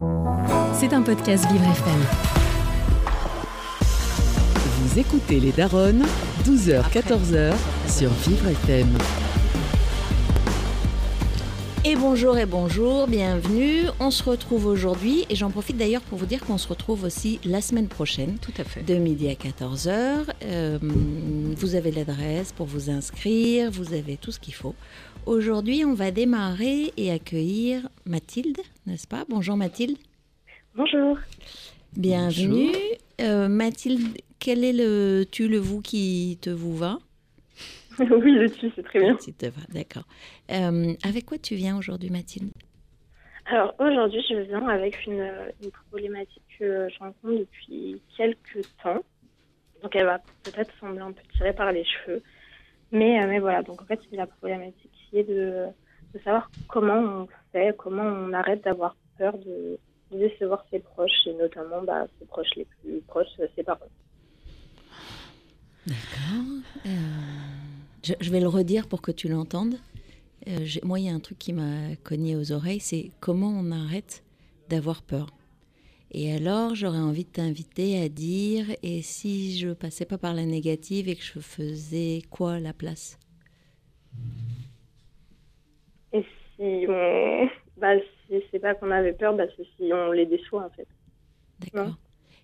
C'est un podcast Vivre FM. Vous écoutez les Daronnes, 12h-14h sur Vivre FM. Et bonjour et bonjour, bienvenue. On se retrouve aujourd'hui et j'en profite d'ailleurs pour vous dire qu'on se retrouve aussi la semaine prochaine. Tout à fait. De midi à 14h. Euh, vous avez l'adresse pour vous inscrire, vous avez tout ce qu'il faut. Aujourd'hui, on va démarrer et accueillir Mathilde, n'est-ce pas? Bonjour Mathilde. Bonjour. Bienvenue. Euh, Mathilde, quel est le tu, le vous qui te vous va? Oui, le tu, c'est très bien. Si te va, d'accord. Euh, avec quoi tu viens aujourd'hui, Mathilde? Alors aujourd'hui, je viens avec une, une problématique que je rencontre depuis quelques temps. Donc elle va peut-être sembler un peu tirée par les cheveux. Mais, euh, mais voilà, donc en fait, c'est la problématique de, savoir comment on fait, comment on arrête d'avoir peur de, décevoir ses proches, et notamment bah, ses proches les plus proches, euh, ses parents. D'accord. Euh, je, vais le redire pour que tu l'entendes. Euh, moi, il y a un truc qui m'a cogné aux oreilles, c'est comment on arrête d'avoir peur. Et alors, j'aurais envie de t'inviter à dire, et si je passais pas par la négative et que je faisais quoi à la place? Si on. Bah, si c'est pas qu'on avait peur, bah, c'est si on les déçoit en fait. D'accord.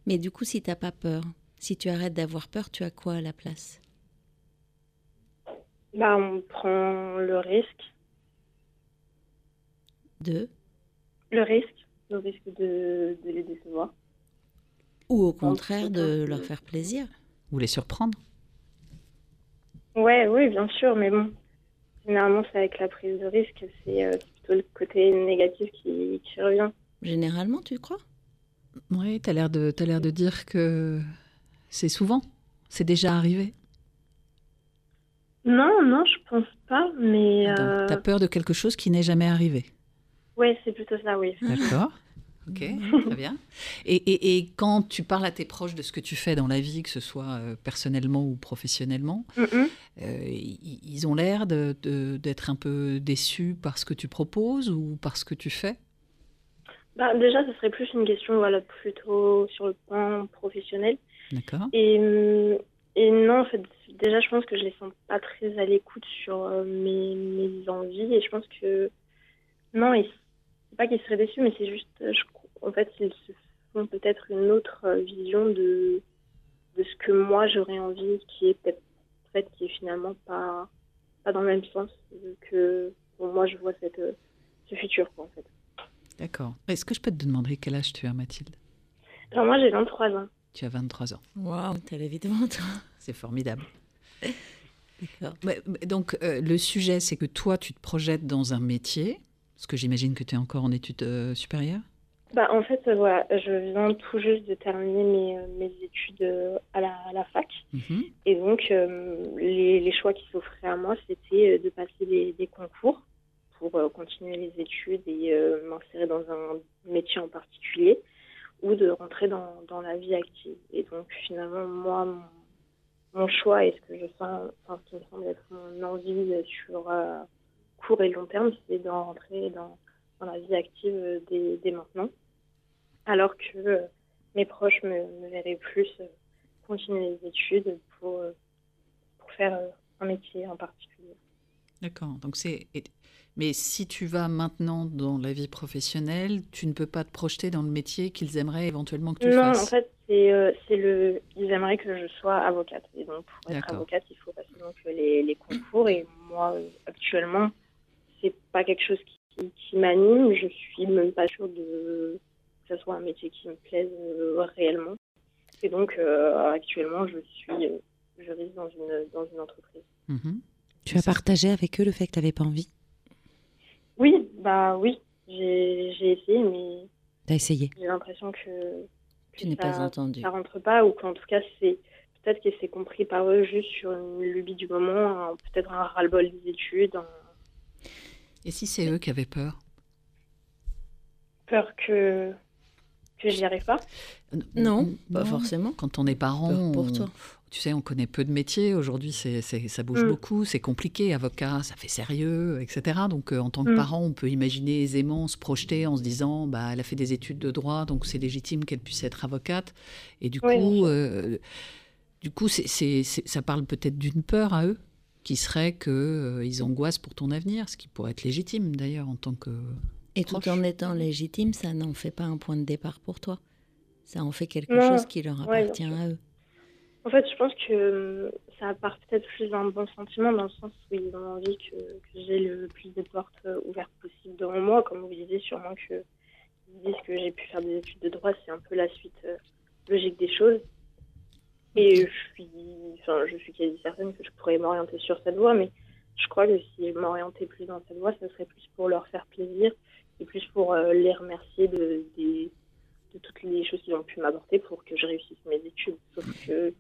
Mais du coup, si t'as pas peur, si tu arrêtes d'avoir peur, tu as quoi à la place? Bah, on prend le risque, De? Le risque, le risque de, de les décevoir. Ou au contraire, de leur faire plaisir Ou les surprendre Ouais, oui, bien sûr, mais bon, généralement, c'est avec la prise de risque, c'est euh, plutôt le côté négatif qui, qui revient. Généralement, tu crois? Oui, tu as l'air de, t'as l'air de dire que c'est souvent, c'est déjà arrivé. Non, non, je pense pas, mais euh, tu as peur de quelque chose qui n'est jamais arrivé. ouais, c'est plutôt ça, oui. D'accord Ok, très bien. Et, et- et quand tu parles à tes proches de ce que tu fais dans la vie, que ce soit euh, personnellement ou professionnellement, Mhm. euh, ils, ont l'air d'être un peu déçus par ce que tu proposes ou par ce que tu fais? Bah, déjà, ce serait plus une question, voilà, plutôt sur le plan professionnel. D'accord Et, et non, en fait, déjà, je pense que je les sens pas très à l'écoute sur euh, mes, mes envies. Et je pense que, non, ils- pas qu'ils seraient déçus, mais c'est juste, euh, je, en fait, ils se font peut-être une autre euh, vision de, de ce que moi j'aurais envie, qui est peut-être, en fait, qui est finalement pas, pas dans le même sens que bon, moi je vois cette, euh, ce futur, quoi, en fait. D'accord. Est-ce que je peux te demander quel âge tu as, Mathilde? Alors, moi, j'ai 23 ans. Tu as 23 ans. Waouh, t'as la vie devant toi. C'est formidable. D'accord. Donc, euh, le sujet, c'est que toi, tu te projettes dans un métier, parce que j'imagine que tu es encore en études euh, supérieures? Bah, en fait, euh, voilà, je viens tout juste de terminer mes, euh, mes études à la, à la fac. Mhm. Et donc, les, les choix qui s'offraient à moi, c'était de passer des, des concours pour continuer les études et m'insérer dans un métier en particulier ou de rentrer dans, dans la vie active. Et donc, finalement, moi, mon, mon choix et ce que je sens, enfin, ce qui me semble être mon envie sur euh, court et long terme, c'est d'en rentrer dans, dans la vie active dès, dès maintenant. Alors que euh, mes proches me, me verraient plus euh, continuer les études pour, euh, pour faire un métier en particulier. D'accord. Donc, c'est. Mais si tu vas maintenant dans la vie professionnelle, tu ne peux pas te projeter dans le métier qu'ils aimeraient éventuellement que tu non, fasses. en fait, c'est euh, c'est le. Ils aimeraient que je sois avocate. Et donc, pour être avocate, il faut passer donc les, les concours. Et moi, actuellement, c'est pas quelque chose qui, qui m'anime. Je suis même pas sûre de que ce soit un métier qui me plaise euh, réellement. Et donc, euh, actuellement, je suis euh, juriste dans une dans une entreprise. Mhm. Tu as partagé avec eux le fait que tu n'avais pas envie? Oui, bah oui, j'ai j'ai essayé, mais T'as essayé? j'ai l'impression que, que Tu n'es ça, pas entendu. ça rentre pas, ou qu'en tout cas, c'est peut-être que c'est compris par eux juste sur une lubie du moment, peut-être un ras-le-bol des études, un Et si c'est eux qui avaient peur? Peur que, que j'y arrive pas. Non, pas forcément. Quand on est parent, Peur pour on- toi. tu sais, on connaît peu de métiers. Aujourd'hui, c'est, ça bouge Mm. beaucoup, c'est compliqué. Avocat, ça fait sérieux, etc. Donc, euh, en tant que Mm. parent, on peut imaginer aisément se projeter en se disant, bah, elle a fait des études de droit, donc c'est légitime qu'elle puisse être avocate. Et du Oui, coup, euh, du coup, c'est- ça parle peut-être d'une peur à eux, qui serait que euh, ils angoissent pour ton avenir, ce qui pourrait être légitime d'ailleurs en tant que. Et tout en étant légitime, ça n'en fait pas un point de départ pour toi. Ça en fait quelque Non. chose qui leur appartient à eux. En fait, je pense que euh, ça part peut-être plus d'un bon sentiment dans le sens où ils ont envie que, que j'ai le plus de portes euh, ouvertes possible devant moi. Comme vous disiez, sûrement que ils disent que j'ai pu faire des études de droit, c'est un peu la suite euh, logique des choses. Et je suis, enfin, je suis quasi certaine que je pourrais m'orienter sur cette voie, mais je crois que si je m'orientais plus dans cette voie, ce serait plus pour leur faire plaisir et plus pour euh, les remercier de, toutes les choses qu'ils ont pu m'apporter pour que je réussisse mes études. Sauf que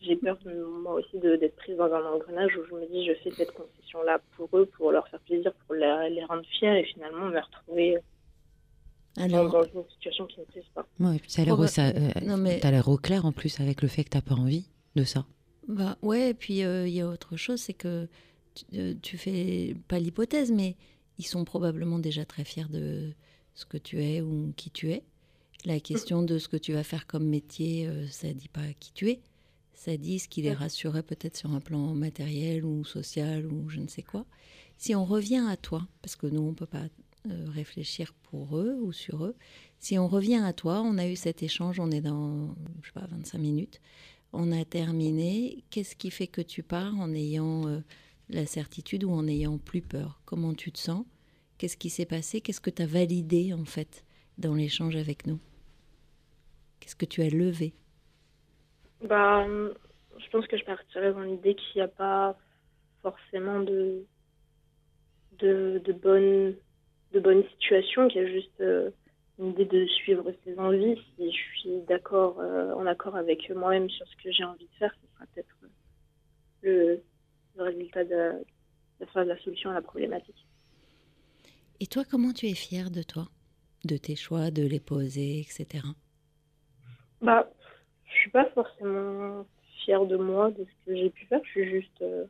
j'ai peur, moi aussi, d'être prise dans un engrenage où je me dis, je fais cette concession-là pour eux, pour leur faire plaisir, pour les rendre fiers et finalement me retrouver Alors, dans une situation qui ne plaise pas. Ouais, et puis l'air euh, mais- t'as l'air au clair en plus avec le fait que t'as pas envie de ça. bah ouais, et puis euh, il y a autre chose, c'est que tu, euh, tu fais pas l'hypothèse, mais ils sont probablement déjà très fiers de ce que tu es ou qui tu es. La question de ce que tu vas faire comme métier, euh, ça dit pas qui tu es. Ça dit ce qui les rassurait peut-être sur un plan matériel ou social ou je ne sais quoi. Si on revient à toi, parce que nous on peut pas euh, réfléchir pour eux ou sur eux, si on revient à toi, on a eu cet échange, on est dans, je sais pas, 25 minutes, on a terminé. Qu'est-ce qui fait que tu pars en ayant euh, la certitude ou en ayant plus peur? Comment tu te sens? Qu'est-ce qui s'est passé? Qu'est-ce que tu as validé en fait dans l'échange avec nous? Qu'est-ce que tu as levé? Bah, je pense que je partirais dans l'idée qu'il n'y a pas forcément de, de, de bonnes de bonnes situations, qu'il y a juste euh, une idée de suivre ses envies. Si je suis d'accord, euh, en accord avec moi-même sur ce que j'ai envie de faire, ce sera peut-être euh, le, le résultat de, la solution à la problématique. Et toi, comment tu es fière de toi? De tes choix, de les poser, etc. Bah, je suis pas forcément fière de moi, de ce que j'ai pu faire. Je suis juste euh,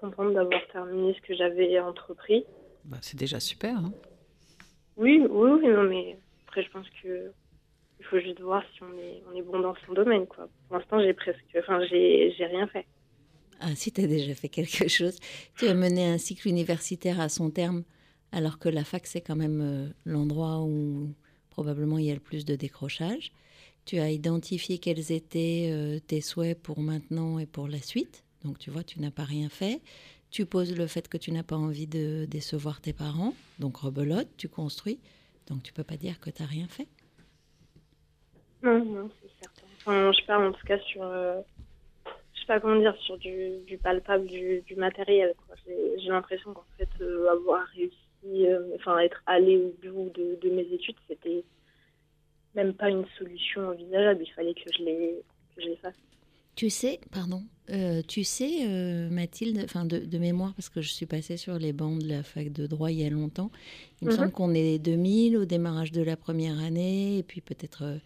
contente d'avoir terminé ce que j'avais entrepris. Bah, c'est déjà super. hein. Oui, oui, oui, non, mais après, je pense que il faut juste voir si on est, on est bon dans son domaine, quoi. Pour l'instant, j'ai presque, enfin, j'ai, j'ai rien fait. Ah, si tu as déjà fait quelque chose, tu as mené un cycle universitaire à son terme, alors que la fac, c'est quand même euh, l'endroit où probablement il y a le plus de décrochage. Tu as identifié quels étaient euh, tes souhaits pour maintenant et pour la suite. Donc, tu vois, tu n'as pas rien fait. Tu poses le fait que tu n'as pas envie de décevoir tes parents. Donc, rebelote, tu construis. Donc, tu peux pas dire que tu n'as rien fait. Non, non, c'est certain. Enfin, je parle en tout cas sur, euh, je sais pas comment dire, sur du, palpable, du, matériel. J'ai, l'impression qu'en fait, euh, avoir réussi, euh, enfin, être allé au bout de, de mes études, c'était même pas une solution envisageable. Il fallait que je les, que je les fasse. Tu sais, pardon, euh, tu sais, euh, Mathilde, enfin de, de mémoire, parce que je suis passée sur les bancs de la fac de droit il y a longtemps, il me Mhm. semble qu'on est 2000 au démarrage de la première année, et puis peut-être euh,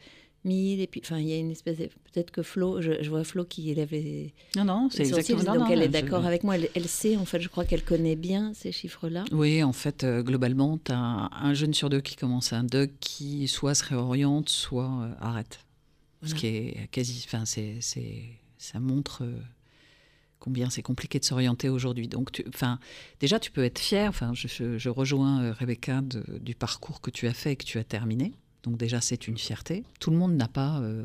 1000, et puis, enfin, il y a une espèce de, peut-être que Flo, je, je vois Flo qui lève les Non, non, c'est exactement. donc non, elle est d'accord avec moi, elle, elle sait, en fait, je crois qu'elle connaît bien ces chiffres-là. Oui, en fait, euh, globalement, tu as un jeune sur deux qui commence un DUG qui soit se réoriente, soit arrête. Ce qui est quasi. Enfin, c'est, ça montre euh, combien c'est compliqué de s'orienter aujourd'hui. Donc, tu, enfin, déjà, tu peux être fier. Enfin, je, je- je rejoins euh, Rebecca de- du parcours que tu as fait et que tu as terminé. Donc, déjà, c'est une fierté. Tout le monde n'a pas. euh,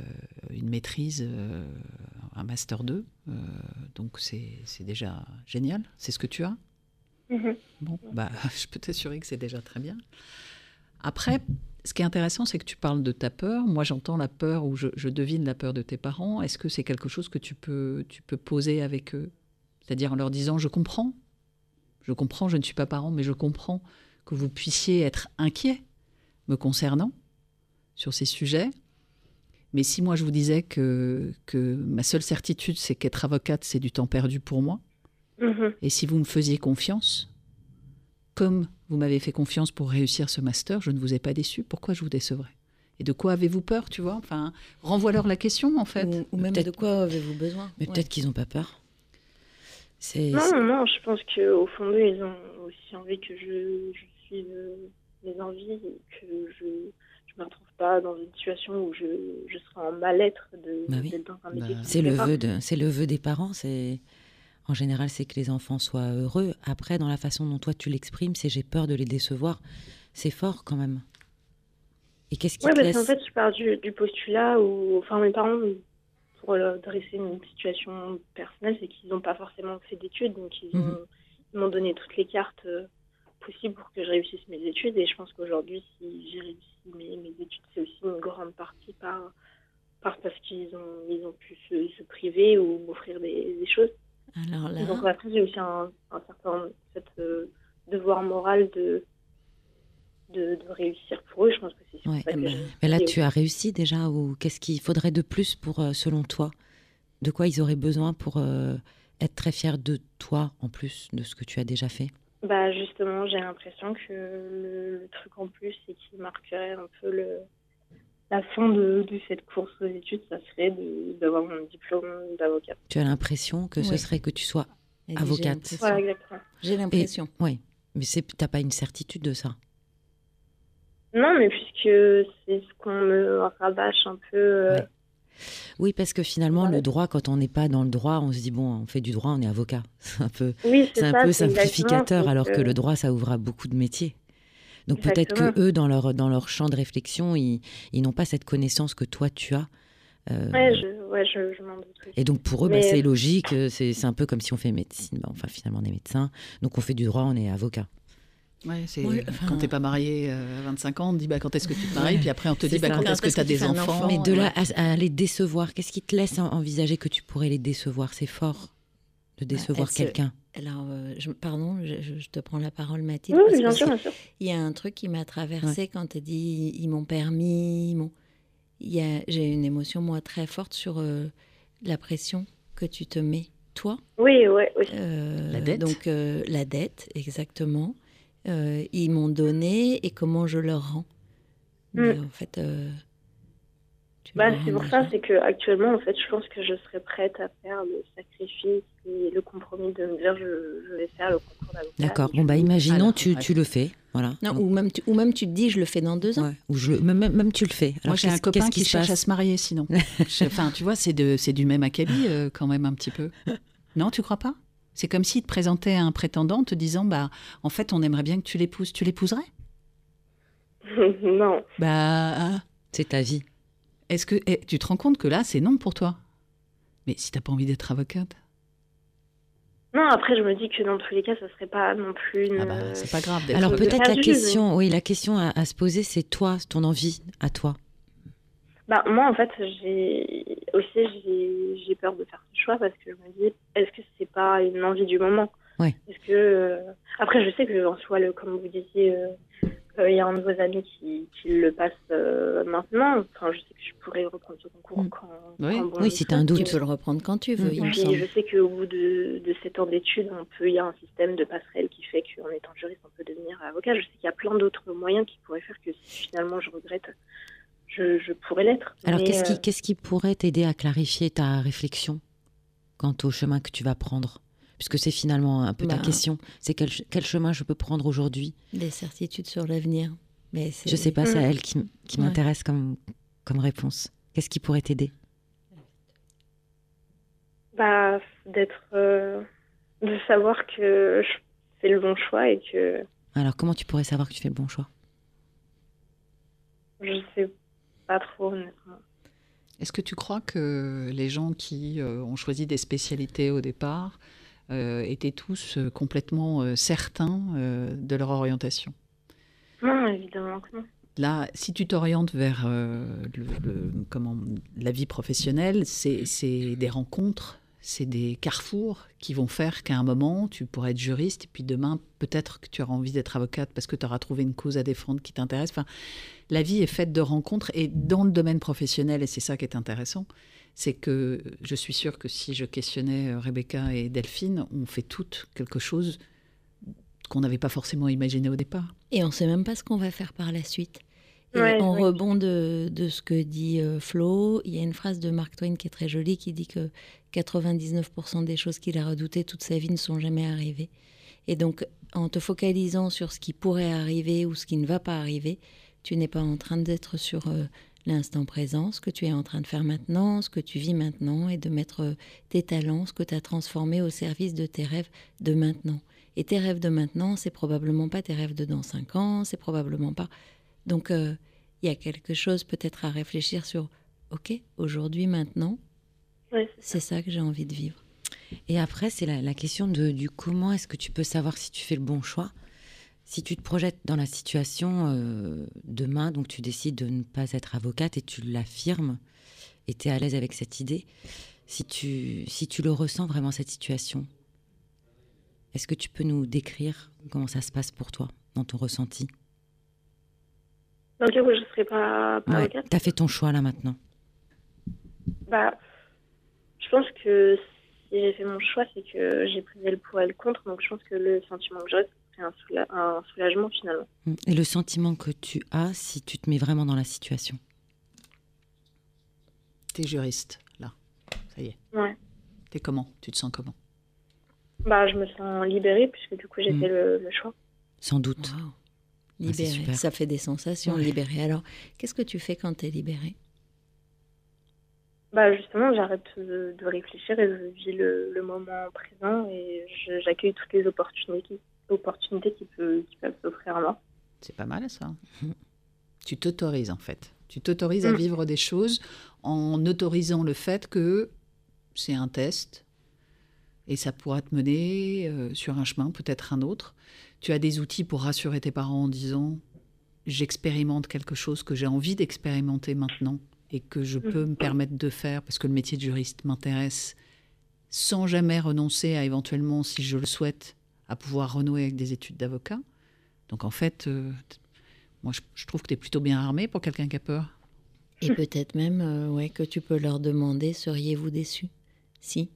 euh, une maîtrise, euh, un master 2, euh, donc c'est, c'est déjà génial. C'est ce que tu as? Bon, bah, je peux t'assurer que c'est déjà très bien. Après, ce qui est intéressant, c'est que tu parles de ta peur. Moi, j'entends la peur ou je, je devine la peur de tes parents. Est-ce que c'est quelque chose que tu peux, tu peux poser avec eux? C'est-à-dire en leur disant Je comprends, je comprends, je ne suis pas parent, mais je comprends que vous puissiez être inquiet me concernant sur ces sujets. Mais si moi je vous disais que, que ma seule certitude, c'est qu'être avocate, c'est du temps perdu pour moi, Mhm. et si vous me faisiez confiance, comme vous m'avez fait confiance pour réussir ce master, je ne vous ai pas déçu, pourquoi je vous décevrais? Et de quoi avez-vous peur, tu vois? Enfin, renvoie-leur la question, en fait. Ou, ou même de quoi avez-vous besoin? Mais Ouais. peut-être qu'ils n'ont pas peur. C'est Non, non, non, je pense qu'au fond d'eux, ils ont aussi envie que je, je suive euh, mes envies et que je ne me retrouve pas dans une situation où je, je serai en mal-être de- Bah oui. d'être dans un Bah, métier. C'est le vœu de, c'est le vœu des parents. C'est en général, c'est que les enfants soient heureux. Après, dans la façon dont toi tu l'exprimes, c'est j'ai peur de les décevoir. C'est fort quand même. Et qu'est-ce qui Ouais, te parce laisse qu'en fait, je pars du, du postulat où, enfin, mes parents, pour leur dresser une situation personnelle, c'est qu'ils n'ont pas forcément fait d'études, donc ils Mhm. m'ont donné toutes les cartes euh, possibles pour que je réussisse mes études. Et je pense qu'aujourd'hui, si j'ai réussi mes, mes études, c'est aussi une grande partie par, par parce qu'ils ont, ils ont pu se, se priver ou m'offrir des, des choses. Alors là, Donc après, j'ai aussi un, un certain cette, euh, devoir moral de, de, de réussir pour eux. Je pense que c'est Ouais, Mais là, tu as réussi déjà ou qu'est-ce qu'il faudrait de plus pour, euh, selon toi? De quoi ils auraient besoin pour euh, être très fiers de toi en plus de ce que tu as déjà fait? Bah justement, j'ai l'impression que le, le truc en plus et qui marquerait un peu le, la fin de, de cette course aux études, ça serait de- d'avoir mon diplôme d'avocat. Tu as l'impression que ce serait que tu sois avocate. l'impression. Voilà, exactement. J'ai l'impression. Oui, mais c'est t'as pas une certitude de ça? Non, mais puisque c'est ce qu'on me rabâche un peu. euh, Ouais. Oui, parce que finalement, Voilà. le droit, quand on n'est pas dans le droit, on se dit bon, on fait du droit, on est avocat. C'est un peu, Oui, c'est un ça, peu simplificateur, alors que le droit, ça ouvre à beaucoup de métiers. Donc peut-être que eux, dans leur dans leur champ de réflexion, ils, ils n'ont pas cette connaissance que toi tu as. Euh, Ouais, je, ouais, je, je m'en doute. aussi. Et donc pour eux, bah, Mais- c'est logique, euh, c'est c'est un peu comme si on fait médecine. Bah, enfin, finalement, on est médecin, donc on fait du droit, on est avocat. Ouais, c'est Oui, enfin- quand t'es pas marié euh, à 25 ans, on te dit bah, quand est-ce que tu te maries, puis après on te C'est dit bah, quand Quand est-ce que est-ce tu as que des enfants? enfant Mais de ouais. là à, à les décevoir, qu'est-ce qui te laisse en- envisager que tu pourrais les décevoir? C'est fort de décevoir elle se- quelqu'un. Alors, euh, je- pardon, je, te prends la parole, Mathilde. Oui, parce oui, bien que sûr, bien sûr. Il y a un truc qui m'a traversé quand tu dit ils m'ont permis, ils m'ont. Il y a- J'ai une émotion, moi, très forte sur euh, la pression que tu te mets, toi. Oui, ouais, oui. Euh, La dette. Donc, euh, la dette, exactement. Euh, ils m'ont donné et comment je leur rends. Mais Mm. en fait. Bah, leur c'est pour ça, c'est que actuellement, en fait, je pense que je serais prête à faire le sacrifice et le compromis de me dire je, je vais faire le concours d'avocat. D'accord. Bon, bah imaginons, Alors, tu, ouais. tu le fais. Voilà. Non, Donc, ou, même tu, ou même tu te dis je le fais dans deux ans. ouais. Ou je, le- même, même- tu le fais. Moi, Alors, j'ai un qu'est-ce- copain qui, se cherche à se marier, sinon. Enfin, tu vois, c'est de, c'est du même acabit euh, quand même un petit peu. Non, tu crois pas? C'est comme s'il te présentait un prétendant en te disant, bah, en fait, on aimerait bien que tu l'épouses. Tu l'épouserais? Non. Bah, C'est ta vie. Est-ce que eh, tu te rends compte que là, c'est non pour toi? Mais si t'as pas envie d'être avocate, Non, après, je me dis que dans tous les cas, ça serait pas non plus une. ah bah, c'est pas grave d'être. Alors peut-être la question, oui, la question à, à se poser, c'est toi, ton envie à toi. Bah, moi, en fait, j'ai aussi j'ai j'ai peur de faire ce choix parce que je me dis, est-ce que c'est pas une envie du moment? Ouais. Est-ce que euh, après, je sais que en soi, le, comme vous disiez, euh, euh, il y a un de vos amis qui, qui le passe euh, maintenant. Enfin, je sais que je pourrais reprendre ce concours Mm. quand, Oui. quand bon Oui, si t'as un semble. doute. Tu peux le reprendre quand tu veux, Mm. il me Puis semble. je sais qu'au bout de, de 7 ans d'études, on peut, il y a un système de passerelle qui fait qu'en étant juriste, on peut devenir avocat. Je sais qu'il y a plein d'autres moyens qui pourraient faire que si finalement je regrette, je, je pourrais l'être. Alors qu'est-ce euh, qui, qu'est-ce qui pourrait t'aider à clarifier ta réflexion quant au chemin que tu vas prendre? Puisque c'est finalement un peu ta Bah. question. C'est quel, quel chemin je peux prendre aujourd'hui Des certitudes sur l'avenir. Mais c'est- Je sais pas, c'est Mm. elle qui, m- qui Ouais. m'intéresse comme, comme réponse. Qu'est-ce qui pourrait t'aider? Bah, d'être. euh, de savoir que je fais le bon choix et que Alors comment tu pourrais savoir que tu fais le bon choix? Je sais pas trop, honnêtement. Est-ce que tu crois que les gens qui euh, ont choisi des spécialités au départ euh, étaient tous euh, complètement euh, certains euh, de leur orientation Non, évidemment que non. Là, si tu t'orientes vers euh, le, le- comment, la vie professionnelle, c'est des rencontres, c'est des carrefours qui vont faire qu'à un moment, tu pourrais être juriste et puis demain, peut-être que tu auras envie d'être avocate parce que tu auras trouvé une cause à défendre qui t'intéresse. Enfin, la vie est faite de rencontres et dans le domaine professionnel, et c'est ça qui est intéressant, c'est que je suis sûre que si je questionnais euh, Rebecca et Delphine, on fait toutes quelque chose qu'on n'avait pas forcément imaginé au départ. Et on sait même pas ce qu'on va faire par la suite. Et Ouais, en rebond de, de ce que dit euh, Flo, il y a une phrase de Mark Twain qui est très jolie qui dit que 99% des choses qu'il a redoutées toute sa vie ne sont jamais arrivées. Et donc, en te focalisant sur ce qui pourrait arriver ou ce qui ne va pas arriver, tu n'es pas en train d'être sur euh, l'instant présent, ce que tu es en train de faire maintenant, ce que tu vis maintenant, et de mettre euh, tes talents, ce que tu as transformé au service de tes rêves de maintenant. Et tes rêves de maintenant, c'est probablement pas tes rêves de dans 5 ans, c'est probablement pas. Donc, euh, il y a quelque chose peut-être à réfléchir sur, ok, aujourd'hui, maintenant, c'est ça que j'ai envie de vivre. Et après, c'est la, la question de, du comment est-ce que tu peux savoir si tu fais le bon choix? Si tu te projettes dans la situation euh, demain, donc tu décides de ne pas être avocate et tu l'affirmes et tu es à l'aise avec cette idée, si tu, si tu le ressens vraiment cette situation, est-ce que tu peux nous décrire comment ça se passe pour toi, dans ton ressenti? Donc, du coup, je ne serais pas, pas Ouais, avocate. Tu as fait ton choix là maintenant. Bah, je pense que si j'ai fait mon choix, c'est que j'ai pesé le pour et le contre. Donc, je pense que le sentiment que j'aurais, c'est un, soula- un soulagement finalement. Mm. Et le sentiment que tu as si tu te mets vraiment dans la situation? T'es juriste, là. Ça y est. Ouais. T'es comment? Tu te sens comment? Bah, je me sens libérée puisque du coup, j'ai Mm. fait le, le choix. Sans doute. Ah, c'est Libéré, super. ça fait des sensations, Ouais. libéré. Alors, qu'est-ce que tu fais quand tu es libéré Bah, justement, j'arrête de, de réfléchir et je vis le, le moment présent et j'accueille toutes les opportunités, opportunités qui, peut, qui peuvent s'offrir à moi. C'est pas mal ça. Tu t'autorises en fait. Tu t'autorises à Mm. vivre des choses en autorisant le fait que c'est un test et ça pourra te mener euh, sur un chemin, peut-être un autre. Tu as des outils pour rassurer tes parents en disant j'expérimente quelque chose que j'ai envie d'expérimenter maintenant et que je peux me permettre de faire parce que le métier de juriste m'intéresse sans jamais renoncer à éventuellement, si je le souhaite, à pouvoir renouer avec des études d'avocat. Donc en fait, euh, moi je, je trouve que tu es plutôt bien armé pour quelqu'un qui a peur. Et peut-être même euh, ouais, que tu peux leur demander seriez-vous déçus Si.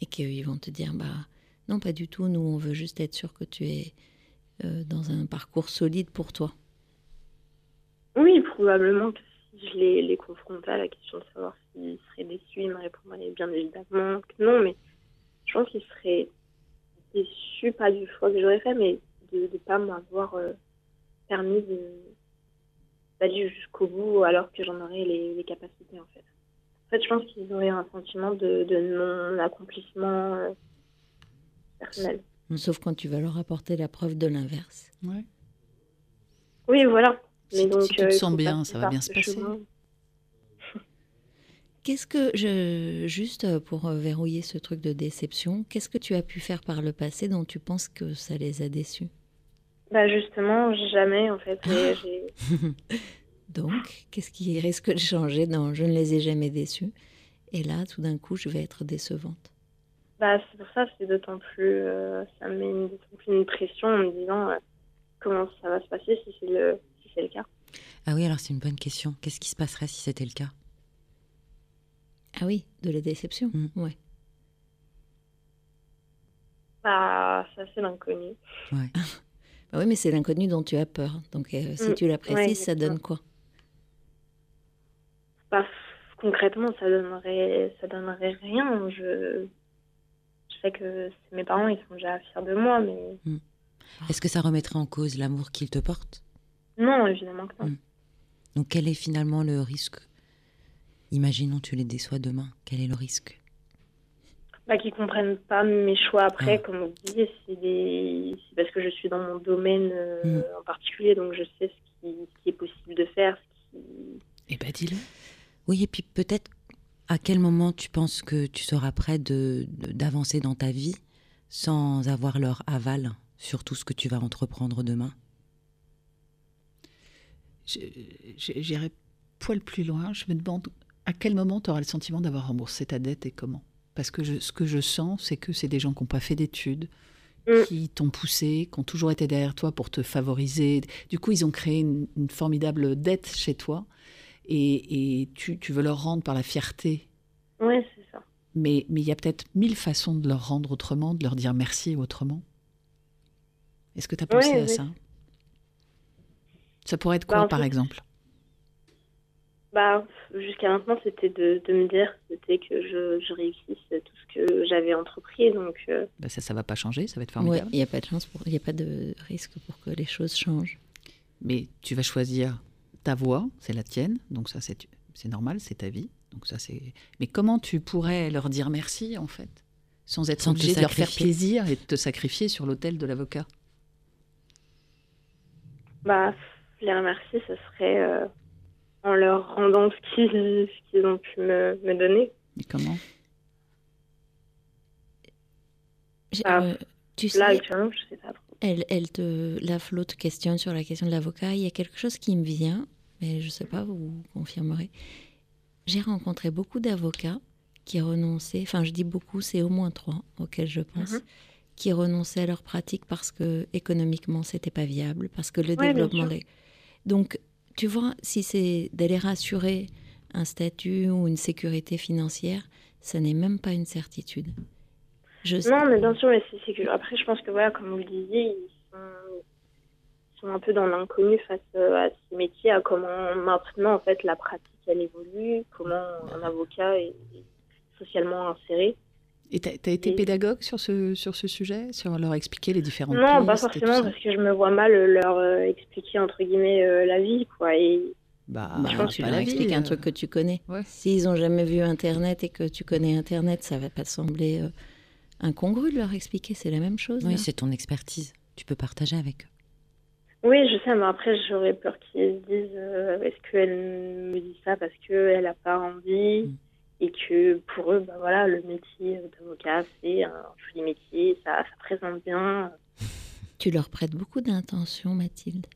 Et qu'ils vont te dire bah non, pas du tout, nous on veut juste être sûr que tu es euh, dans un parcours solide pour toi. Oui, probablement que si je les, les confrontais à la question de savoir s'ils seraient déçus, ils me répondraient bien évidemment que non, mais je pense qu'ils seraient déçus, pas du choix que j'aurais fait, mais de ne pas m'avoir euh, permis de- d'aller jusqu'au bout alors que j'en aurais les, les capacités en fait. En fait, je pense qu'ils auraient un sentiment de, de non-accomplissement euh, personnel. Sauf quand tu vas leur apporter la preuve de l'inverse. Ouais. Oui, voilà. Si- donc, si tu te euh, sens bien, ça va bien se passer. chemin. Qu'est-ce que je juste euh, pour euh, verrouiller ce truc de déception, qu'est-ce que tu as pu faire par le passé dont tu penses que ça les a déçus? Bah justement, jamais en fait. J'ai- Donc, qu'est-ce qui risque de changer dans je ne les ai jamais déçus et là tout d'un coup je vais être décevante? Bah, c'est pour ça, c'est d'autant plus, euh, ça me met une, d'autant plus une pression en me disant euh, comment ça va se passer si c'est le, si c'est le cas. Ah oui, alors c'est une bonne question. Qu'est-ce qui se passerait si c'était le cas? Ah oui, de la déception. Mm. Ouais. Bah, ça c'est l'inconnu. Ouais. Bah oui, mais c'est l'inconnu dont tu as peur. Donc euh, si Mm, tu la précises, ouais, ça donne quoi? Bah, concrètement, ça donnerait, ça donnerait rien. Je, je sais que mes parents, ils sont déjà fiers de moi, mais Est-ce que ça remettrait en cause l'amour qu'ils te portent? Non, évidemment que non. Mm. Donc quel est finalement le risque Imaginons tu les déçois demain. Quel est le risque Bah, qu'ils comprennent pas mes choix après, Ah. comme vous disiez, c'est des... parce que je suis dans mon domaine euh, Mm. en particulier, donc je sais ce qui, ce qui est possible de faire, ce qui, Eh ben dis-le. Oui, et puis peut-être à quel moment tu penses que tu seras prêt de, de- d'avancer dans ta vie sans avoir leur aval sur tout ce que tu vas entreprendre demain? J'irai poil plus loin. Je me demande à quel moment tu auras le sentiment d'avoir remboursé ta dette et comment? Parce que je- ce que je sens, c'est que c'est des gens qui n'ont pas fait d'études, Mm. qui t'ont poussé, qui ont toujours été derrière toi pour te favoriser. Du coup, ils ont créé une, une formidable dette chez toi. Et, et tu, tu veux leur rendre par la fierté. Ouais, c'est ça. Mais mais il y a peut-être mille façons de leur rendre autrement, de leur dire merci autrement. Est-ce que tu as pensé à ça? Ça pourrait être quoi, Bah, en par fait- exemple? Bah, jusqu'à maintenant, c'était de, de me dire c'était que je, je réussisse tout ce que j'avais entrepris. Donc, euh, bah, Ça, ça va pas changer, ça va être Ouais, formidable. il n'y a pas de chance, pour- il n'y a pas de risque pour que les choses changent. Mais tu vas choisir ta voie, c'est la tienne, donc ça c'est c'est normal, c'est ta vie. Donc ça c'est. Mais comment tu pourrais leur dire merci en fait, sans être Sans obligé de leur faire plaisir et de te sacrifier sur l'autel de l'avocat? Bah, les remercier, ce serait euh, en leur rendant ce qu'ils ont pu me, me donner. Mais comment? Ah, euh, tu sais, Là, actuellement, je sais pas trop. elle, elle te, la flotte questionne sur la question de l'avocat. Il y a quelque chose qui me vient, mais je ne sais pas, vous confirmerez. J'ai rencontré beaucoup d'avocats qui renonçaient, enfin je dis beaucoup, c'est au moins trois auxquels je pense, Mhm. qui renonçaient à leur pratique parce que économiquement c'était pas viable, parce que le Ouais, développement. Donc tu vois, si c'est d'aller rassurer un statut ou une sécurité financière, ce n'est même pas une certitude. Non, mais bien sûr, mais c'est que après, je pense que voilà, comme vous le disiez, ils sont, un peu dans l'inconnu face euh, à ces métiers, à comment maintenant en fait la pratique elle évolue, comment un avocat est socialement inséré. Et t'as as été Et- pédagogue sur ce, sur ce sujet Sur leur expliquer les différentes Non, pas pistes forcément, parce que je me vois mal euh, leur euh, expliquer entre guillemets euh, la vie, quoi. Et Bah, Bah, je pense tu pas leur expliques un truc que tu connais. Ouais. S'ils ont jamais vu Internet et que tu connais Internet, ça va pas te sembler euh, incongru de leur expliquer. C'est la même chose. Oui, là. c'est ton expertise. Tu peux partager avec eux. oui, je sais, mais après j'aurais peur qu'ils se disent euh, est-ce qu'elle me dit ça parce qu'elle a pas envie Mm. Et que pour eux, bah voilà, le métier d'avocat c'est un joli métier, ça, ça présente bien. Tu leur prêtes beaucoup d'intention, Mathilde?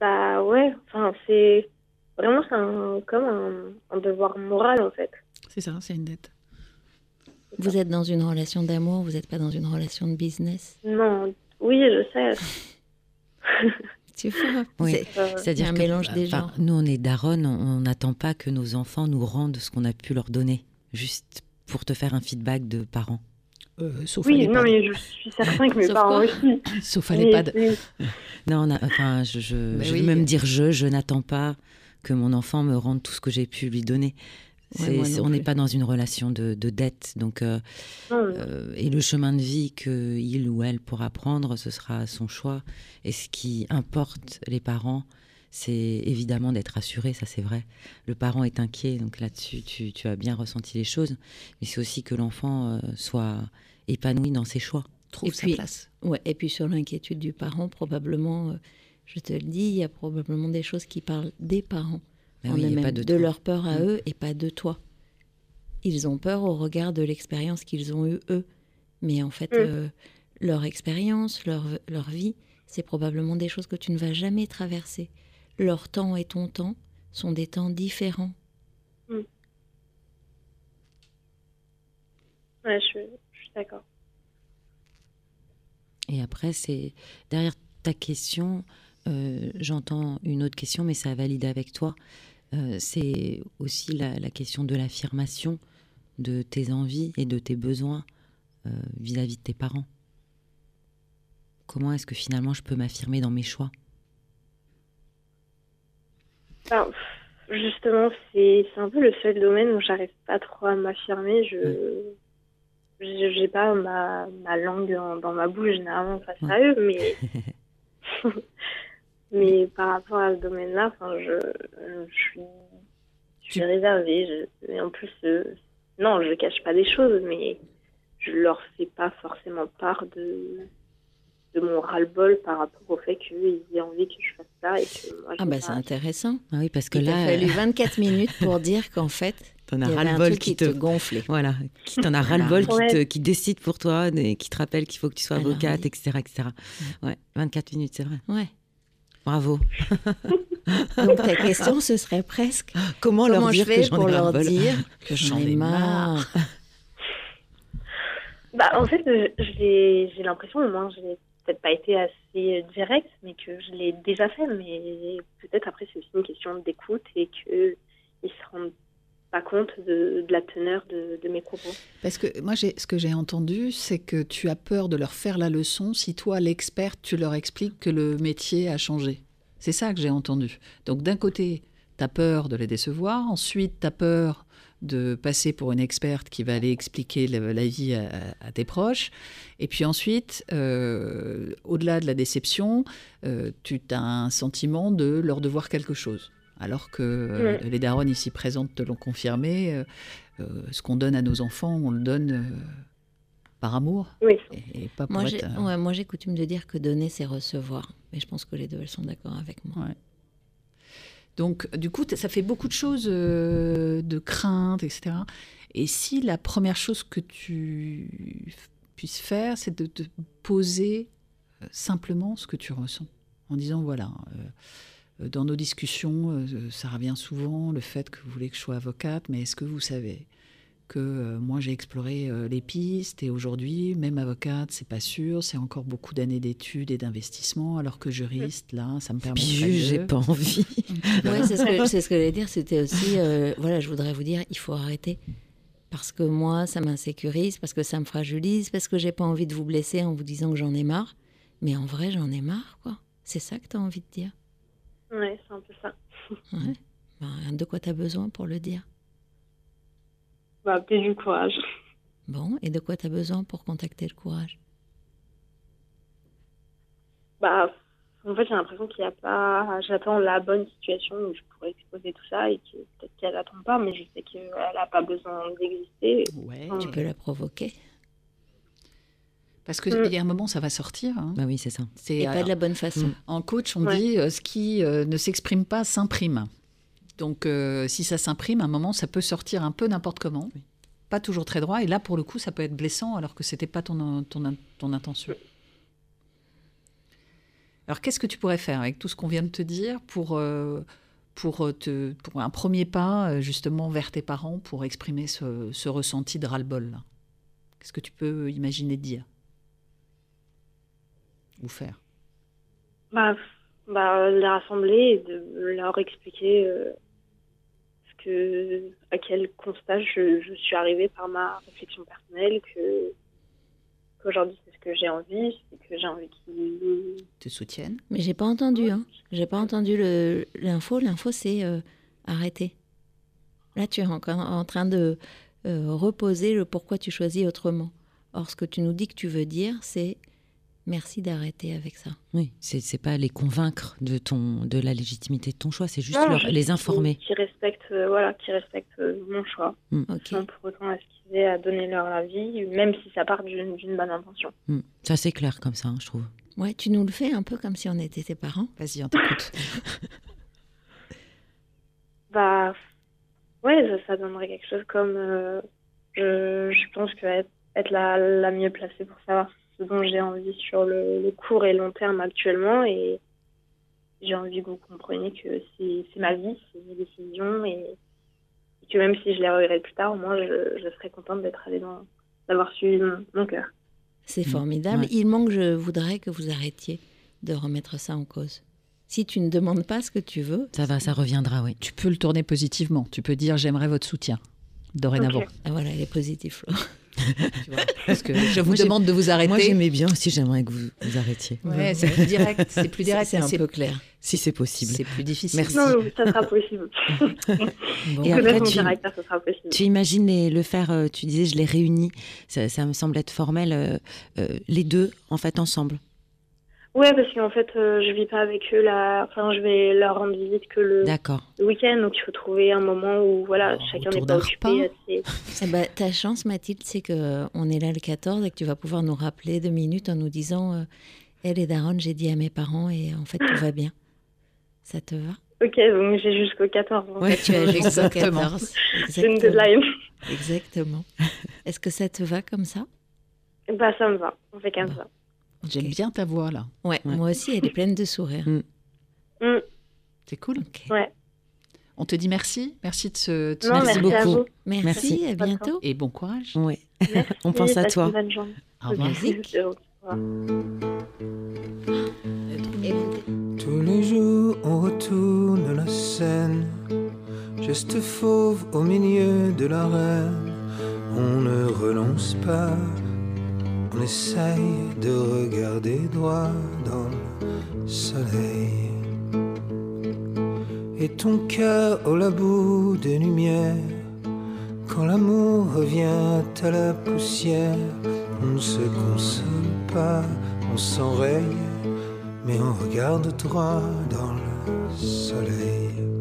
Bah ouais, enfin c'est vraiment un, comme un, un devoir moral en fait. C'est ça, c'est une dette. Vous êtes dans une relation d'amour, vous n'êtes pas dans une relation de business? Non, oui, je sais. Tu vois Oui. c'est- Euh, C'est-à-dire un que mélange des genres. nous, on est daronne, on n'attend pas que nos enfants nous rendent ce qu'on a pu leur donner, juste pour te faire un feedback de parents. Euh, sauf oui, non mais je suis certain que mes Sauf parents aussi. Sauf à l'EHPAD. Non, on a- enfin, je, je, Bah je oui. vais même dire je, je n'attends pas que mon enfant me rende tout ce que j'ai pu lui donner. Ouais, on n'est pas dans une relation de, de dette, donc euh, mais- euh, et le chemin de vie que il ou elle pourra prendre, ce sera son choix. Et ce qui importe les parents, c'est évidemment d'être assuré, ça c'est vrai. Le parent est inquiet, donc là-dessus tu, tu as bien ressenti les choses, mais c'est aussi que l'enfant euh, soit épanoui dans ses choix. Trouve Et sa puis- place. Ouais, et puis sur l'inquiétude du parent, probablement, euh, je te le dis, il y a probablement des choses qui parlent des parents, Oui, pas de, leur peur à Mm. eux et pas de toi. Ils ont peur au regard de l'expérience qu'ils ont eue eux. Mais en fait, Mm. euh, leur expérience, leur, leur vie, c'est probablement des choses que tu ne vas jamais traverser. Leur temps et ton temps sont des temps différents. ouais, je, je suis d'accord. Et après, c'est derrière ta question, euh, j'entends une autre question, mais ça valide avec toi. Euh, c'est aussi la, la question de l'affirmation de tes envies et de tes besoins euh, vis-à-vis de tes parents. Comment est-ce que finalement je peux m'affirmer dans mes choix? Enfin, pff, justement, c'est un peu le seul domaine où j'arrive pas trop à m'affirmer. Je j'ai pas ma, ma langue dans, dans ma bouche généralement face à eux, mais mais par rapport à ce domaine-là, enfin, je, je suis je suis réservée. Je- et en plus, euh, non, je cache pas des choses, mais je leur fais pas forcément part de de mon ras-le-bol par rapport au fait qu'ils aient envie que je fasse ça et que moi je Ah bah c'est intéressant. Ah oui, parce que Il t'a là, fallu 24 minutes pour dire qu'en fait, t'en il as ras-le-bol qui qui te... te gonflait. Voilà, qui t'en a ras-le-bol, qui, te, qui décide pour toi, et qui te rappelle qu'il faut que tu sois Alors, avocate, oui. etc., etc. Ouais, 24 minutes, c'est vrai. Ouais. Bravo. Donc ta question, ce serait presque Comment, comment leur je dire que fais j'en pour ai leur dire que j'en ai marre. Bah, en fait, je- je l'ai- j'ai l'impression, au moins, je n'ai peut-être pas été assez directe, mais que je l'ai déjà fait. Mais peut-être après, c'est aussi une question d'écoute et qu'ils se rendent pas compte de, de la teneur de, mes propos. Parce que moi, ce que j'ai entendu, c'est que tu as peur de leur faire la leçon si toi, l'expert, tu leur expliques que le métier a changé. C'est ça que j'ai entendu. Donc d'un côté, tu as peur de les décevoir, ensuite tu as peur de passer pour une experte qui va aller expliquer la, vie à, tes proches. Et puis ensuite, euh, au-delà de la déception, euh, tu as un sentiment de leur devoir quelque chose. Alors que euh, les darons ici présentes te l'ont confirmé, ce qu'on donne à nos enfants, on le donne par amour. Oui. Et, pas pour moi, j'ai, moi, j'ai coutume de dire que donner, c'est recevoir. Mais je pense que les deux, elles sont d'accord avec moi. Donc, du coup, ça fait beaucoup de choses euh, de crainte, etc. Et si la première chose que tu puisses faire, c'est de te poser euh, simplement ce que tu ressens, en disant voilà. Euh, dans nos discussions, ça revient souvent, le fait que vous voulez que je sois avocate, mais est-ce que vous savez que euh, moi j'ai exploré euh, les pistes et aujourd'hui, même avocate, c'est pas sûr, c'est encore beaucoup d'années d'études et d'investissement, alors que juriste, là, ça me permet. Puis j'ai pas envie. ouais, c'est ce que, ce que j'allais dire. C'était aussi, euh, voilà, je voudrais vous dire, il faut arrêter parce que moi, ça m'insécurise, parce que ça me fragilise, parce que j'ai pas envie de vous blesser en vous disant que j'en ai marre. Mais en vrai, j'en ai marre, quoi. C'est ça que tu as envie de dire. Ouais, c'est un peu ça. Ouais. Ben, de quoi tu as besoin pour le dire bah, du courage. Bon, et de quoi tu as besoin pour contacter le courage? Bah, en fait, j'ai l'impression qu'il n'y a pas. J'attends la bonne situation où je pourrais exposer tout ça et que peut-être qu'elle n'attend pas, mais je sais qu'elle n'a pas besoin d'exister. Ouais, tu peux la provoquer. Parce qu'il mm. y a un moment, ça va sortir. Hein. Bah oui, c'est ça. Et pas de la bonne façon. Mm. En coach, on dit euh, ce qui euh, ne s'exprime pas s'imprime. Donc, euh, si ça s'imprime, à un moment, ça peut sortir un peu n'importe comment. Pas toujours très droit. Et là, pour le coup, ça peut être blessant alors que ce n'était pas ton, ton, ton intention. Alors, qu'est-ce que tu pourrais faire avec tout ce qu'on vient de te dire pour, euh, pour, te, pour un premier pas, justement, vers tes parents pour exprimer ce, ce ressenti de ras-le-bol Qu'est-ce que tu peux imaginer dire? Ou faire bah, bah, les rassembler et de leur expliquer ce que, à quel constat je, je, suis arrivée par ma réflexion personnelle, que qu'aujourd'hui c'est ce que j'ai envie, c'est que j'ai envie qu'ils te soutiennent. Mais j'ai pas entendu, hein. J'ai pas entendu l'info. L'info c'est euh, arrêter. Là tu es encore en train de euh, reposer le pourquoi tu choisis autrement. Or ce que tu nous dis que tu veux dire c'est Merci d'arrêter avec ça. Oui, c'est pas les convaincre de ton de la légitimité de ton choix, c'est juste les informer. Qui respectent euh, voilà, qui respectent euh, mon choix, mm. sans pour autant aspirer à donner leur avis, même si ça part d'une bonne intention. Mm. Ça c'est clair comme ça, hein, je trouve. Ouais, tu nous le fais un peu comme si on était tes parents. Vas-y, on t'écoute. bah, ouais, ça, donnerait quelque chose comme, euh, je, je, pense que être, être la, la mieux placée pour savoir ce dont j'ai envie sur le, court et long terme actuellement. Et j'ai envie que vous compreniez que c'est ma vie, c'est mes décisions. Et, que même si je les regrette plus tard, au moins je, je serais contente d'être allée dans, d'avoir suivi mon, cœur. C'est formidable. Il manque, je voudrais que vous arrêtiez de remettre ça en cause. Si tu ne demandes pas ce que tu veux, ça va, ça reviendra, oui. Tu peux le tourner positivement. Tu peux dire j'aimerais votre soutien dorénavant. Ah, voilà, il est positif, parce que je vous demande de vous arrêter. Moi, j'aimais bien aussi, j'aimerais que vous, vous arrêtiez. Ouais, c'est plus direct. C'est plus direct. C'est un peu clair. Si c'est possible. C'est plus difficile. Merci. Non, ça sera possible. bon. Et après, tu, tu, imagines les, le faire, euh, tu disais, je les réunis, ça, ça me semble être formel, euh, euh, les deux, en fait, ensemble. Ouais, parce qu'en fait, euh, je vis pas avec eux là. Enfin, je vais leur rendre visite que le, week-end, donc il faut trouver un moment où voilà, oh, chacun n'est pas occupé. Ah bah, ta chance, Mathilde, c'est que euh, on est là le 14 et que tu vas pouvoir nous rappeler deux minutes en nous disant, euh, elle et Daron, j'ai dit à mes parents et en fait tout va bien. Ça te va? Ok, donc j'ai jusqu'au 14. Ouais, tu as jusqu'au 14. C'est une deadline. Exactement. Est-ce que ça te va comme ça? Bah ça me va. On fait comme ça. J'aime bien ta voix là. Ouais, moi aussi, elle est pleine de sourires. Mm. Mm. C'est cool. Ouais. On te dit merci. Merci de ce. merci, beaucoup. Merci, à bientôt. Et bon courage. Ouais. On pense à toi. Au revoir. Tous les jours, on retourne la scène Geste fauve au milieu de l'arène, on ne renonce pas, on essaye de regarder droit dans le soleil. Et ton cœur au la bout des lumières, quand l'amour revient à la poussière, on ne se console pas, on s'enraye, mais on regarde droit dans le soleil.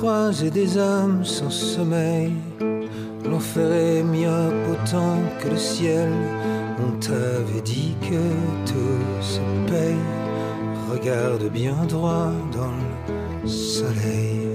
Croisée des hommes sans sommeil, l'enfer est myope autant que le ciel. On t'avait dit que tout se paye. Regarde bien droit dans le soleil.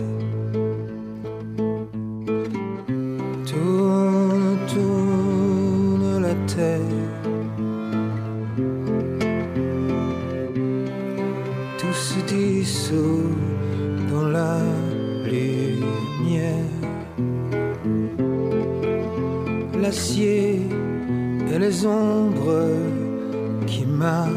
Ombres qui marchent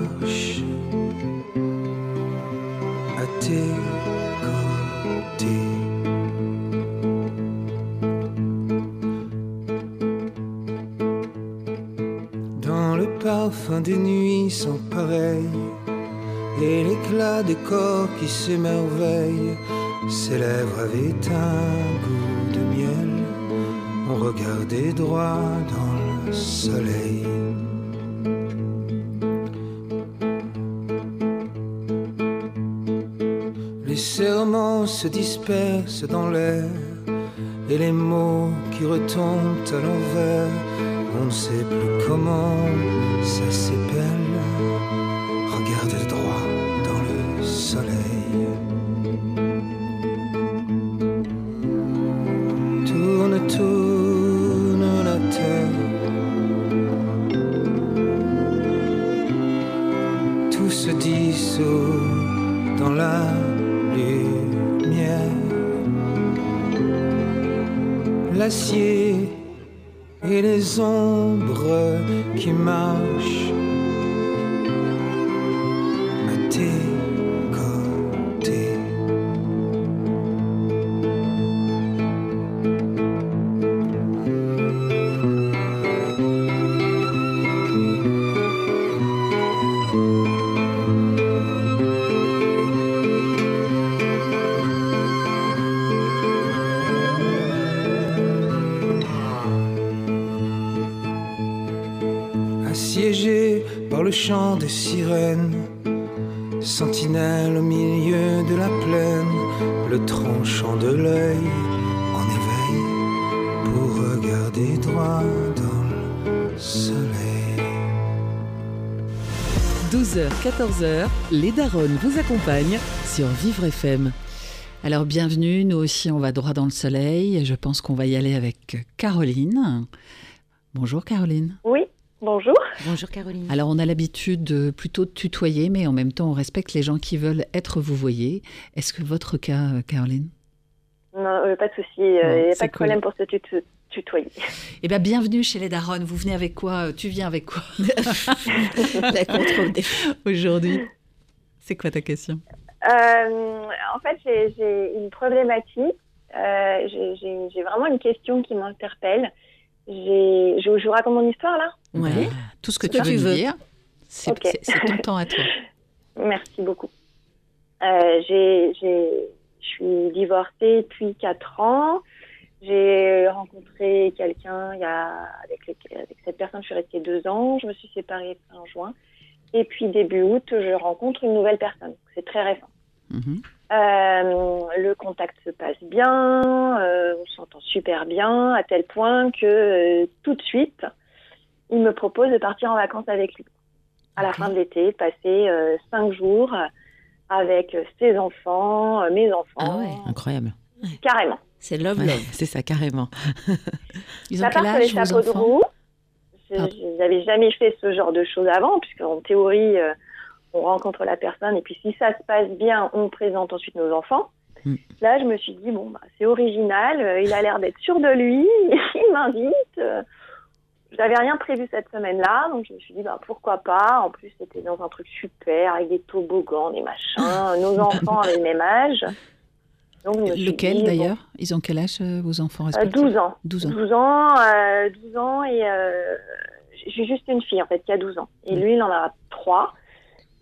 dans l'air et les mots qui retombent à l'envers. On ne sait plus comment ça s'épelle. Le chant des sirènes, sentinelle au milieu de la plaine, le tranchant de l'œil en éveil pour regarder droit dans le soleil. 12h, 14h, les Daronnes vous accompagnent sur Vivre FM. Alors bienvenue, nous aussi on va droit dans le soleil et je pense qu'on va y aller avec Caroline. Bonjour Caroline. Oui, bonjour. Bonjour Caroline. Alors on a l'habitude de plutôt de tutoyer mais en même temps on respecte les gens qui veulent être vous voyez. Est-ce que votre cas euh, Caroline? Non, euh, pas de souci, il n'y Bon, a pas de cool. problème pour se tut- tutoyer. Eh bien bienvenue chez les Daronnes, vous venez avec quoi? Tu viens avec quoi? Aujourd'hui C'est quoi ta question? Euh, en fait, j'ai- une problématique. Euh, j'ai vraiment une question qui m'interpelle. J'ai- Je je vous raconte mon histoire là Ouais. Bah, Tout ce que tu que veux tu nous veux. dire, c'est Ok. c'est- c'est ton temps à toi. Merci beaucoup. Euh, j'ai- j'ai- je suis divorcée depuis 4 ans. J'ai rencontré quelqu'un il y a avec, les- avec cette personne, je suis restée deux ans. Je me suis séparée fin juin. Et puis début août, je rencontre une nouvelle personne. C'est très récent. Mhm. Euh, le contact se passe bien, euh, on s'entend super bien, à tel point que euh, tout de suite, il me propose de partir en vacances avec lui. À la fin de l'été, passer euh, cinq jours avec ses enfants, euh, mes enfants, Ah ouais. Incroyable. carrément. C'est love Ouais, love. c'est ça, carrément. Ils ont Ça quel part sur les âge vos chapeaux de enfants? Roue. Je n'avais jamais fait ce genre de choses avant, puisque en théorie, euh, on rencontre la personne et puis si ça se passe bien, on présente ensuite nos enfants. Mm. Là, je me suis dit, bon, bah, c'est original, euh, il a l'air d'être sûr de lui, il m'invite. euh, j'avais rien prévu cette semaine-là, donc je me suis dit bah, pourquoi pas. En plus, c'était dans un truc super avec des toboggans, des machins. Nos enfants avaient le même âge. Donc, je Lequel bon, D'ailleurs, ils ont quel âge euh, vos enfants euh, respectifs? 12 ans. 12 ans. 12 ans, euh, 12 ans et j'ai juste une fille en fait qui a 12 ans. Et lui, il en a 3.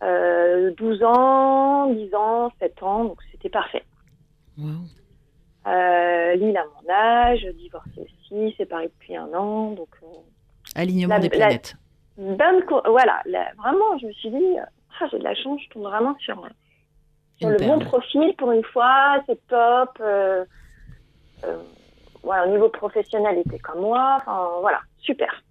Euh, 12 ans, 10 ans, 7 ans, donc c'était parfait. Waouh. Euh, il a mon âge, divorcé aussi, séparé depuis un an, donc euh, Alignement La- des la- planètes. bonne cour- voilà, la- vraiment, je me suis dit, ah, j'ai de la chance, je tombe vraiment sur, le bon profil pour une fois, c'est top. Euh, euh, voilà, au niveau professionnel, il était comme moi, enfin voilà, super.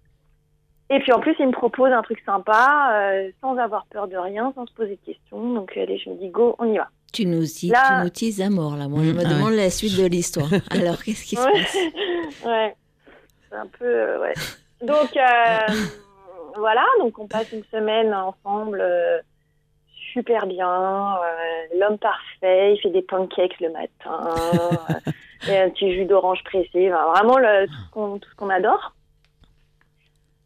Et puis en plus, il me propose un truc sympa, euh, sans avoir peur de rien, sans se poser de questions. Donc allez, je me dis, go, on y va. Tu nous, dis, Là- tu nous teases à mort, là. Moi, je Mm, me ah demande la suite de l'histoire. Alors, qu'est-ce qui se Ouais. passe? Ouais. C'est un peu. euh, ouais. Donc, euh, voilà. Donc, on passe une semaine ensemble. euh, super bien. euh, L'homme parfait. Il fait des pancakes le matin. euh, et un petit jus d'orange pressé. Enfin, vraiment le, tout ce qu'on tout ce qu'on adore.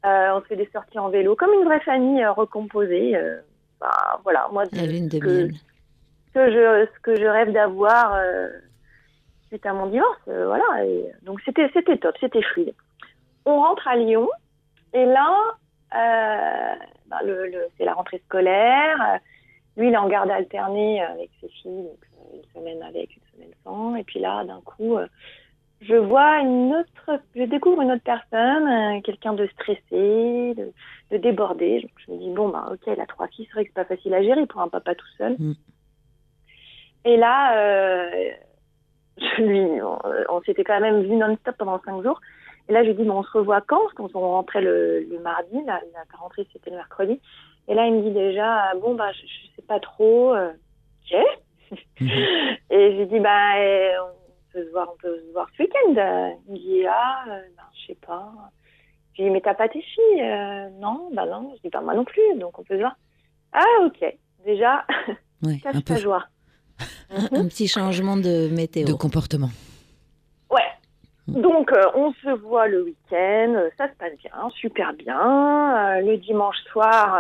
Euh, on se fait des sorties en vélo comme une vraie famille euh, recomposée. euh, bah, voilà, moi, La lune de miel. ce que je, ce que je rêve d'avoir euh, suite à mon divorce. euh, voilà. Et donc c'était, c'était top, c'était fluide. On rentre à Lyon et là, euh, bah, le, le- c'est la rentrée scolaire. Lui, il est en garde alternée avec ses filles, donc une semaine avec, une semaine sans. Et puis là, d'un coup, je vois une autre, je découvre une autre personne, euh, quelqu'un de stressé, de, de débordé. Donc je me dis bon bah ok, elle a trois filles, c'est vrai que c'est pas facile à gérer pour un papa tout seul. Mm. Et là, euh, je lui, on, on s'était quand même vu non-stop pendant cinq jours. Et là, je lui dis, mais on se revoit quand? Parce qu'on on rentrait le, le mardi, la, la rentrée c'était le mercredi. Et là, il me dit déjà, bon, bah, je, je sais pas trop. euh, ok. Et je lui dis, bah, euh, on peut se voir, on peut se voir ce week-end. Il me dit, ah, ben, je sais pas. Je lui dis, mais t'as pas tes filles Euh, Non, bah non. Je dis, bah, moi non plus, donc on peut se voir. Ah, ok. Déjà, Ouais, un peu ta joie. Un, un petit changement de météo. de comportement. Ouais. Donc, euh, on se voit le week-end, ça se passe bien, super bien. Euh, le dimanche soir,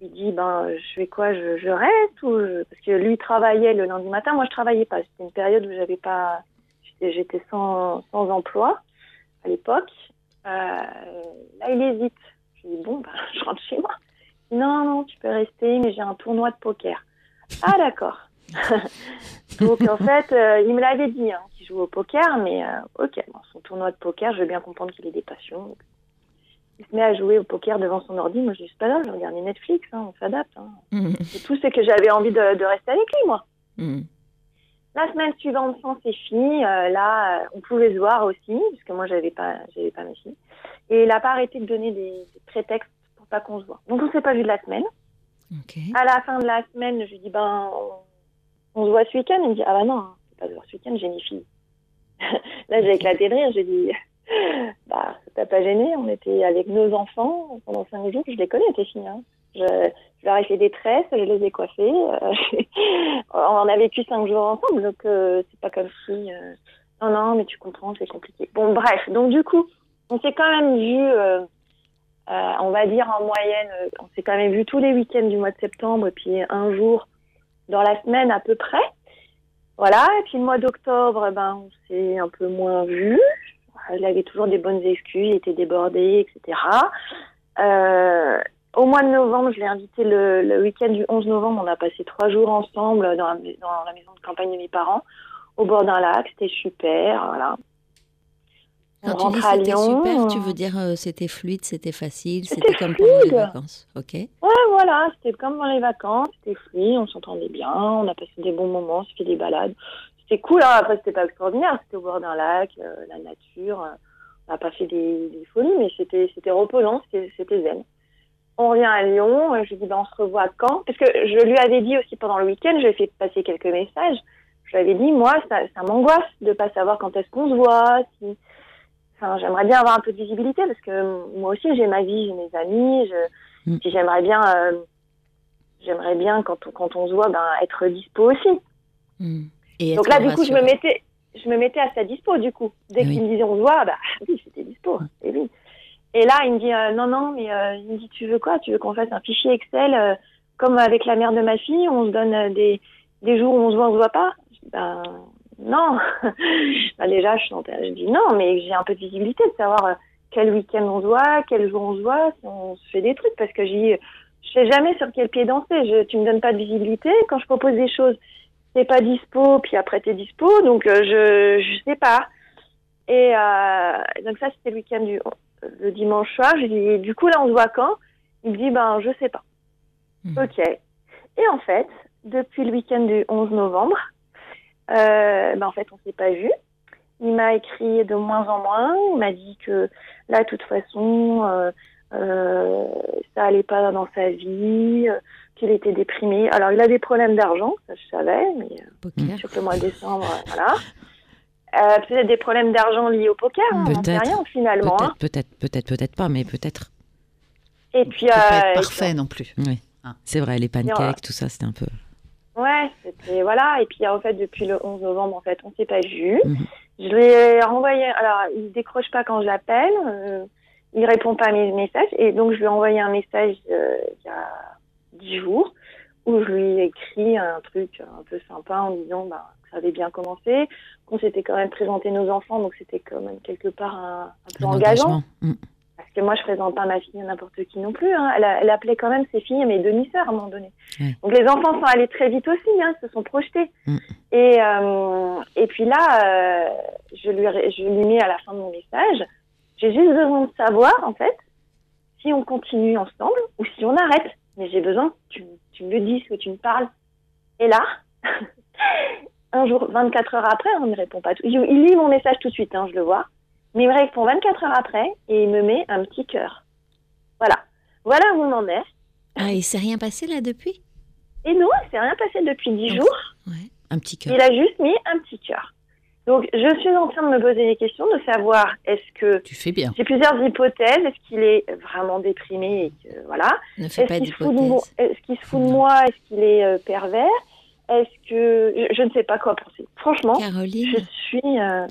je lui dis, ben, je fais quoi je, reste ou Parce que lui travaillait le lundi matin, moi je travaillais pas. C'était une période où j'avais pas, j'étais- sans, sans emploi à l'époque. Euh, là, il hésite. Je dis, bon, ben, je rentre chez moi. Non, non, tu peux rester, mais j'ai un tournoi de poker. Ah, d'accord. Donc en fait, euh, il me l'avait dit, hein, joue au poker, mais euh, ok, bon, son tournoi de poker, je veux bien comprendre qu'il ait des passions. Il se met à jouer au poker devant son ordi. Moi, je dis, c'est pas grave, je regarde Netflix, hein, on s'adapte. Hein. Mm, Et tout, c'est que j'avais envie de, de rester avec lui, moi. mm. La semaine suivante, sans ses filles, euh, là, euh, on pouvait se voir aussi, parce que moi, j'avais pas, j'avais pas mes filles. Et il a pas arrêté de donner des, des prétextes pour pas qu'on se voit. Donc, on s'est pas vu de la semaine. À la fin de la semaine, je lui dis, ben, on, on se voit ce week-end. Il me dit, ah bah non, on peut pas se voir ce week-end, j'ai mes filles. Là, j'ai éclaté de rire. J'ai dit, bah, ça t'a pas gêné. On était avec nos enfants pendant cinq jours. Je les connais, tes filles. Hein. Je, leur ai fait des tresses, je les ai coiffées. euh, on a vécu cinq jours ensemble, donc euh, c'est pas comme si. euh, non, non, mais tu comprends, c'est compliqué. Bon, bref. Donc, du coup, on s'est quand même vu. euh, euh, on va dire en moyenne, on s'est quand même vu tous les week-ends du mois de septembre et puis un jour dans la semaine à peu près. Voilà, et puis le mois d'octobre, ben, on s'est un peu moins vu. Il avait toujours des bonnes excuses, il était débordé, etc. Euh, au mois de novembre, je l'ai invité le, le week-end du 11 novembre. On a passé trois jours ensemble dans la, dans la maison de campagne de mes parents, au bord d'un lac. C'était super, voilà. Quand On tu dis c'était super, tu veux dire euh, c'était fluide, c'était facile, C'était comme pendant les vacances. Ok. Ouais, voilà, c'était comme dans les vacances, c'était fluide, on s'entendait bien, on a passé des bons moments, on s'est fait des balades. C'était cool, hein. après c'était pas extraordinaire, c'était au bord d'un lac, euh, la nature, euh, on n'a pas fait des, des folies, mais c'était c'était reposant, c'était c'était zen. On revient à Lyon, euh, je lui dis, ben, on se revoit quand? Parce que je lui avais dit aussi pendant le week-end, je lui ai fait passer quelques messages, je lui avais dit, moi, ça, ça m'angoisse de pas savoir quand est-ce qu'on se voit, si... Enfin, j'aimerais bien avoir un peu de visibilité parce que moi aussi j'ai ma vie, j'ai mes amis, je, Mm. puis j'aimerais bien, euh, j'aimerais bien quand on, quand on se voit, ben être dispo aussi. Mm. Et Donc là, du coup, je me mettais, je me mettais à sa dispo du coup. Dès Ah oui. qu'il me disait on se voit, bah oui, j'étais dispo. Et oui. Et là, il me dit euh, non, non, mais euh, il me dit tu veux quoi? Tu veux qu'on fasse un fichier Excel euh, comme avec la mère de ma fille, on se donne des, des jours où on se voit, on se voit pas? Je dis, Ben non. Bah, déjà, je, je dis non, mais j'ai un peu de visibilité de savoir quel week-end on se voit, quel jour on se voit, si on se fait des trucs, parce que j'ai je sais jamais sur quel pied danser. Je, tu me donnes pas de visibilité. Quand je propose des choses, t'es pas dispo, puis après t'es dispo, donc euh, je je sais pas. Et euh, donc ça c'était le week-end du le dimanche soir. Je dis du coup là on se voit quand? Il me dit ben je sais pas. Mhm. Ok. Et en fait depuis le week-end du 11 novembre, euh, ben en fait on s'est pas vu. Il m'a écrit de moins en moins. Il m'a dit que là de toute façon euh, ça allait pas dans sa vie, qu'il était déprimé. Alors il a des problèmes d'argent, ça je savais, mais euh, Poker. sur le mois de décembre, euh, voilà. Euh, peut-être des problèmes d'argent liés au poker, hein, on sait Peut-être. rien finalement. hein. Peut-être, peut-être, peut-être, peut-être pas, mais peut-être. Et puis, Ça peut pas euh, être parfait non plus. Oui. Ah. C'est vrai, les pancakes, tout ça, c'était un peu. Ouais, c'était voilà. Et puis en fait, depuis le 11 novembre, en fait, on s'est pas vu. Mhm. Je lui ai renvoyé. Alors, il décroche pas quand je l'appelle. Euh, il répond pas à mes messages. Et donc, je lui ai envoyé un message euh, il y a dix jours où je lui ai écrit un truc un peu sympa en disant bah, que ça avait bien commencé, qu'on s'était quand même présenté nos enfants, donc c'était quand même quelque part un, un peu un engageant. engagement. Mm. Parce que moi, je présente pas ma fille à n'importe qui non plus. Hein. Elle, a- elle appelait quand même ses filles mes demi-sœurs à un moment donné. Donc les enfants sont allés très vite aussi, hein, se sont projetés. Mm. Et, euh, et puis là, euh, je, lui, je lui mets à la fin de mon message, j'ai juste besoin de savoir, en fait, si on continue ensemble ou si on arrête. Mais j'ai besoin que tu, tu me le dises, que tu me parles. Et là, un jour, 24 heures après, on ne me répond pas. tout- Il, lit mon message tout de suite, hein, je le vois. Mais il me répond 24 heures après et il me met un petit cœur. Voilà. Voilà où on en est. Ah, il s'est rien passé là depuis? Et non, il s'est rien passé depuis 10 Donc, jours. Ouais. Un petit cœur. Il a juste mis un petit cœur. Donc, je suis en train de me poser des questions, de savoir est-ce que Tu fais bien. j'ai plusieurs hypothèses. Est-ce qu'il est vraiment déprimé et que voilà. Ne fais pas Est-ce qu'il se fout de moi d'hypothèse. Est-ce qu'il se fout de moi Est-ce qu'il est euh, pervers? Est-ce que je, je ne sais pas quoi penser. Franchement, Caroline je suis. euh,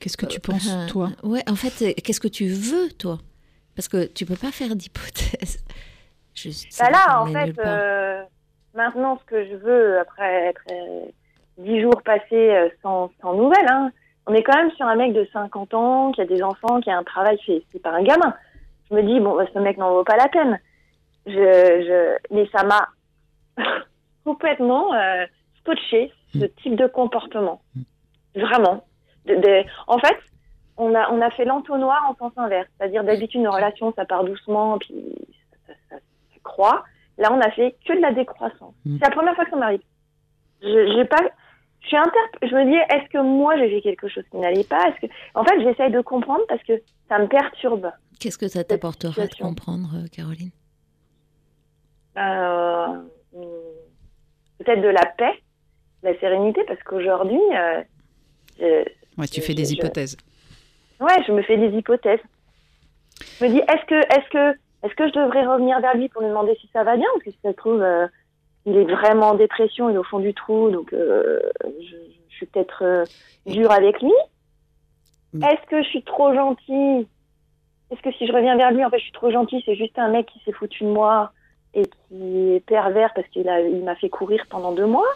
Qu'est-ce que tu penses, Euh, toi? Ouais, en fait, qu'est-ce que tu veux, toi? Parce que tu peux pas faire d'hypothèse. Je- ça Bah là, en fait, euh, maintenant, ce que je veux, après être dix jours passés euh, sans, sans nouvelles, hein, on est quand même sur un mec de 50 ans, qui a des enfants, qui a un travail fait. C'est pas un gamin. Je me dis, bon, bah, ce mec n'en vaut pas la peine. Je, je... Mais ça m'a complètement euh, scotché, ce type de comportement. Vraiment. De- de- En fait, on a, on a fait l'entonnoir en sens inverse. C'est-à-dire, d'habitude, une relation, ça part doucement, puis ça, ça- ça croît. Là, on a fait que de la décroissance. Mm. C'est la première fois que ça m'arrive. Je, j'ai pas, je suis interp- je me dis, est-ce que moi j'ai fait quelque chose qui n'allait pas? Est-ce que, en fait, j'essaye de comprendre parce que ça me perturbe. Qu'est-ce que ça t'apportera de comprendre, euh, Caroline? Euh, peut-être de la paix, de la sérénité, parce qu'aujourd'hui, euh, je- Ouais, tu je- fais des je- hypothèses. ouais, je me fais des hypothèses. Je me dis, est-ce que, est-ce que, est-ce que je devrais revenir vers lui pour lui demander si ça va bien? Parce que si ça se trouve, euh, il est vraiment en dépression, il est au fond du trou, donc euh, je, je suis peut-être euh, dure avec lui. Mais- Est-ce que je suis trop gentille? Est-ce que si je reviens vers lui, en fait, je suis trop gentille, c'est juste un mec qui s'est foutu de moi et qui est pervers parce qu'il a, il m'a fait courir pendant deux mois?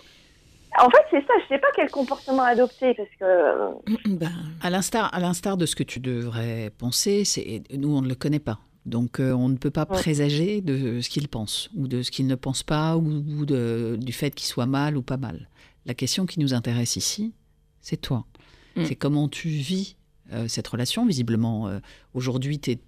En fait, c'est ça, je sais pas quel comportement adopter parce que Ben, À l'instar, à l'instar de ce que tu devrais penser, c'est nous on ne le connaît pas, donc euh, on ne peut pas présager de ce qu'il pense ou de ce qu'il ne pense pas ou, ou de- du fait qu'il soit mal ou pas mal. La question qui nous intéresse ici, c'est toi. Mm. C'est comment tu vis euh, cette relation. Visiblement, euh, aujourd'hui, tu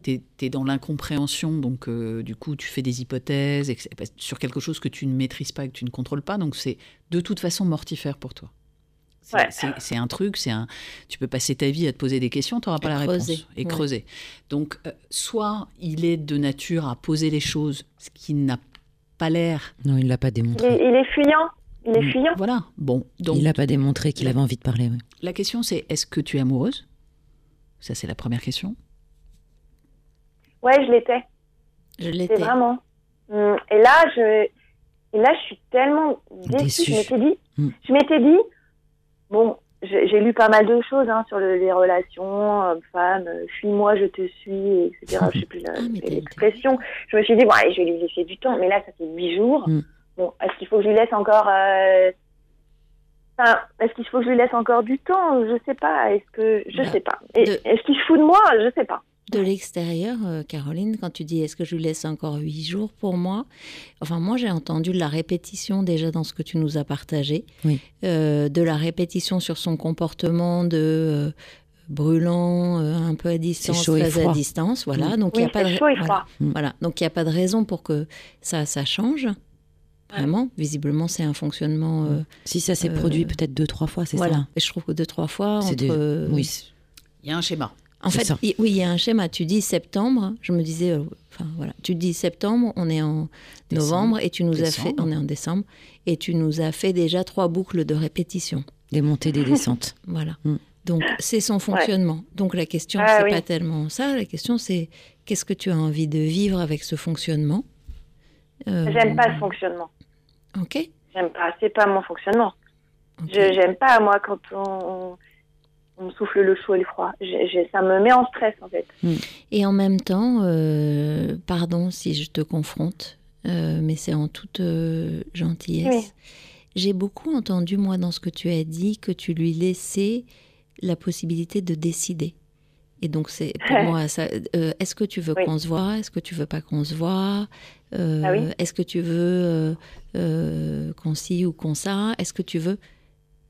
es, dans l'incompréhension, donc euh, du coup, tu fais des hypothèses sur quelque chose que tu ne maîtrises pas et que tu ne contrôles pas. Donc, c'est de toute façon mortifère pour toi. C'est Ouais. un truc, c'est un. Tu peux passer ta vie à te poser des questions, tu n'auras pas la creuser, réponse. Et ouais. creuser. Donc, euh, soit il est de nature à poser les choses, ce qui n'a pas l'air. Non, il l'a pas démontré. il est fuyant. Il est fuyant. Voilà. Bon. Donc, il l'a pas démontré qu'il avait envie de parler. ouais. la question, c'est est-ce que tu es amoureuse? Ça, c'est la première question. Ouais, je l'étais. je C'est l'étais. vraiment. Hum, Et là, je, et là, je suis tellement déçue. Déçue. Je m'étais dit, Mm. je m'étais dit, bon, j'ai lu pas mal de choses hein, sur les relations hommes-femmes, fuis-moi, je te suis, etc. je sais plus Ah, l'expression. Je me suis dit, bon, allez, je vais lui laisser du temps, mais là, ça fait huit jours. Mm. Bon, est-ce qu'il faut que je lui laisse encore. euh, Enfin, est-ce qu'il faut que je lui laisse encore du temps? Je sais pas. Est-ce que. Je Bah, sais pas. De- Est-ce qu'il se fout de moi? Je sais pas. De l'extérieur, euh, Caroline, quand tu dis est-ce que je lui laisse encore huit jours pour moi? Enfin, moi, j'ai entendu de la répétition déjà dans ce que tu nous as partagé, Oui. Euh, de la répétition sur son comportement de euh, brûlant, euh, un peu à distance, chaud et à distance, voilà. Donc il Oui, y a pas de c'est chaud et voilà. Mm. Donc il n'y a pas de raison pour que ça, ça change. Vraiment, visiblement, c'est un fonctionnement. euh, Si ça s'est Euh, produit peut-être deux, trois fois, c'est voilà. ça Et je trouve que deux, trois fois, C'est entre. des- Oui, c'est- Il y a un schéma. En fait, il- oui, il y a un schéma. Tu dis septembre, je me disais, euh, enfin voilà, tu dis septembre, on est en novembre et tu nous as fait, on est en décembre et tu nous as fait déjà trois boucles de répétition. des montées, des descentes. Voilà. Mm. Donc c'est son fonctionnement. Donc la question Ah c'est oui. pas tellement ça. La question c'est qu'est-ce que tu as envie de vivre avec ce fonctionnement? Euh, J'aime pas ce fonctionnement. Ok. J'aime pas. C'est pas mon fonctionnement. Je J'aime pas, moi, quand on, on, on me souffle le chaud et le froid. J'ai- j'ai- ça me met en stress, en fait. Et en même temps, euh, pardon si je te confronte, euh, mais c'est en toute euh, gentillesse. Oui. J'ai beaucoup entendu, moi, dans ce que tu as dit, que tu lui laissais la possibilité de décider. Et donc, c'est pour moi, ça, euh, est-ce que tu veux Oui. qu'on se voit? Est-ce que tu veux pas qu'on se voit? Euh, Ah oui. Est-ce que tu veux euh, euh, qu'on ci ou qu'on ça? Est-ce que tu veux?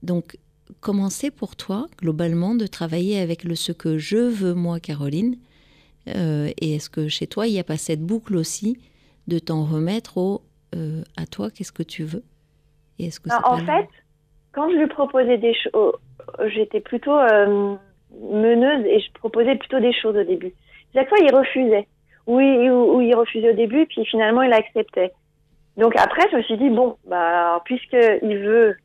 Donc, comment c'est pour toi, globalement, de travailler avec le ce que je veux, moi, Caroline Euh, Et est-ce que chez toi, il n'y a pas cette boucle aussi de t'en remettre au euh, à toi, qu'est-ce que tu veux? Et est-ce que c'est en fait, quand je lui proposais des choses, j'étais plutôt euh, meneuse et je proposais plutôt des choses au début. Chaque fois, il refusait. Oui, ou, ou il refusait au début, puis finalement, il acceptait. Donc après, je me suis dit, bon, bah, puisqu'il veut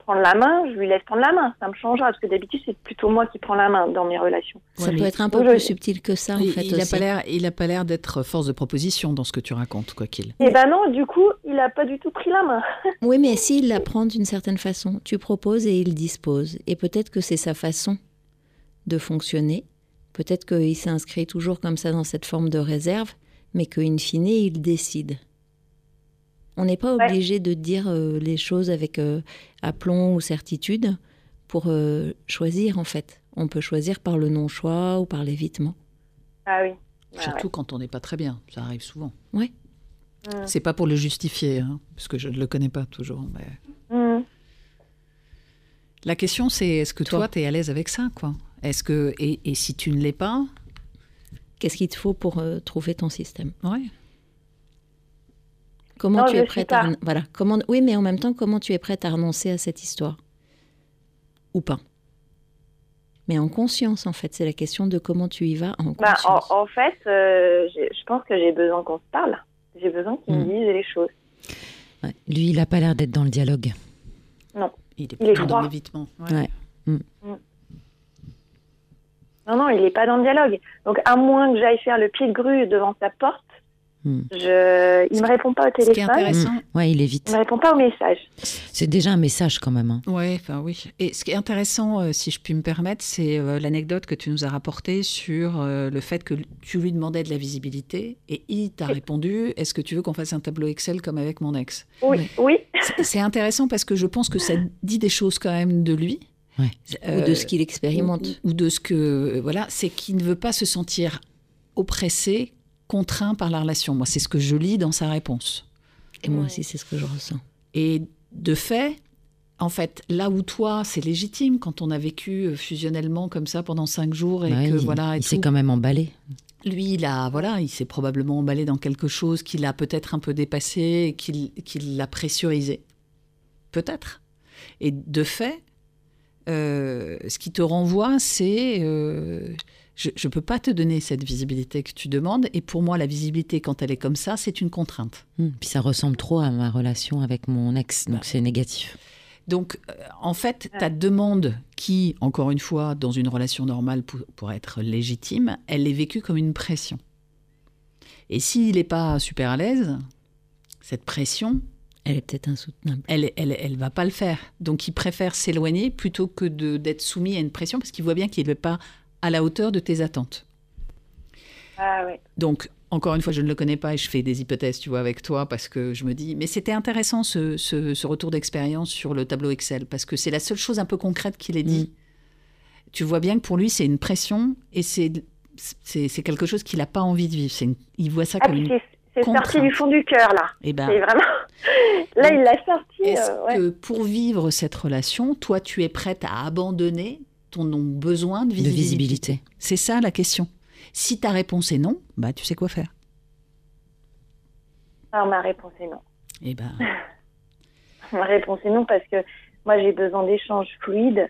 prendre la main, je lui laisse prendre la main. Ça me changera, parce que d'habitude, c'est plutôt moi qui prends la main dans mes relations. Ça Ouais, peut être un peu plus je- subtil que ça, en il fait. il a aussi. pas l'air, il a pas l'air d'être force de proposition dans ce que tu racontes, quoi qu'il. Et ben non, du coup, il a pas du tout pris la main. Oui, mais s'il la prend d'une certaine façon, tu proposes et il dispose. Et peut-être que c'est sa façon de fonctionner. Peut-être qu'il s'inscrit toujours comme ça dans cette forme de réserve, mais qu'in fine, il décide. On n'est pas Ouais. obligé de dire euh, les choses avec euh, aplomb ou certitude pour euh, choisir, en fait. On peut choisir par le non-choix ou par l'évitement. Ah oui. Surtout quand on n'est pas très bien, ça arrive souvent. Ouais. ouais. C'est pas pour le justifier, hein, parce que je ne le connais pas toujours. Mais... Mm. Mm. La question, c'est est-ce que toi, Toi. tu es à l'aise avec ça, quoi? Est-ce que et, et si tu ne l'es pas, Qu'est-ce qu'il te faut pour euh, trouver ton système? Ouais. Comment Non, tu es prête à voilà comment oui mais en même temps comment tu es prête à renoncer à cette histoire? Ou pas? Mais en conscience en fait c'est la question de comment tu y vas en Bah, en, conscience en fait, euh, je pense que j'ai besoin qu'on se parle. J'ai besoin qu'il me Mm. dise les choses. Ouais. Lui, il n'a pas l'air d'être dans le dialogue. Il est Il est plutôt dans l'évitement. ouais. Ouais. Non, non, il n'est pas dans le dialogue. Donc, à moins que j'aille faire le pied de grue devant sa porte, Hmm. je... il ne me répond pas au Ce qui est téléphone. intéressant, Ouais, il Il évite. ne me répond pas au message. C'est déjà un message quand même. hein. Ouais, enfin oui. Et ce qui est intéressant, euh, si je puis me permettre, c'est euh, l'anecdote que tu nous as rapportée sur euh, le fait que tu lui demandais de la visibilité et il t'a répondu Est-ce que tu veux qu'on fasse un tableau Excel comme avec mon ex? Oui, Ouais. oui. C'est- intéressant parce que je pense que ça dit des choses quand même de lui. Ouais. ou de ce qu'il expérimente ou, ou de ce que voilà, c'est qu'il ne veut pas se sentir oppressé, contraint par la relation. Moi, c'est ce que je lis dans sa réponse. et moi Ouais. aussi c'est ce que je ressens Et de fait, en fait, là où toi, c'est légitime quand on a vécu euh, fusionnellement comme ça pendant cinq jours et Ouais, que il voilà, et il s'est quand même emballé. lui, il a voilà, il s'est probablement emballé dans quelque chose qu'il a peut-être un peu dépassé, et qu'il qu'il l'a pressurisé, peut-être. Et de fait, euh, ce qui te renvoie, c'est euh, je ne peux pas te donner cette visibilité que tu demandes. Et pour moi, la visibilité, quand elle est comme ça, c'est une contrainte. Hmm. Puis ça ressemble trop à ma relation avec mon ex, donc c'est négatif. Donc, euh, en fait, ta demande qui, encore une fois, dans une relation normale pour, pour être légitime, elle est vécue comme une pression. Et s'il n'est pas super à l'aise, cette pression, Elle est peut-être insoutenable. Elle, elle, elle va pas le faire. Donc il préfère s'éloigner plutôt que d'être soumis à une pression parce qu'il voit bien qu'il n'est pas à la hauteur de tes attentes. Ah ouais. Donc, encore une fois, je ne le connais pas et je fais des hypothèses, tu vois, avec toi, parce que je me dis, mais c'était intéressant ce, ce- ce retour d'expérience sur le tableau Excel, parce que c'est la seule chose un peu concrète qu'il ait dit. Tu vois bien que pour lui, c'est une pression et c'est c'est c'est quelque chose qu'il n'a pas envie de vivre. Une- il voit ça Ah, comme une. c'est c'est sorti du fond du cœur, là. Eh ben, C'est vraiment. Là, il l'a sorti. est-ce euh, ouais. que pour vivre cette relation, toi, tu es prête à abandonner ton besoin de De visibilité, visibilité. C'est ça la question. Si ta réponse est non, bah tu sais quoi faire. Alors, ma réponse est non. Eh ben, Ma réponse est non parce que moi, j'ai besoin d'échanges fluides,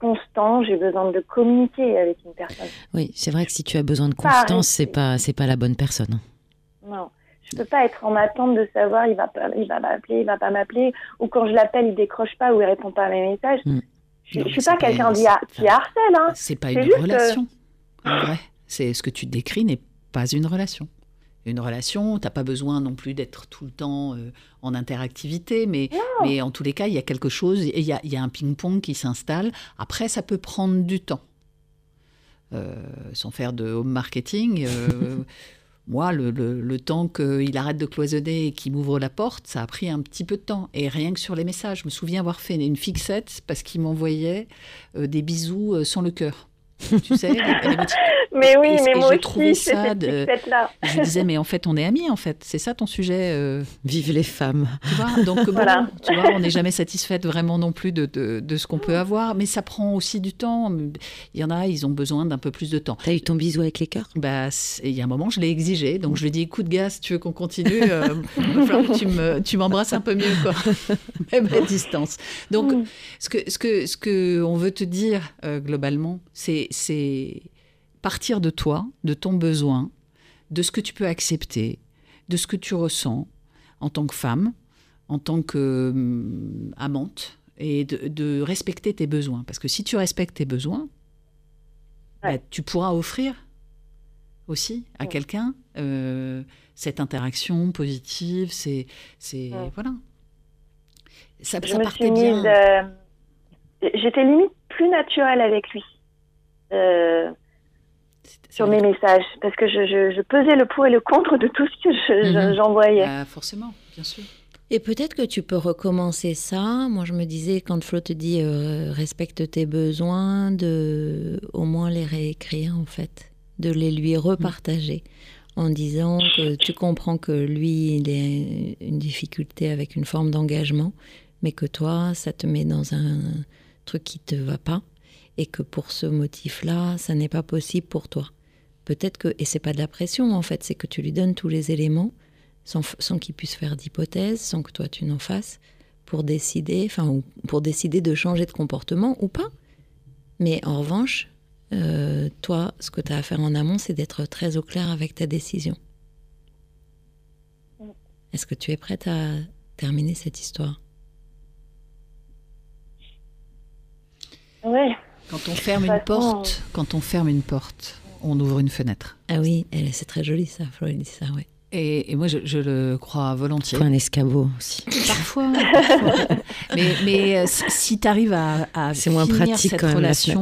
constants. J'ai besoin de communiquer avec une personne. Oui, c'est vrai que si tu as besoin de Pas constance, c'est pas c'est pas la bonne personne. Non. Je peux pas être en attente de savoir il va pas, il va m'appeler, il va pas m'appeler, ou quand je l'appelle, il décroche pas ou il répond pas à mes messages. Mm. Je, mais suis c'est pas quelqu'un qui, harcèle, hein. c'est pas une euh, relation. En vrai, c'est ce que tu décris n'est pas une relation. Une relation, t'as pas besoin non plus d'être tout le temps euh, en interactivité, mais, mais en tous les cas, il y a quelque chose, et il y a, il y a un ping-pong qui s'installe. Après, ça peut prendre du temps. Euh, sans faire de home marketing, euh, moi, le, le- temps qu'il arrête de cloisonner et qu'il m'ouvre la porte, ça a pris un petit peu de temps. Et rien que sur les messages, je me souviens avoir fait une fixette parce qu'il m'envoyait euh, des bisous euh, sans le cœur. Tu sais, les- les Mais oui, mais moi je trouvais aussi, c'est ça cette de- fête-là. je disais, mais en fait, on est amis, en fait. C'est ça ton sujet. euh, Vive les femmes. tu vois Donc, bon, Voilà. tu vois, on n'est jamais satisfaite vraiment non plus de, de, de ce qu'on peut avoir, mais ça prend aussi du temps. Il y en a, ils ont besoin d'un peu plus de temps. T'as eu ton bisou avec les cœurs? Bah, il y a un moment, je l'ai exigé, donc je lui ai dit, écoute, gars, si tu veux qu'on continue, euh, il va falloir que tu me- tu m'embrasses un peu mieux, quoi, même à distance. Donc, Mm. ce que, ce que, ce que on veut te dire euh, globalement, c'est, c'est partir de toi, de ton besoin, de ce que tu peux accepter, de ce que tu ressens en tant que femme, en tant que hum, amante, et de, de respecter tes besoins. Parce que si tu respectes tes besoins, bah, tu pourras offrir aussi à Ouais. quelqu'un euh, cette interaction positive. C'est, c'est Ouais. voilà. Ça, Je ça me partait suis bien. euh, J'étais limite plus naturelle avec lui. Euh, sur mes messages parce que je, je, je pesais le pour et le contre de tout ce que je- Mhm. j'envoyais. Ah, forcément, bien sûr. Et peut-être que tu peux recommencer ça. Moi, je me disais, quand Flo te dit euh, respecte tes besoins, de au moins les réécrire, en fait, de les lui repartager en disant que tu comprends que lui, il a une difficulté avec une forme d'engagement, mais que toi, ça te met dans un truc qui te va pas et que pour ce motif-là, ça n'est pas possible pour toi. Peut-être que, et c'est pas de la pression en fait, c'est que tu lui donnes tous les éléments sans, sans qu'il puisse faire d'hypothèse, sans que toi tu n'en fasses, pour décider, enfin, ou pour décider de changer de comportement ou pas. Mais en revanche, euh, toi, ce que tu as à faire en amont, c'est d'être très au clair avec ta décision. Mm. Est-ce que tu es prête à terminer cette histoire? Ouais. Quand on ferme une porte, quand on ferme une porte, on ouvre une fenêtre. Ah oui, elle- c'est très joli ça, Flo, elle dit ça, ouais. Et, et moi, je, je le crois volontiers. Faut un escabeau aussi. Parfois, parfois. mais, mais euh, si- tu arrives à, à C'est moins finir pratique cette quand même, la relation,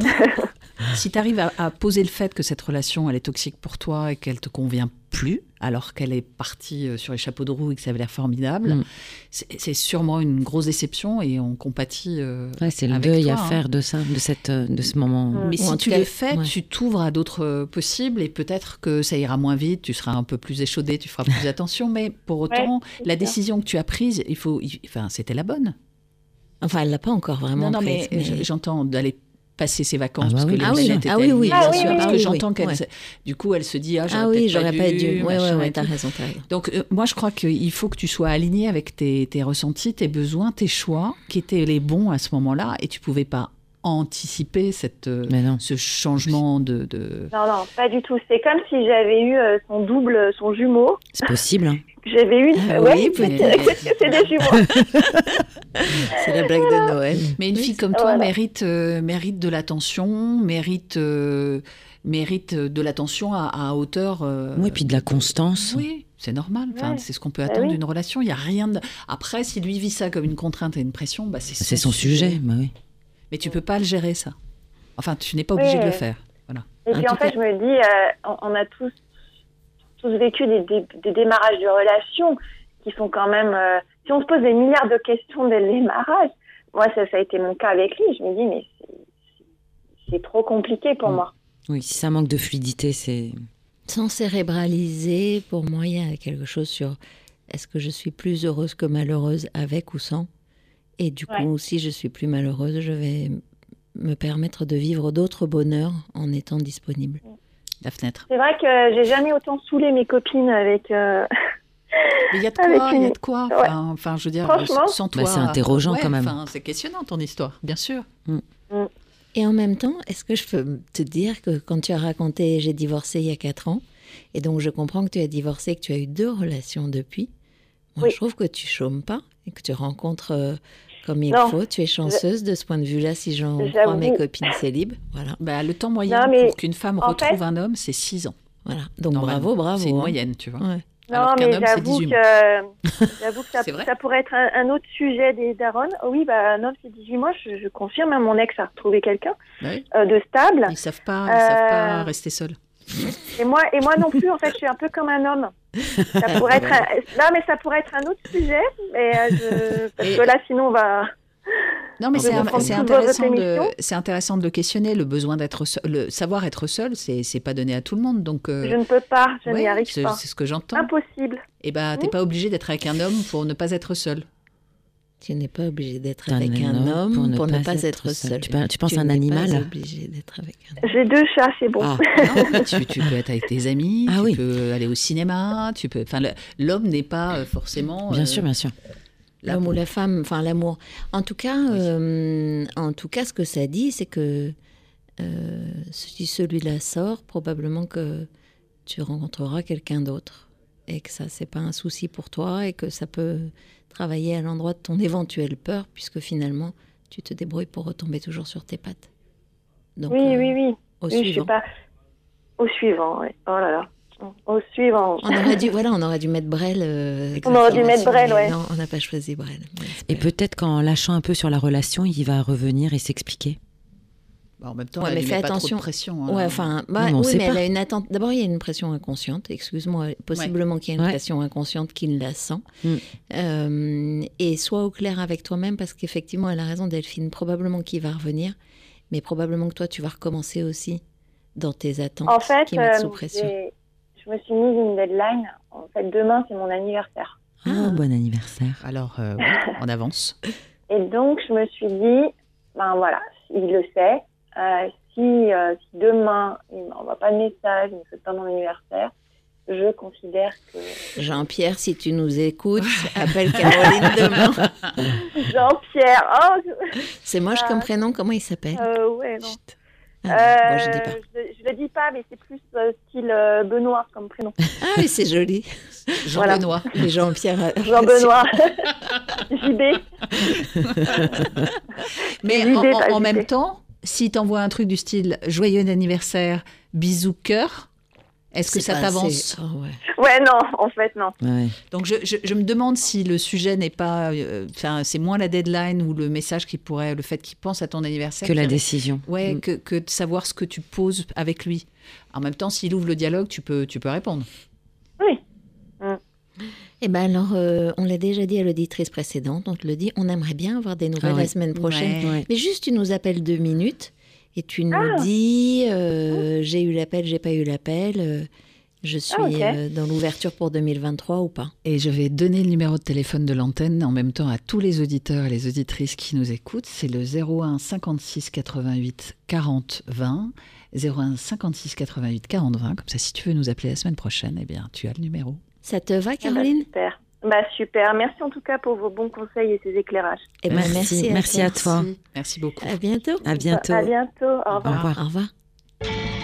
si tu arrives à, à poser le fait que cette relation elle est toxique pour toi et qu'elle te convient plus, alors qu'elle est partie euh, sur les chapeaux de roue et que ça avait l'air formidable, Mm. c'est sûrement une grosse déception et on compatit. euh, Ouais, c'est le deuil toi, à hein. faire de ça, de, cette, euh, de ce moment. Mm. Mais Ou si tu cas, le fais, ouais. tu t'ouvres à d'autres possibles et peut-être que ça ira moins vite, tu seras un peu plus échaudé, tu feras plus attention. Mais pour autant, la ça. décision que tu as prise, il faut, il- enfin, c'était la bonne. Enfin, elle l'a pas encore vraiment non, non, prise, mais, j- j'entends d'aller passer ses vacances Ah bah parce oui, que les sûr. planètes étaient Ah oui, oui, alignées, bien sûr. Ah parce oui, que oui, j'entends qu'elle, du coup, elle se dit ah, Ah oui, j'aurais pas dû. dû, Ouais, ouais, ouais, raison, t'as raison. Donc, euh, moi, je crois qu'il faut que tu sois aligné avec tes, tes ressentis, tes besoins, tes choix, qui étaient les bons à ce moment-là, et tu pouvais pas anticiper cette, euh, ce changement de, de- Non, non, pas du tout. C'est comme si j'avais eu euh, son double, son jumeau. C'est possible. hein. J'avais eu. Ah ouais, oui, c'est peut-être. c'est des jumeaux. C'est la blague de Noël. Mais une fille comme toi voilà. mérite, euh, mérite de l'attention, mérite, euh, mérite de l'attention à, à hauteur. euh, Oui, puis de la constance. Oui, C'est normal. Enfin, Ouais. c'est ce qu'on peut Bah attendre oui. d'une relation. Il y a rien. De... Après, si lui vit ça comme une contrainte et une pression, bah, c'est C'est son sujet, bah oui. Mais tu peux pas le gérer ça. Enfin, tu n'es pas obligé Oui. de le faire. Voilà. Et En puis en fait, je me dis, euh, on, on a tous, tous vécu des, des, des démarrages de relations qui sont quand même. euh, si on se pose des milliards de questions dès le démarrage, moi, ça, ça a été mon cas avec lui. Je me dis, mais c'est- c'est trop compliqué pour Mm. moi. Oui, si ça manque de fluidité, c'est. Sans cérébraliser, pour moi, il y a quelque chose sur est-ce que je suis plus heureuse que malheureuse avec ou sans? Et du Ouais. coup, si je suis plus malheureuse, je vais me permettre de vivre d'autres bonheurs en étant disponible. La fenêtre. C'est vrai que j'ai jamais autant saoulé mes copines avec. euh, Mais il y a de quoi, il y a de quoi. Ouais. Enfin, je veux dire, sans Bah, toi. c'est interrogeant Ouais, quand même. enfin, c'est questionnant ton histoire, bien sûr. Et en même temps, est-ce que je peux te dire que quand tu as raconté j'ai divorcé il y a 4 ans, et donc je comprends que tu as divorcé, que tu as eu deux relations depuis, moi Oui. je trouve que tu chômes pas et que tu rencontres euh, comme il Non. faut. Tu es chanceuse de ce point de vue-là si j'en crois mes copines célibes. Voilà, Bah, le temps moyen Non, pour qu'une femme retrouve fait- un homme, c'est 6 ans. voilà. Donc bravo, bravo. C'est une hein. moyenne, tu vois. Ouais. Non, Alors mais homme, c'est j'avoue 18 que, j'avoue que ça, C'est vrai ça pourrait être un, un autre sujet des darons. Oh oui, bah, un homme, c'est 18 mois. Je, je confirme, hein, mon ex a retrouvé quelqu'un Ouais. euh, de stable. Ils savent pas, ils savent pas Euh, rester seuls. Et moi, et moi non plus, en fait, je suis un peu comme un homme. Ça pourrait être un... Non, mais ça pourrait être un autre sujet. Mais euh, je... Parce que là, sinon, on va... Non, mais c'est intéressant, de, intéressant de le questionner. Le besoin d'être seul, le savoir être seul, c'est pas donné à tout le monde. Donc, euh, Je ne peux pas, je ouais, n'y arrive pas. c'est ce que j'entends. Impossible. Et bah, t'es Mm. pas obligé d'être avec un homme pour ne pas être seul. Tu n'es pas obligé d'être avec un homme homme pour ne, pas, être seul. Tu, pe- tu penses Tu à un animal pas obligé d'être avec un homme. J'ai deux chats, c'est bon. Ah, Non, tu, tu peux être avec tes amis, Ah tu oui. peux aller au cinéma, tu peux. Enfin, l'homme n'est pas euh, forcément. bien euh, sûr, bien sûr. L'homme ou la femme, enfin l'amour. En tout cas, euh, en tout cas, ce que ça dit, c'est que euh, si celui-là sort, probablement que tu rencontreras quelqu'un d'autre et que ça c'est pas un souci pour toi et que ça peut travailler à l'endroit de ton éventuelle peur, puisque finalement tu te débrouilles pour retomber toujours sur tes pattes. Donc, oui, euh, oui, oui. Au Oui, suivant. pas. Au suivant, oui. Oh là là. Au suivant. On aurait dû, voilà, on aurait dû mettre Brel. euh, On aurait dû mettre Brel, ouais. Non, on n'a pas choisi Brel. Et peut-être qu'en lâchant un peu sur la relation, il va revenir et s'expliquer. Bah, en même temps, Ouais, elle mais fais met pas trop attention. de pression. hein. Ouais, enfin, bah, Non, oui, mais elle a une attente. D'abord, il y a une pression inconsciente. Excuse-moi, possiblement qu'il y a une Ouais. pression inconsciente qu'il la sent. Mm. Euh, et sois au clair avec toi-même parce qu'effectivement, elle a raison, Delphine. Probablement qu'il va revenir, mais probablement que toi, tu vas recommencer aussi dans tes attentes En fait, qui mettent euh, sous pression. j'ai- je me suis mise une deadline. En fait, demain, c'est mon anniversaire. Ah, bon anniversaire. Alors, euh, ouais, on avance. Et donc, je me suis dit, ben voilà, il le sait. Euh, si, euh, si demain, il ne m'envoie pas de message, il ne fait pas mon anniversaire, je considère que Jean-Pierre, si tu nous écoutes, appelle Caroline demain. Jean-Pierre, oh, C'est moche comme prénom, comment il s'appelle? Euh, ouais, non. Ah, bon, je dis pas. Euh, je, je le dis pas, mais c'est plus style Benoît comme prénom. Ah oui, c'est joli. Jean Benoît. Et Jean-Pierre. Jean-Benoît. JB. Mais en, même temps, si t'envoies un truc du style joyeux anniversaire, bisous cœur, est-ce que ça t'avance assez- oh, ouais. Ouais, non, en fait, non. Ouais. Donc je, je- je me demande si le sujet n'est pas, euh, enfin c'est moins la deadline ou le message qui pourrait, le fait qu'il pense à ton anniversaire. Que la décision. Ouais, Mm. que, que de savoir ce que tu poses avec lui. En même temps, s'il ouvre le dialogue, tu peux, tu peux répondre. Oui. Eh ben alors, euh, on l'a déjà dit à l'auditrice précédente, on te le dit, on aimerait bien avoir des nouvelles Ah oui. la semaine prochaine. Ouais. Mais juste, tu nous appelles deux minutes et tu nous Ah. dis, euh, j'ai eu l'appel, j'ai pas eu l'appel, euh, je suis Ah, euh, dans l'ouverture pour 2023 ou pas. Et je vais donner le numéro de téléphone de l'antenne en même temps à tous les auditeurs et les auditrices qui nous écoutent. C'est le 01 56 88 40 20. 01 56 88 40 20. Comme ça, si tu veux nous appeler la semaine prochaine, eh bien, tu as le numéro. Ça te va, Ah bah, Caroline super. Bah, super. Merci en tout cas pour vos bons conseils et ces éclairages. Eh ben, Merci, merci à toi. Merci beaucoup. À bientôt. À bientôt. À bientôt. Au revoir. Au revoir. Au revoir.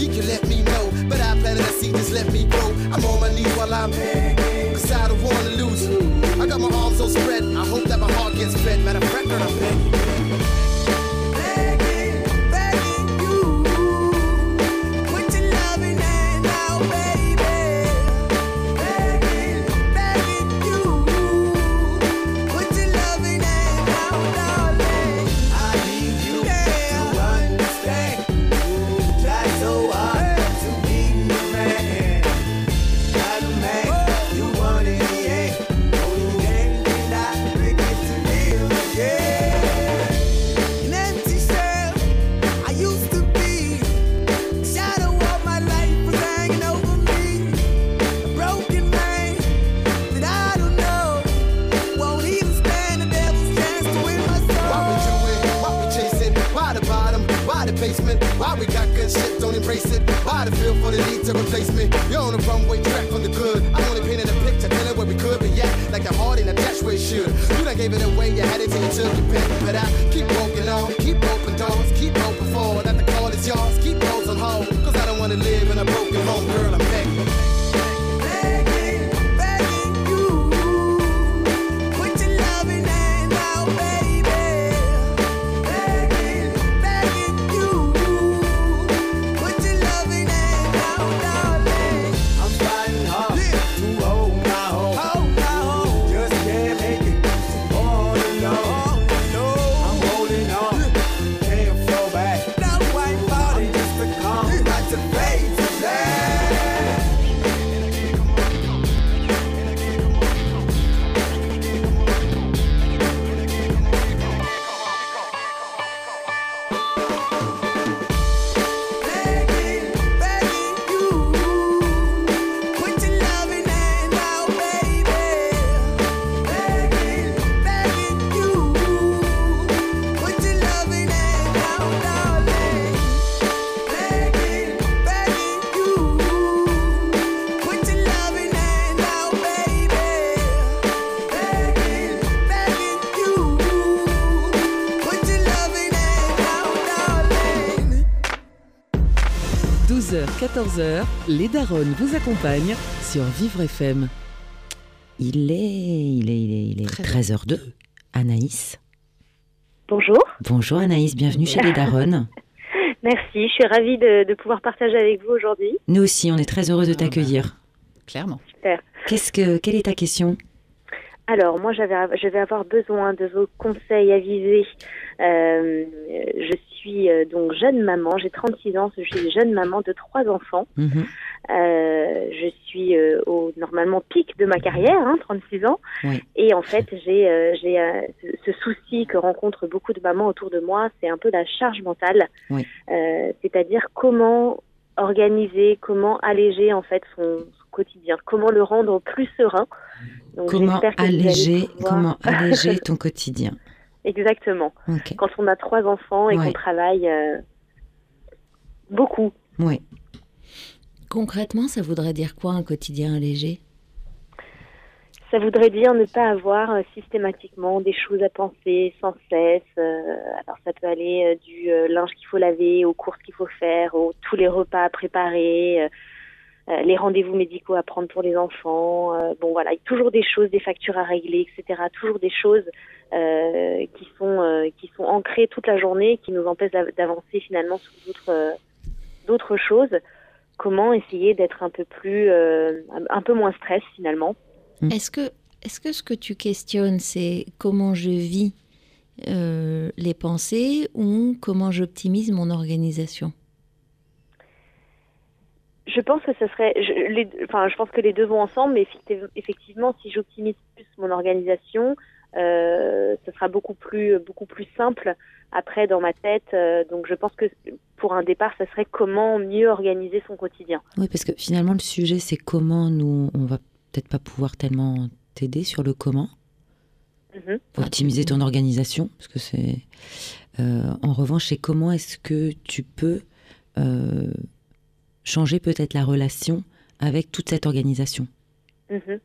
You, let me know. But I planted a seed, just let me grow. I'm on my knees while I'm Cause 14h, les Daronnes vous accompagnent sur Vivre FM. Il est, il est, il est, il est 13h02. Anaïs. Bonjour. Bonjour Anaïs, bienvenue chez les Daronnes. Merci, je suis ravie de, de pouvoir partager avec vous aujourd'hui. Nous aussi, on est très heureux de t'accueillir. Clairement. Super. Qu'est-ce que, quelle est ta question? Alors, moi, je vais avoir besoin de vos conseils avisés. Euh, je suis euh, donc jeune maman, j'ai 36 ans, je suis jeune maman de trois enfants. Mhm. Euh, je suis euh, au normalement pic de ma carrière, hein, 36 ans. Oui. Et en fait, j'ai euh, j'ai ce, souci que rencontrent beaucoup de mamans autour de moi, c'est un peu la charge mentale. Oui. C'est-à-dire comment organiser, comment alléger en fait son, son quotidien, comment le rendre plus serein. Donc, Comment alléger, pouvoir- comment alléger ton quotidien Exactement. Quand on a trois enfants et Ouais. qu'on travaille euh, beaucoup. Oui. Concrètement, ça voudrait dire quoi un quotidien allégé Ça voudrait dire ne pas avoir euh, systématiquement des choses à penser sans cesse. euh, alors ça peut aller euh, du euh, linge qu'il faut laver, aux courses qu'il faut faire, aux tous les repas à préparer, euh, les rendez-vous médicaux à prendre pour les enfants. euh, bon voilà, il y a toujours des choses, des factures à régler, etc. Toujours des choses euh, qui sont euh, qui sont ancrées toute la journée, qui nous empêchent d'av- d'avancer finalement sur d'autres euh, d'autres choses. Comment essayer d'être un peu plus euh, un- peu moins stress finalement. Mm. Est-ce que, est-ce que ce que tu questionnes, c'est comment je vis euh, les pensées ou comment j'optimise mon organisation? Je pense que ce serait, je, les, enfin, je pense que les deux vont ensemble, mais effecti- effectivement, si j'optimise plus mon organisation, euh, ce sera beaucoup plus, beaucoup plus simple après dans ma tête. Euh, donc, je pense que pour un départ, ce serait comment mieux organiser son quotidien. Oui, parce que finalement, le sujet, c'est comment nous, on va peut-être pas pouvoir tellement t'aider sur le comment. Mhm. optimiser ton organisation, parce que c'est. euh, en revanche, c'est comment est-ce que tu peux changer peut-être la relation avec toute cette organisation. Mhm.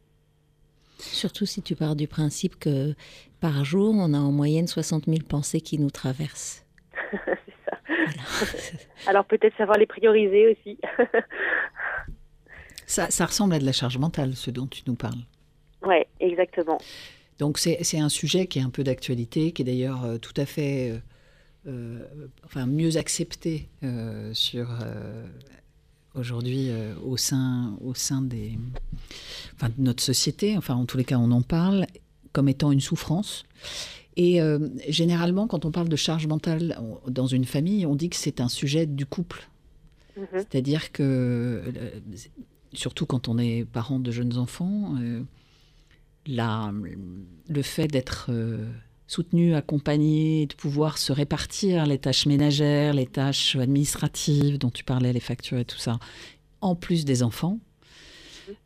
Surtout si tu pars du principe que par jour, on a en moyenne 60 000 pensées qui nous traversent. C'est ça. Voilà. Alors peut-être savoir les prioriser aussi. Ça, ça ressemble à de la charge mentale, ce dont tu nous parles. ouais, exactement. Donc c'est c'est un sujet qui est un peu d'actualité, qui est d'ailleurs euh, tout à fait euh, euh, enfin, mieux accepté euh, sur euh, aujourd'hui euh, au, sein, au sein des, enfin, de notre société. Enfin, en tous les cas, on en parle comme étant une souffrance. Et euh, généralement, quand on parle de charge mentale on- dans une famille, on dit que c'est un sujet du couple. Mhm. C'est-à-dire que, euh, surtout quand on est parent de jeunes enfants, la- le fait d'être soutenu, accompagné, de pouvoir se répartir les tâches ménagères, les tâches administratives dont tu parlais, les factures et tout ça, en plus des enfants,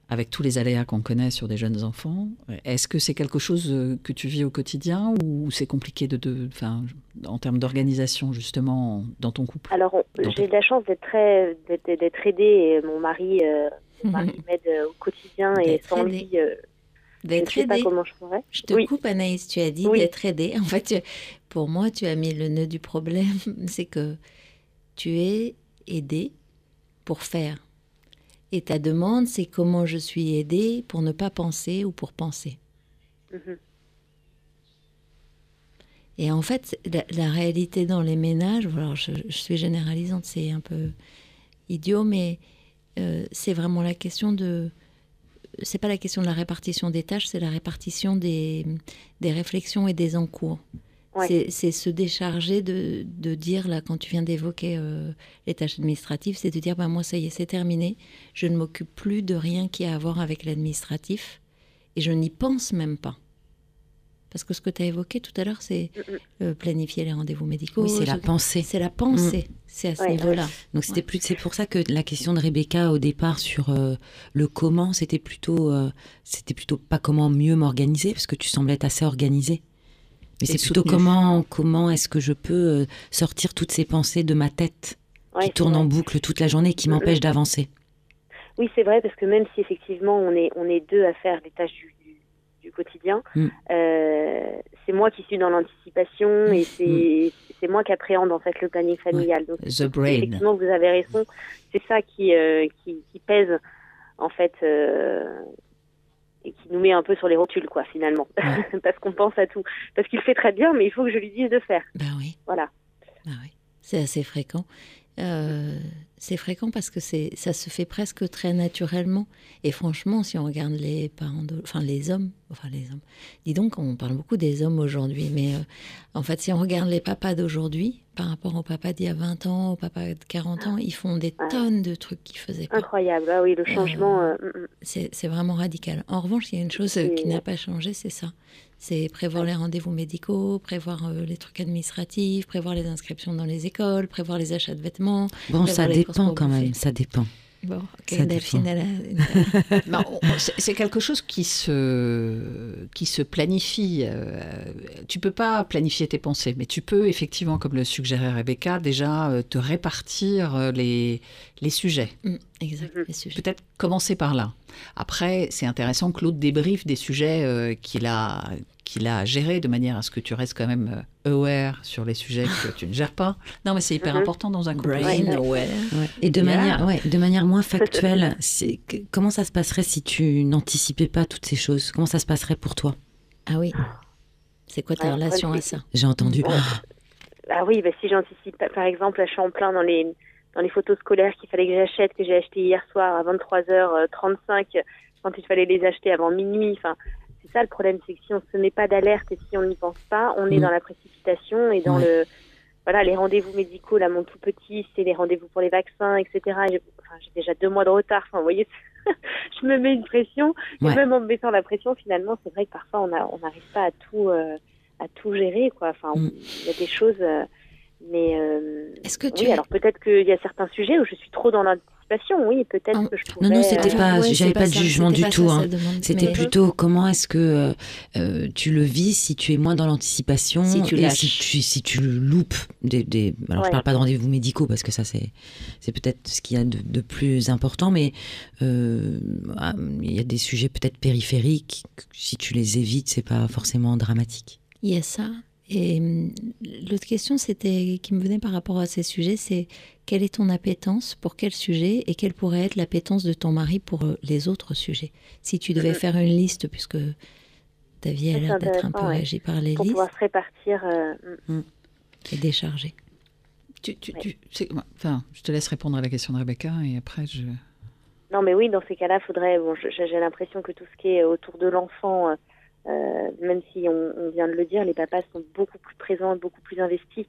avec tous les aléas qu'on connaît sur des jeunes enfants, est-ce que c'est quelque chose euh, que tu vis au quotidien ou c'est compliqué de, de, enfin, en termes d'organisation justement dans ton couple? Alors, j'ai de la chance d'être très, d'être, d'être aidée. Et mon mari, euh, mon mari m'aide euh, au quotidien et sans aidée. lui, euh, D'être sais pas aidé. comment je ferais. Je te Oui. coupe, Anaïs, tu as dit Oui. d'être aidé. En fait, tu- pour moi, tu as mis le nœud du problème. C'est que tu es aidé pour faire. Et ta demande, c'est comment je suis aidée pour ne pas penser ou pour penser. Mhm. Et en fait, la, la réalité dans les ménages, alors je, je suis généralisante, c'est un peu idiot, mais euh, c'est vraiment la question de. C'est pas la question de la répartition des tâches, c'est la répartition des, des réflexions et des encours. Ouais. C'est- se décharger de, de dire, là, quand tu viens d'évoquer euh, les tâches administratives, c'est de dire, bah, moi, ça y est, c'est terminé. Je ne m'occupe plus de rien qui a à voir avec l'administratif et je n'y pense même pas. Parce que ce que tu as évoqué tout à l'heure, c'est euh, planifier les rendez-vous médicaux. Oui, c'est la pensée. C'est la pensée. C'est à ce Ouais. niveau-là. Donc c'était Ouais. plus, c'est pour ça que la question de Rebecca au départ sur euh, le comment, c'était plutôt, euh, c'était plutôt pas comment mieux m'organiser parce que tu semblais être assez organisée. Mais c'est plutôt comment, comment est-ce que je peux euh, sortir toutes ces pensées de ma tête Ouais, qui tournent en boucle toute la journée et qui m'empêchent d'avancer. Oui, c'est vrai, parce que même si effectivement on est, on est deux à faire les tâches du, du, quotidien, Mm. euh, c'est moi qui suis dans l'anticipation et c'est c'est moi qui appréhende en fait le planning familial. Donc, The brain. effectivement, vous avez raison, c'est ça qui, euh, qui, qui pèse en fait euh, et qui nous met un peu sur les rotules, quoi, finalement. parce qu'on pense à tout. Parce qu'il fait très bien, mais il faut que je lui dise de faire. Ben oui. Voilà. Ah oui, c'est assez fréquent. Euh, c'est fréquent parce que c'est, ça se fait presque très naturellement. Et franchement, si on regarde les parents, de- enfin les hommes, enfin les hommes, dis donc, on parle beaucoup des hommes aujourd'hui, mais euh, en fait, si on regarde les papas d'aujourd'hui, par rapport aux papas d'il y a 20 ans, aux papas de 40 ans, ils font des Ouais. tonnes de trucs qu'ils faisaient pas. Incroyable. Ah oui, le changement. euh, mm, mm. C'est, c'est vraiment radical. En revanche, il y a une chose euh, qui n'a pas changé, c'est ça. C'est prévoir les rendez-vous médicaux, prévoir euh, les trucs administratifs, prévoir les inscriptions dans les écoles, prévoir les achats de vêtements. Bon, ça courses dépend quand même, ça dépend. Bon, ok, Ça Delphine, dépend. elle a une- on- c'est quelque chose qui se, qui se planifie. euh, tu peux pas planifier tes pensées, mais tu peux effectivement, comme le suggérait Rebecca, déjà euh, te répartir euh, les, les sujets. Mm, exact, les sujets. Peut-être commencer par là. Après, c'est intéressant que l'autre débriefe des sujets euh, qu'il a, qu'il a gérés de manière à ce que tu restes quand même euh, aware sur les sujets que tu ne gères pas. Non, mais c'est hyper Mhm. important dans un couple. Brain aware. Ouais. Et de Yeah. manière, ouais, de manière moins factuelle, comment ça se passerait si tu n'anticipais pas toutes ces choses? Comment ça se passerait pour toi? Ah oui. C'est quoi ta Ouais, relation à ça? J'ai entendu. Ah oui, bah, si j'anticipe, pas- par exemple, là, je suis en plein dans les, dans les photos scolaires qu'il fallait que j'achète, que j'ai acheté hier soir à 23h35, quand il fallait les acheter avant minuit. Enfin, c'est ça le problème, c'est que si on se met pas d'alerte et si on n'y pense pas, on est Mm. dans la précipitation et dans Ouais. le. voilà, les rendez-vous médicaux, là, mon tout petit, c'est les rendez-vous pour les vaccins, etc. Et enfin, j'ai déjà deux mois de retard. Enfin, vous voyez, je me mets une pression. Ouais. Et même en me mettant la pression, finalement, c'est vrai que parfois, on a- on n'arrive pas à tout, euh, à tout gérer, quoi. Enfin, Mm. il y a des choses, euh, mais euh, Est-ce que tu oui, alors peut-être qu'il y a certains sujets où je suis trop dans Oui, peut-être Ah, que je pourrais. non, non, c'était euh, pas- Ouais, j'avais pas de jugement du tout, hein. C'était mais- plutôt comment est-ce que euh, euh, tu le vis si tu es moins dans l'anticipation Si tu et si tu, si tu le loupes. Des, des- alors je Ouais. parle pas de rendez-vous médicaux parce que ça c'est c'est peut-être ce qu'il y a de, de plus important, mais euh, ah, il y a des sujets peut-être périphériques. que Si tu les évites, c'est pas forcément dramatique. Il y a ça. Et hum, l'autre question c'était, qui me venait par rapport à ces sujets, c'est quelle est ton appétence pour quel sujet et quelle pourrait être l'appétence de ton mari pour euh, les autres sujets? Si tu devais Mhm. faire une liste, puisque ta vie a l'air d'être un peu ouais. régie par les pour listes pouvoir se répartir. euh, mm. et décharger. Tu, tu, tu- c'est- enfin, je te laisse répondre à la question de Rebecca et après je. Non, mais oui, dans ces cas-là, faudrait. Bon, j'ai l'impression que tout ce qui est autour de l'enfant, euh, euh, même si on, on vient de le dire, les papas sont beaucoup plus présents, beaucoup plus investis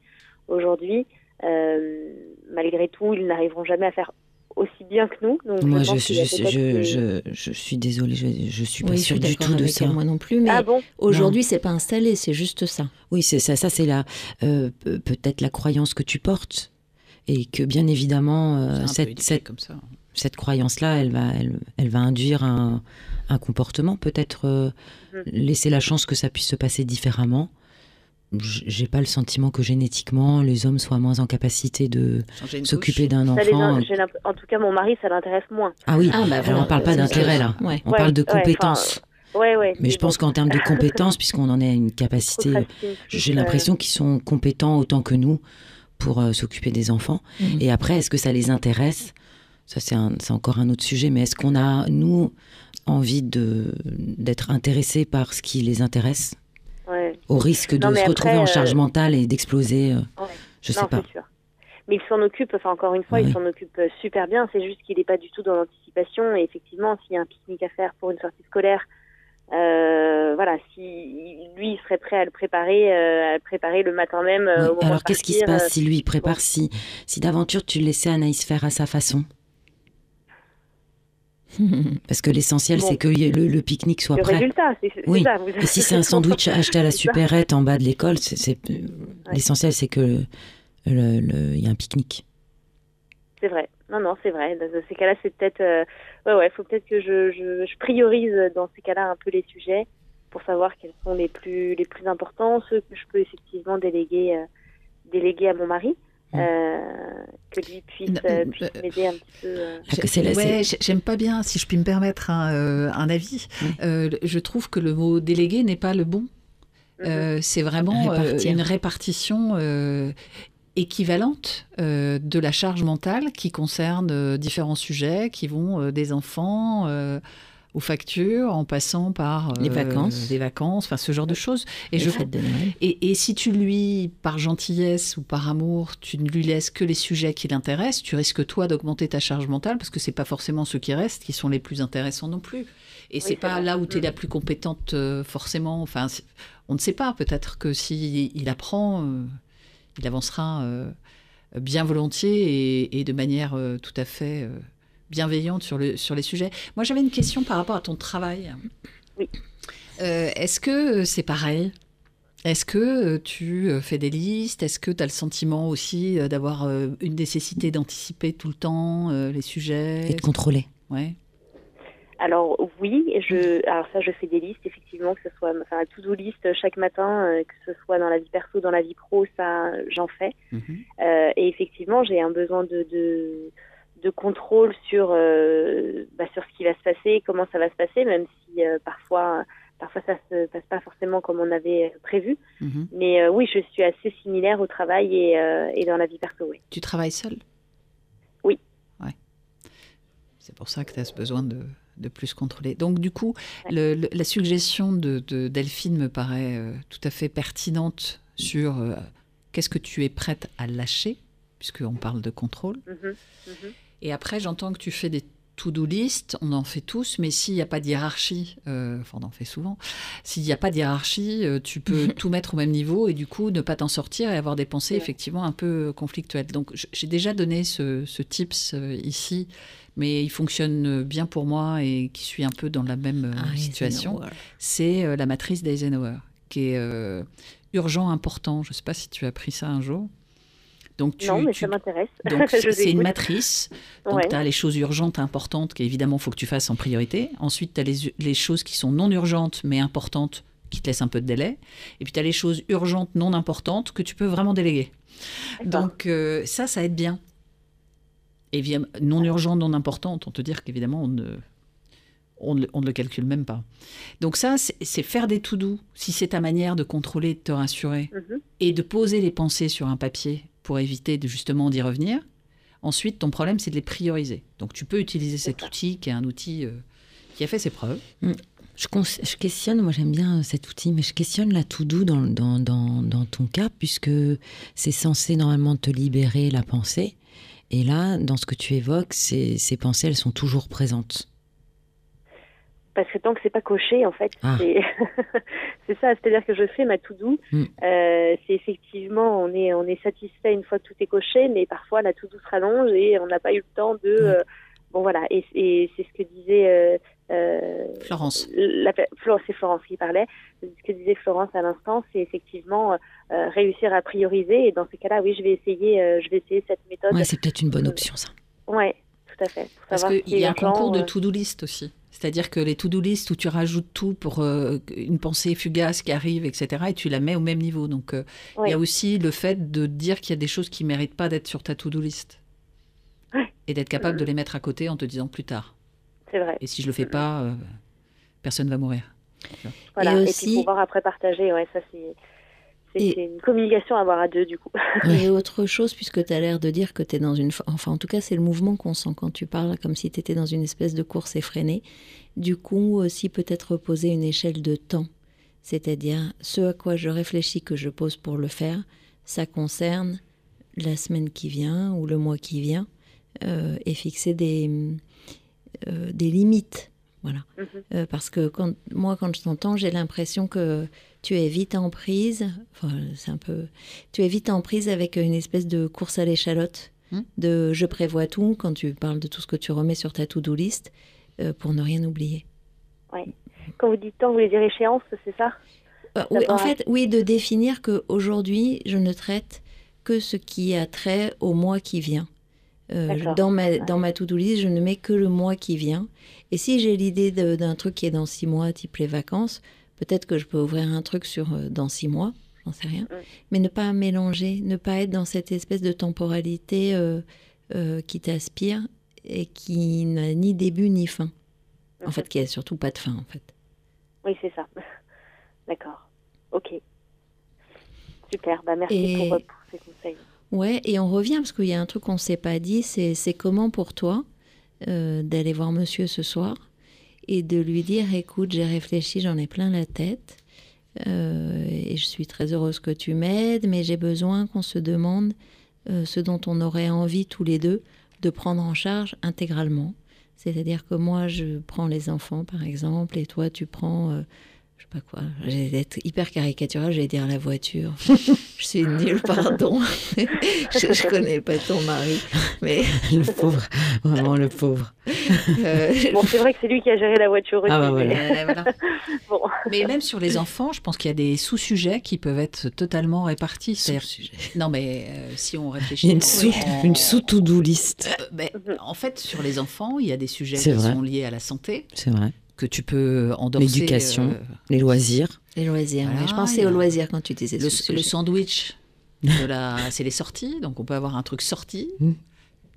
aujourd'hui. Euh, malgré tout, ils n'arriveront jamais à faire aussi bien que nous. Donc, Moi, je, suis désolée, je, je suis pas Oui, sûre du tout de avec ça. moi non plus, mais Ah bon? aujourd'hui c'est pas installé, c'est juste ça. Oui, c'est ça. Ça, c'est la euh, pe- peut-être la croyance que tu portes, et que bien évidemment, euh, cette, comme ça. Cette croyance-là, elle va, elle, elle va induire un, un comportement. Peut-être euh, Mhm. laisser la chance que ça puisse se passer différemment. J'ai pas le sentiment que génétiquement les hommes soient moins en capacité de s'occuper d'un enfant. En tout cas, mon mari, ça l'intéresse moins. Ah oui. Ah, bah, Alors voilà. on parle pas d'intérêt là. Ouais. On Ouais, parle de compétences. Ouais, ouais. Mais je pense bon, qu'en termes de compétences, puisqu'on en a une capacité, j'ai l'impression qu'ils sont compétents autant que nous pour euh, s'occuper des enfants. Mhm. Et après, est-ce que ça les intéresse Ça, c'est encore un autre sujet. Mais est-ce qu'on a, nous, envie d'être intéressés par ce qui les intéresse ouais. au risque de Non, se retrouver en charge euh, mentale et d'exploser euh, Ouais. Je non, sais pas. sûr. Mais il s'en occupe, enfin encore une fois, Oui. il s'en occupe euh, super bien. C'est juste qu'il n'est pas du tout dans l'anticipation. Et effectivement, s'il y a un pique-nique à faire pour une sortie scolaire, euh, voilà, si lui il serait prêt à le préparer, euh, à le préparer le matin même. euh, Oui. au moment Alors qu'est-ce qui se passe si lui il prépare, bon. si, si d'aventure tu le laissais Anaïs faire à sa façon? Parce que l'essentiel Bon. c'est que le, le pique-nique soit le prêt. résultat, c'est c'est Oui. ça. vous- Et si c'est un sandwich acheté à la supérette en bas de l'école, c'est, l'essentiel c'est que le- le- il y a un pique-nique. C'est vrai. Non, non, c'est vrai. Dans ces cas-là, c'est peut-être. euh, Ouais, ouais, faut peut-être que je, je, je priorise dans ces cas-là un peu les sujets pour savoir quels sont les plus les plus importants, ceux que je peux effectivement déléguer euh, déléguer à mon mari, euh, que lui puisse, euh, euh, puisse m'aider un petit peu. euh. Ah, Ouais, j'aime pas bien, si je puis me permettre un, euh, un avis. Oui. Euh, je trouve que le mot délégué n'est pas le bon. Mhm. Euh, c'est vraiment euh, une répartition euh, équivalente euh, de la charge mentale qui concerne euh, différents sujets qui vont euh, des enfants euh, aux factures en passant par Les vacances. les vacances, enfin ce genre de choses. Et Les je fêtes de Noël. et, et si tu lui, par gentillesse ou par amour, tu ne lui laisses que les sujets qui l'intéressent, tu risques toi d'augmenter ta charge mentale parce que c'est pas forcément ceux qui restent qui sont les plus intéressants non plus. Et c'est c'est pas vrai. là où tu es Mm. la plus compétente euh, forcément. Enfin, on ne sait pas. Peut-être que si il apprend, euh, il avancera euh, bien volontiers et, et de manière euh, tout à fait euh, bienveillante sur, le, sur les sujets. Moi, j'avais une question par rapport à ton travail. Oui. Euh, Est-ce que c'est pareil? Est-ce que euh, tu euh, fais des listes? Est-ce que tu as le sentiment aussi euh, d'avoir euh, une nécessité d'anticiper tout le temps euh, les sujets? Et de contrôler. Ouais. Alors oui, je, alors ça, je fais des listes effectivement, que ce soit, enfin, un to-do list chaque matin, euh, que ce soit dans la vie perso, dans la vie pro, ça, j'en fais. Mhm. Euh, et effectivement, j'ai un besoin de, de, de contrôle sur, euh, bah, sur ce qui va se passer, comment ça va se passer, même si euh, parfois, parfois ça se passe pas forcément comme on avait prévu. Mhm. Mais euh, oui, je suis assez similaire au travail et, euh, et dans la vie perso. Oui. Tu travailles seul Oui. Ouais. C'est pour ça que tu as ce besoin de, de plus contrôler. Donc, du coup, le- le- la suggestion de, de Delphine me paraît euh, tout à fait pertinente sur euh, qu'est-ce que tu es prête à lâcher, puisqu'on parle de contrôle. Mhm, mhm. Et après, j'entends que tu fais des to-do list, on en fait tous, mais s'il n'y a pas de hiérarchie, euh, enfin on en fait souvent, s'il n'y a pas de hiérarchie, euh, tu peux tout mettre au même niveau et du coup ne pas t'en sortir et avoir des pensées Ouais. effectivement un peu conflictuelles. Donc j'ai déjà donné ce, ce tips euh, ici, mais il fonctionne bien pour moi et qui suis un peu dans la même euh, Ah, situation. C'est euh, la matrice d'Eisenhower, qui est euh, urgent, important. Je ne sais pas si tu as appris ça un jour. Donc tu, non, mais tu- ça m'intéresse. donc, c'est une matrice. Donc, Ouais. tu as les choses urgentes, importantes, qu'évidemment, il faut que tu fasses en priorité. Ensuite, tu as les, les choses qui sont non urgentes, mais importantes, qui te laissent un peu de délai. Et puis, tu as les choses urgentes, non importantes, que tu peux vraiment déléguer. Donc, euh, ça, ça aide bien. Et bien, non urgente, non importante, on te dire qu'évidemment, on ne, on, ne, on ne le calcule même pas. Donc, ça, c'est faire des tout doux, si c'est ta manière de contrôler, de te rassurer Mhm. et de poser les pensées sur un papier pour éviter de justement d'y revenir. Ensuite, ton problème, c'est de les prioriser. Donc, tu peux utiliser cet outil qui est un outil euh, qui a fait ses preuves. Je, cons- je questionne, moi j'aime bien euh, cet outil, mais je questionne la to-do dans, dans, dans, dans ton cas, puisque c'est censé normalement te libérer la pensée. Et là, dans ce que tu évoques, ces, ces pensées, elles sont toujours présentes. Parce que tant que c'est pas coché, en fait, Ah. c'est ça. C'est-à-dire que je fais ma to-do. Mm. Euh, c'est effectivement, on est, on est satisfait une fois que tout est coché, mais parfois la to-do se rallonge et on n'a pas eu le temps de. Mm. euh, bon, voilà. Et, et c'est ce que disait. euh, euh, Florence. la, Flo- c'est Florence qui parlait. Ce que disait Florence à l'instant, c'est effectivement euh, réussir à prioriser. Et dans ces cas-là, oui, je vais essayer, euh, je vais essayer cette méthode. Ouais, c'est peut-être une bonne option, ça. Ouais, tout à fait. Pour Parce qu'il qui y a un concours de to-do list aussi. C'est-à-dire que les to-do list où tu rajoutes tout pour euh, une pensée fugace qui arrive, etc., et tu la mets au même niveau. Donc, euh, il y a aussi le fait de dire qu'il y a des choses qui méritent pas d'être sur ta to-do list. Et d'être capable de les mettre à côté en te disant plus tard. C'est vrai. Et si je le fais pas, euh, personne va mourir. Voilà. Et Et, aussi- puis pouvoir après partager, ouais, ça c'est. C'est Et- une communication à avoir à deux, du coup. Et autre chose, puisque tu as l'air de dire que tu es dans une... Enfin, en tout cas, c'est le mouvement qu'on sent quand tu parles, comme si tu étais dans une espèce de course effrénée. Du coup, aussi peut-être poser une échelle de temps. C'est-à-dire, ce à quoi je réfléchis que je pose pour le faire, ça concerne la semaine qui vient ou le mois qui vient, euh, et fixer des, euh, des limites. Voilà. Mhm. Euh, parce que quand, moi, quand je t'entends, j'ai l'impression que tu es vite en prise. Enfin, c'est un peu. Tu es vite en prise avec une espèce de course à l'échalote. Hmm. De je prévois tout quand tu parles de tout ce que tu remets sur ta to-do list euh, pour ne rien oublier. Quand vous dites temps, vous voulez dire échéance, c'est ça? Euh, oui, en D'abord, fait, oui, de définir que aujourd'hui, je ne traite que ce qui a trait au mois qui vient. Euh, dans ma, dans ma to-do list, je ne mets que le mois qui vient. Et si j'ai l'idée d'un truc qui est dans six mois, type les vacances, peut-être que je peux ouvrir un truc sur euh, dans six mois, j'en sais rien. Mais ne pas mélanger, ne pas être dans cette espèce de temporalité euh, euh, qui t'aspire et qui n'a ni début ni fin. En fait, qui a surtout pas de fin, en fait. Oui, c'est ça. D'accord. Ok. Super. Bah, merci Et- pour, pour ces conseils. Ouais, et on revient parce qu'il y a un truc qu'on ne s'est pas dit, c'est c'est comment pour toi euh, d'aller voir monsieur ce soir et de lui dire écoute, j'ai réfléchi, j'en ai plein la tête euh, et je suis très heureuse que tu m'aides, mais j'ai besoin qu'on se demande euh, ce dont on aurait envie tous les deux de prendre en charge intégralement. C'est-à-dire que moi, je prends les enfants, par exemple, et toi, tu prends, euh, je sais pas quoi, j'ai d'être hyper caricatural, j'allais dire la voiture. je suis nulle, pardon. je, je connais pas ton mari, mais le pauvre, vraiment le pauvre. euh, Bon, c'est vrai que c'est lui qui a géré la voiture aussi. Ah bah mais- voilà. Euh, voilà. Bon. Mais même sur les enfants, je pense qu'il y a des sous-sujets qui peuvent être totalement répartis. C'est-à-dire- Sous-sujet. Non, mais euh, si on Il réfléchit. y a une sous, en- une sous-to-do list. Euh, ben, en fait, sur les enfants, il y a des sujets qui vrai. sont liés à la santé C'est vrai. Que tu peux endorser. L'éducation. euh, Les loisirs. les loisirs. Voilà, je pensais aux loisirs quand tu disais le, le sandwich, de la, c'est les sorties. Donc, on peut avoir un truc sorti. Mm.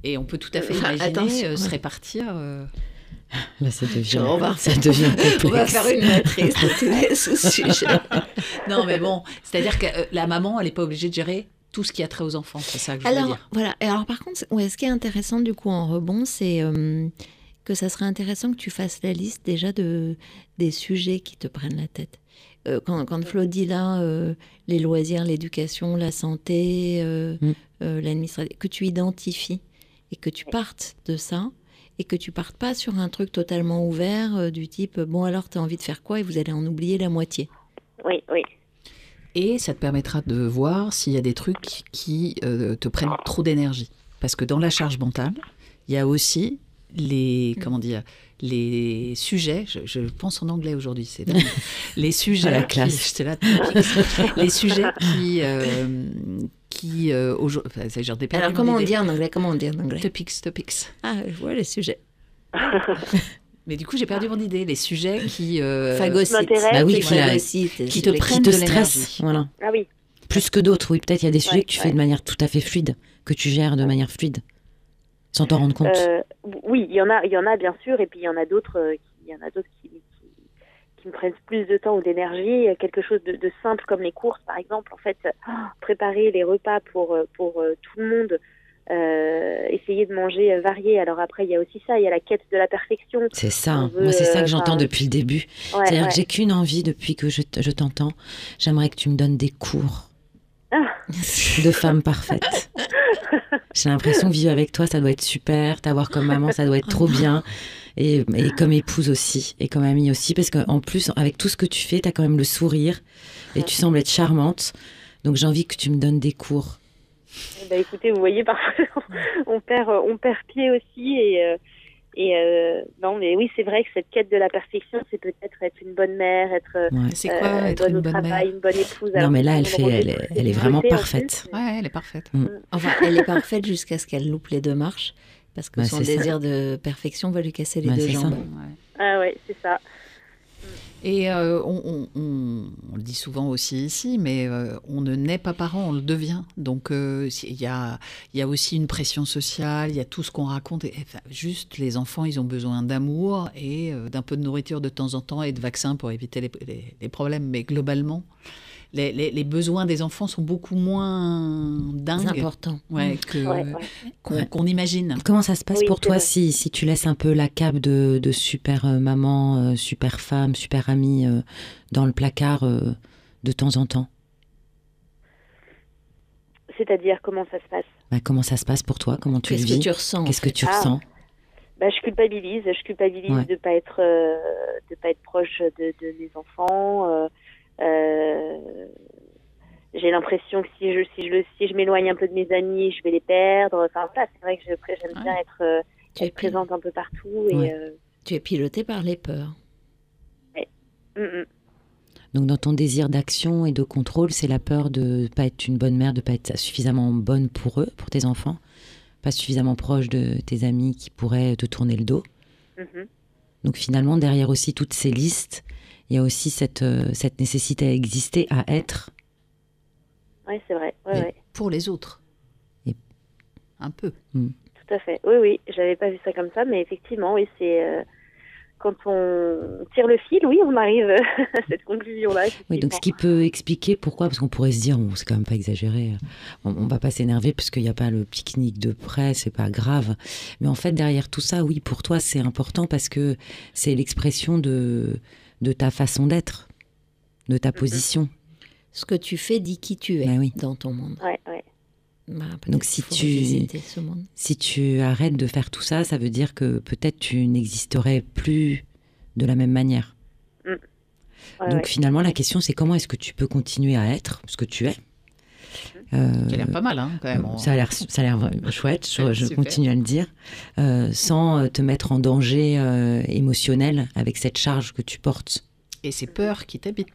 Et on peut tout à fait Enfin, imaginer attention, euh, se répartir. euh, Là, ça devient, Je remarque. ça devient complexe. On va faire une matrice de les sous-sujets. Non, mais bon, c'est-à-dire que euh, la maman, elle n'est pas obligée de gérer tout ce qui a trait aux enfants. C'est ça que je veux Alors, dire. voilà. Et alors, par contre, ouais, ce qui est intéressant, du coup, en rebond, c'est euh, que ça serait intéressant que tu fasses la liste déjà de, des sujets qui te prennent la tête. Euh, quand, quand Flo dit là, euh, les loisirs, l'éducation, la santé, euh, Mm. euh, l'administration, que tu identifies et que tu partes de ça et que tu partes pas sur un truc totalement ouvert euh, du type bon alors tu as envie de faire quoi et vous allez en oublier la moitié. Oui, oui. Et ça te permettra de voir s'il y a des trucs qui euh, te prennent trop d'énergie. Parce que dans la charge mentale, il y a aussi les comment dire les sujets. Je, je pense en anglais aujourd'hui, c'est les sujets. À la qui- classe. là, topics. les sujets qui euh, qui euh, aujourd'hui. Enfin, des Alors comment on dit en anglais Comment on dit en anglais Topics, topics. Ah, je vois les sujets. Mais du coup, j'ai perdu mon idée. Les sujets qui euh, Bah oui, qui la- qui te prennent Qui te de stresse. l'énergie. Voilà. Ah oui. Plus que d'autres, oui. Peut-être il y a des sujets que tu fais de manière tout à fait fluide, que tu gères de manière fluide, sans t'en rendre compte. Euh, oui, il y en a, il y en a bien sûr, et puis il y en a d'autres, euh, qui- il y en a d'autres qui, qui, qui me prennent plus de temps ou d'énergie. Euh, Quelque chose de, de simple comme les courses, par exemple. En fait, préparer les repas pour pour tout le monde, euh, essayer de manger varié. Alors après, il y a aussi ça, il y a la quête de la perfection. C'est ça. veut, Moi, c'est ça euh, que j'entends enfin, depuis le début. Ouais, C'est-à-dire ouais. que j'ai qu'une envie depuis que je, t'entends. J'aimerais que tu me donnes des cours. De femme parfaite. J'ai l'impression que vivre avec toi, ça doit être super. T'avoir comme maman, ça doit être trop bien. Et, comme épouse aussi, et comme amie aussi, parce qu'en plus, avec tout ce que tu fais, t'as quand même le sourire, et tu sembles être charmante. Donc j'ai envie que tu me donnes des cours. Eh ben, écoutez, vous voyez, parfois, on perd, on perd pied aussi. Et, euh, et euh, non, mais oui, c'est vrai que cette quête de la perfection, c'est peut-être être une bonne mère, être euh, Ouais. C'est quoi être bonne une bonne travail, mère une bonne épouse. Non, mais là, elle, fait, est, elle est vraiment parfaite. plus, Ouais, elle est parfaite. Enfin, elle est parfaite jusqu'à ce qu'elle loupe les deux marches parce que Bah, son ça. désir de perfection va lui casser les Bah, deux jambes. Ouais. Ah ouais, c'est ça. Et euh, on, le dit souvent aussi ici, mais euh, on ne naît pas parent, on le devient. Donc euh, il y, a, aussi une pression sociale, il y a tout ce qu'on raconte. Juste, les enfants, ils ont besoin d'amour et d'un peu de nourriture de temps en temps et de vaccins pour éviter les problèmes. Mais globalement, les, les- les besoins des enfants sont beaucoup moins dingues important. ouais, que- Ouais, ouais. qu'on imagine. Comment ça se passe Oui, pour toi si, si tu laisses un peu la cape de, de super euh, maman, euh, super femme, super amie euh, dans le placard euh, de temps en temps? C'est-à-dire, comment ça se passe? Bah, Comment ça se passe pour toi? Comment tu le Qu'est-ce que tu ressens en Qu'est-ce que tu Ah. ressens bah, je culpabilise, je culpabilise Ouais. de pas être euh, de pas être proche de, de mes enfants. euh, j'ai l'impression que si je si je si je m'éloigne un peu de mes amis, je vais les perdre. Enfin voilà, c'est vrai que j'aime bien être, euh, Tu es, être présente un peu partout et Ouais. euh, tu es piloté par les peurs. mm, mm. Donc dans ton désir d'action et de contrôle, c'est la peur de pas être une bonne mère, de pas être suffisamment bonne pour eux, pour tes enfants, pas suffisamment proche de tes amis qui pourraient te tourner le dos. Mhm. Donc finalement, derrière aussi toutes ces listes, il y a aussi cette, euh, cette nécessité à exister, à être. Ouais, c'est vrai. Ouais, Mais- ouais, Pour les autres. Et- Un peu. tout à fait. Oui, oui, j'avais pas vu ça comme ça, mais effectivement, oui, c'est euh, quand on tire le fil, oui, on arrive à cette conclusion-là. Oui, donc ce qui peut expliquer pourquoi, parce qu'on pourrait se dire, oh, c'est quand même pas exagéré, on, on va pas s'énerver parce qu'il n'y a pas le pique-nique de près, c'est pas grave. Mais en fait, derrière tout ça, oui, pour toi, c'est important parce que c'est l'expression de, de ta façon d'être, de ta position. Ce que tu fais dit qui tu es Bah oui. dans ton monde. Ouais, ouais. Bah, Donc, si tu- revisiter ce monde. Si tu arrêtes de faire tout ça, ça veut dire que peut-être tu n'existerais plus de la même manière. Ouais, Donc ouais. finalement, la question, c'est comment est-ce que tu peux continuer à être ce que tu es? Qui a l'air pas mal, hein, quand même. Ça a l'air, ça a l'air chouette. Je, je continue à le dire, euh, sans euh, te mettre en danger euh, émotionnel avec cette charge que tu portes. Et ces peurs qui t'habitent.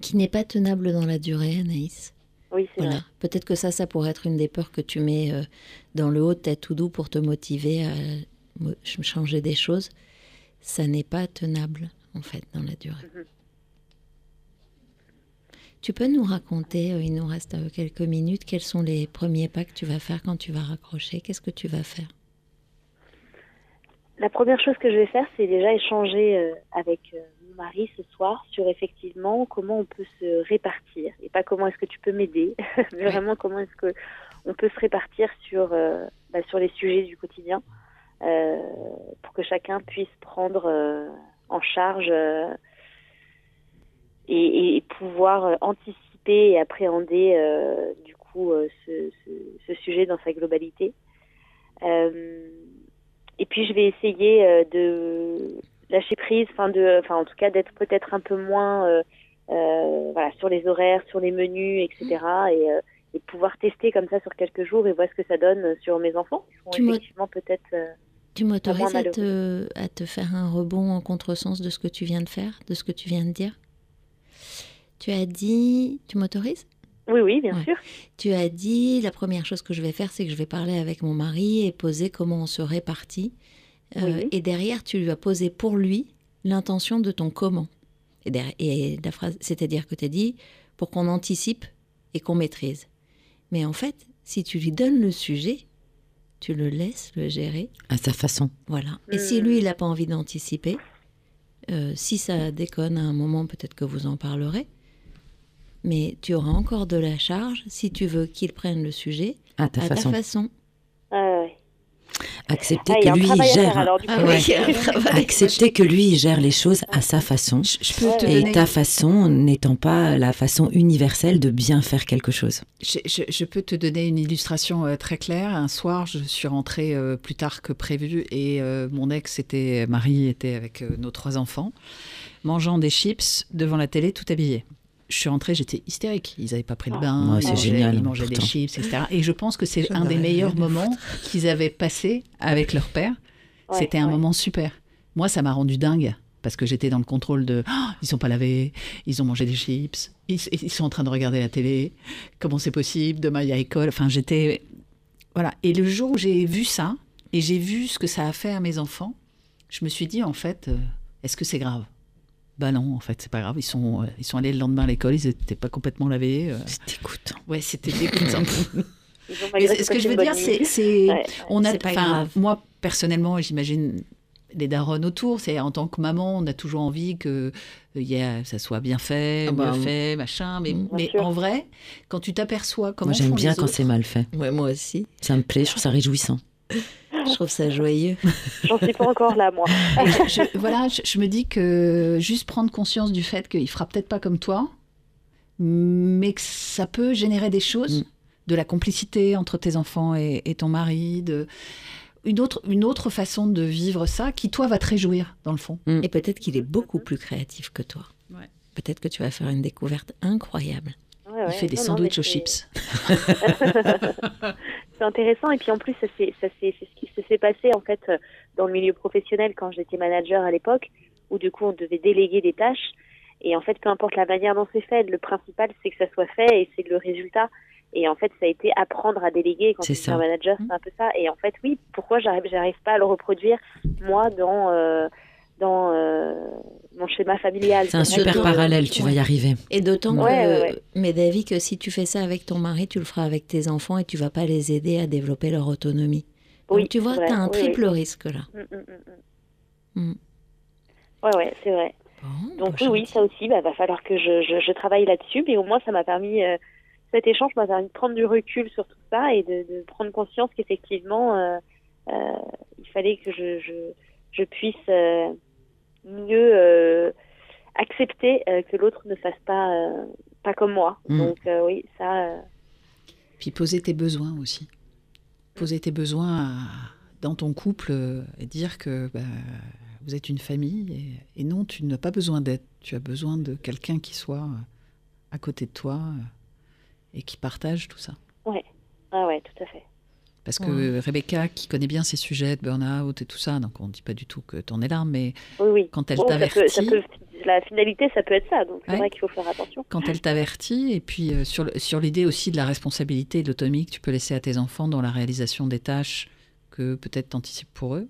Qui n'est pas tenable dans la durée, Anaïs. Oui, c'est Voilà. vrai. Peut-être que ça, ça pourrait être une des peurs que tu mets euh, dans le haut de ta tout doux pour te motiver à changer des choses. Ça n'est pas tenable, en fait, dans la durée. Mhm. Tu peux nous raconter, euh, il nous reste euh, quelques minutes, quels sont les premiers pas que tu vas faire quand tu vas raccrocher? Qu'est-ce que tu vas faire? La première chose que je vais faire, c'est déjà échanger euh, avec mon mari ce soir sur effectivement comment on peut se répartir et pas comment est-ce que tu peux m'aider, mais Ouais. vraiment comment est-ce que on peut se répartir sur euh, bah, sur les sujets du quotidien euh, pour que chacun puisse prendre euh, en charge et, et pouvoir euh, anticiper et appréhender euh, du coup euh, ce, ce, ce sujet dans sa globalité. Euh, et puis je vais essayer de lâcher prise, enfin de, enfin en tout cas d'être peut-être un peu moins, voilà, sur les horaires, sur les menus, etc. Et, et pouvoir tester comme ça sur quelques jours et voir ce que ça donne sur mes enfants. Qui sont Tu effectivement peut-être. Tu m'autorises à te, à te faire un rebond en contresens de ce que tu viens de faire, de ce que tu viens de dire? Tu as dit... Tu m'autorises? Oui, oui, bien Ouais. sûr. Tu as dit, la première chose que je vais faire, c'est que je vais parler avec mon mari et poser comment on se répartit. Euh, Oui. Et derrière, tu lui as posé pour lui l'intention de ton comment. Et, derrière- et la phrase, c'est-à-dire que tu as dit pour qu'on anticipe et qu'on maîtrise. Mais en fait, si tu lui donnes le sujet, tu le laisses le gérer. À sa façon. Voilà. Et si lui, il n'a pas envie d'anticiper, euh, si ça déconne à un moment, peut-être que vous en parlerez. Mais tu auras encore de la charge si tu veux qu'il prenne le sujet À ta à façon. ta façon. Ah, ouais. Accepter Ah, il y a que lui gère. Ah. Accepter que lui gère les choses à sa façon. Je, je peux te Et donner, ta façon n'étant pas la façon universelle de bien faire quelque chose. je, je- je peux te donner une illustration euh, très claire. Un soir, je suis rentrée euh, plus tard que prévu et euh, mon ex était mari était avec euh, nos trois enfants, mangeant des chips devant la télé, tout habillé. Je suis rentrée, j'étais hystérique. Ils n'avaient pas pris le bain, Ouais, ils, c'est mangeaient, génial, ils mangeaient des chips, etc. Et je pense que c'est un des meilleurs moments qu'ils avaient passé avec leur père. Ouais, C'était un ouais. moment super. Moi, ça m'a rendu dingue parce que j'étais dans le contrôle de Oh, ils sont pas lavés, ils ont mangé des chips, ils, ils sont en train de regarder la télé. Comment c'est possible Demain il y a école. Enfin, j'étais voilà. Et le jour où j'ai vu ça et j'ai vu ce que ça a fait à mes enfants, je me suis dit en fait, euh, est-ce que c'est grave? Bah non, en fait, c'est pas grave. Ils sont euh, ils sont allés le lendemain à l'école, ils n'étaient pas complètement lavés. euh. C'est dégoûtant. Ouais, c'était dégoûtant. Ce que je veux dire, c'est, nuit. c'est- Ouais. on a, moi personnellement, j'imagine les daronnes autour. C'est en tant que maman, on a toujours envie que il y a, ça soit bien fait, Ah bah, mieux fait, machin. Mais, Bien mais sûr. en vrai, quand tu t'aperçois comment Moi j'aime bien les quand c'est mal fait. Ouais, moi aussi. Ça me plaît, je trouve ça réjouissant. Je trouve ça joyeux. J'en suis pas encore là, moi. Je, je- voilà, je, je me dis que juste prendre conscience du fait qu'il fera peut-être pas comme toi, mais que ça peut générer des choses, Mm. de la complicité entre tes enfants et, et ton mari, de une autre, une autre façon de vivre ça qui toi va te réjouir dans le fond. Et peut-être qu'il est beaucoup plus créatif que toi. Ouais. Peut-être que tu vas faire une découverte incroyable. Ouais, Il fait des Non, sandwichs aux chips. C'est intéressant et puis en plus c'est ce qui se s'est passé en fait euh, dans le milieu professionnel quand j'étais manager à l'époque où du coup on devait déléguer des tâches et en fait peu importe la manière dont c'est fait le principal c'est que ça soit fait et c'est le résultat et en fait ça a été apprendre à déléguer quand j'étais ça. un manager c'est un peu ça et en fait oui pourquoi j'arrive j'arrive pas à le reproduire moi dans euh, dans euh, mon schéma familial C'est un super parallèle, tu vas y arriver. Et d'autant Ouais, que, ouais, ouais. mais David, que si tu fais ça avec ton mari, tu le feras avec tes enfants et tu vas pas les aider à développer leur autonomie. Oui, Donc tu vois, tu as un Oui, oui. triple risque là. Mm, mm, mm, mm. Mm. ouais ouais c'est vrai Bon, Donc bon oui, ça aussi, bah, va falloir que je, je, je travaille là-dessus. Mais au moins, ça m'a permis, euh, cet échange m'a permis de prendre du recul sur tout ça et de, de prendre conscience qu'effectivement, euh, euh, il fallait que je, je, je puisse euh, mieux euh, accepter euh, que l'autre ne fasse pas, euh, pas comme moi. Mm. Donc euh, oui, ça, euh, Puis poser tes besoins aussi. Poser tes besoins à- dans ton couple et dire que bah, vous êtes une famille et, et non, tu n'as pas besoin d'aide. Tu as besoin de quelqu'un qui soit à côté de toi et qui partage tout ça. ah ouais, tout à fait. Parce que Ouais. Rebecca, qui connaît bien ces sujets de burn-out et tout ça, donc on ne dit pas du tout que tu en es là, mais Oui, oui. quand elle Bon, ça peut, ça t'avertit, peut, la finalité, ça peut être ça. Donc c'est Ouais. vrai qu'il faut faire attention. quand elle t'avertit, et puis euh, sur, sur l'idée aussi de la responsabilité et de l'autonomie que tu peux laisser à tes enfants dans la réalisation des tâches que peut-être t'anticipes pour eux.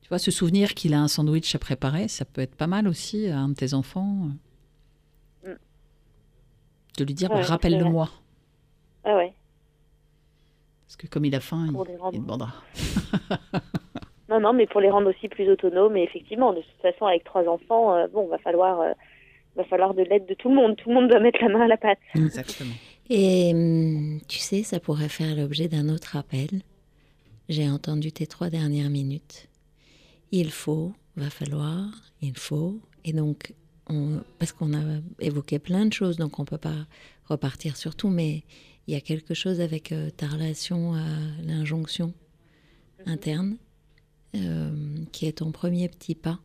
Tu vois, se souvenir qu'il a un sandwich à préparer, ça peut être pas mal aussi à un de tes enfants. euh, Mm. De lui dire, Ouais, bah, rappelle-le-moi. Ah ouais. Parce que comme il a faim, il, rendre- il demandera. Non, non, mais pour les rendre aussi plus autonomes. Et effectivement, de toute façon, avec trois enfants, euh, bon, va falloir, euh, va falloir de l'aide de tout le monde. Tout le monde doit mettre la main à la pâte. Exactement. Et hum, tu sais, ça pourrait faire l'objet d'un autre appel. J'ai entendu tes trois dernières minutes. Il faut, va falloir, il faut. Et donc, on- parce qu'on a évoqué plein de choses, donc on peut pas repartir sur tout, mais il y a quelque chose avec euh, ta relation à l'injonction interne. euh, qui est ton premier petit pas.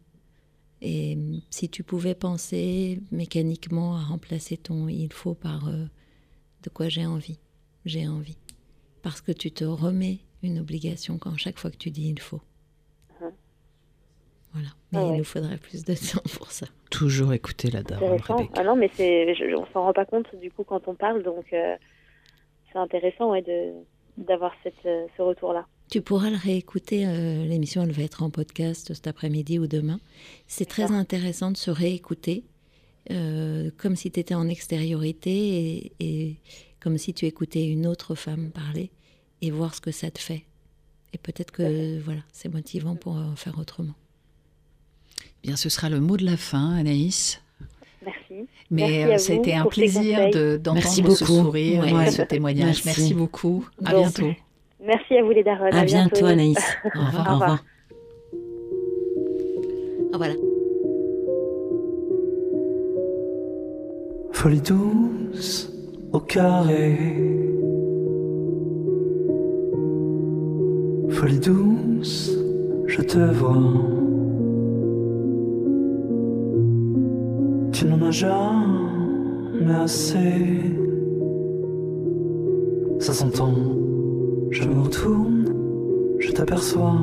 Et si tu pouvais penser mécaniquement à remplacer ton il faut par euh, de quoi j'ai envie, j'ai envie. Parce que tu te remets une obligation quand chaque fois que tu dis il faut. Mhm. Voilà. Mais Ah il ouais. nous faudrait plus de temps pour ça. Toujours écouter la. Rebecca. Ah non, mais c'est, je- on s'en rend pas compte du coup quand on parle, donc euh, c'est intéressant ouais, de d'avoir cette, euh, ce retour-là. Tu pourras le réécouter, euh, l'émission elle va être en podcast cet après-midi ou demain. C'est très intéressant de se réécouter, euh, comme si tu étais en extériorité et, et comme si tu écoutais une autre femme parler et voir ce que ça te fait. Et peut-être que voilà, c'est motivant pour euh, faire autrement. Bien, ce sera le mot de la fin, Anaïs. Merci. Mais Merci euh, été un plaisir conseils. de- Merci d'entendre ce beaucoup. sourire Ouais. et ce témoignage. Merci. Merci, beaucoup. À Bon. bientôt. Merci à vous les darons. À bientôt, Anaïs. Au revoir. Au revoir. Voilà. Folie douce au carré. Folie douce, je te vois. Tu n'en as jamais assez. Ça s'entend. Je me retourne, je t'aperçois.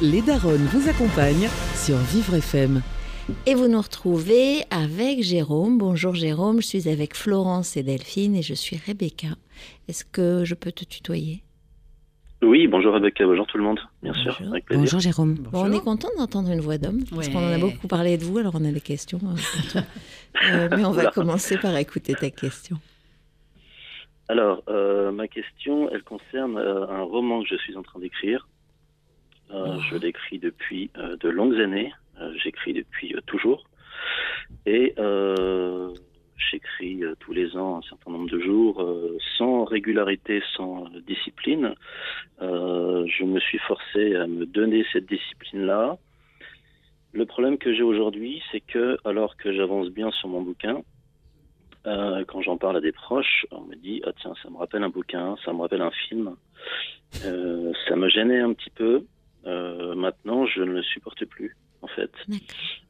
Les Daronnes vous accompagnent sur Vivre FM. Et vous nous retrouvez avec Jérôme. Bonjour Jérôme, je suis avec Florence et Delphine et je suis Rebecca. Est-ce que je peux te tutoyer? Oui, bonjour Rebecca, bonjour tout le monde, bien Bonjour. sûr, avec plaisir. Bonjour Jérôme. Bon, on est content d'entendre une voix d'homme, parce qu'on en a beaucoup parlé de vous, alors on a des questions. euh, toi. Euh, mais on va commencer par écouter ta question. Alors, euh, ma question, elle concerne euh, un roman que je suis en train d'écrire. Euh, Je l'écris depuis euh, de longues années. Euh, J'écris depuis toujours. Et euh, j'écris tous les ans un certain nombre de jours, sans régularité, sans discipline. Je me suis forcé à me donner cette discipline-là. Le problème que j'ai aujourd'hui, c'est que, alors que j'avance bien sur mon bouquin, euh, quand j'en parle à des proches, on me dit ah tiens ça me rappelle un bouquin, ça me rappelle un film. Euh, ça me gênait un petit peu. Euh, maintenant je ne le supporte plus en fait.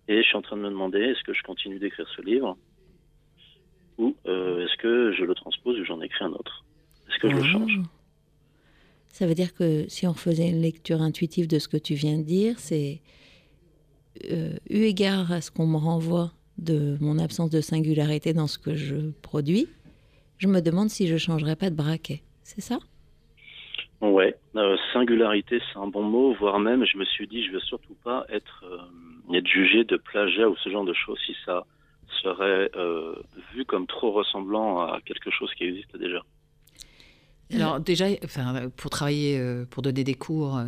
Et je suis en train de me demander est-ce que je continue d'écrire ce livre ou euh, est-ce que je le transpose ou j'en écris un autre? Est-ce que je le Ah. change? Ça veut dire que si on faisait une lecture intuitive de ce que tu viens de dire, c'est euh, eu égard à ce qu'on me renvoie de mon absence de singularité dans ce que je produis, je me demande si je changerais pas de braquet. C'est ça? Ouais, euh, singularité, c'est un bon mot, voire même, je me suis dit, je veux surtout pas être, euh, jugé de plagiat ou ce genre de choses si ça serait euh, vu comme trop ressemblant à quelque chose qui existe déjà. Alors déjà, enfin, pour travailler, pour donner des cours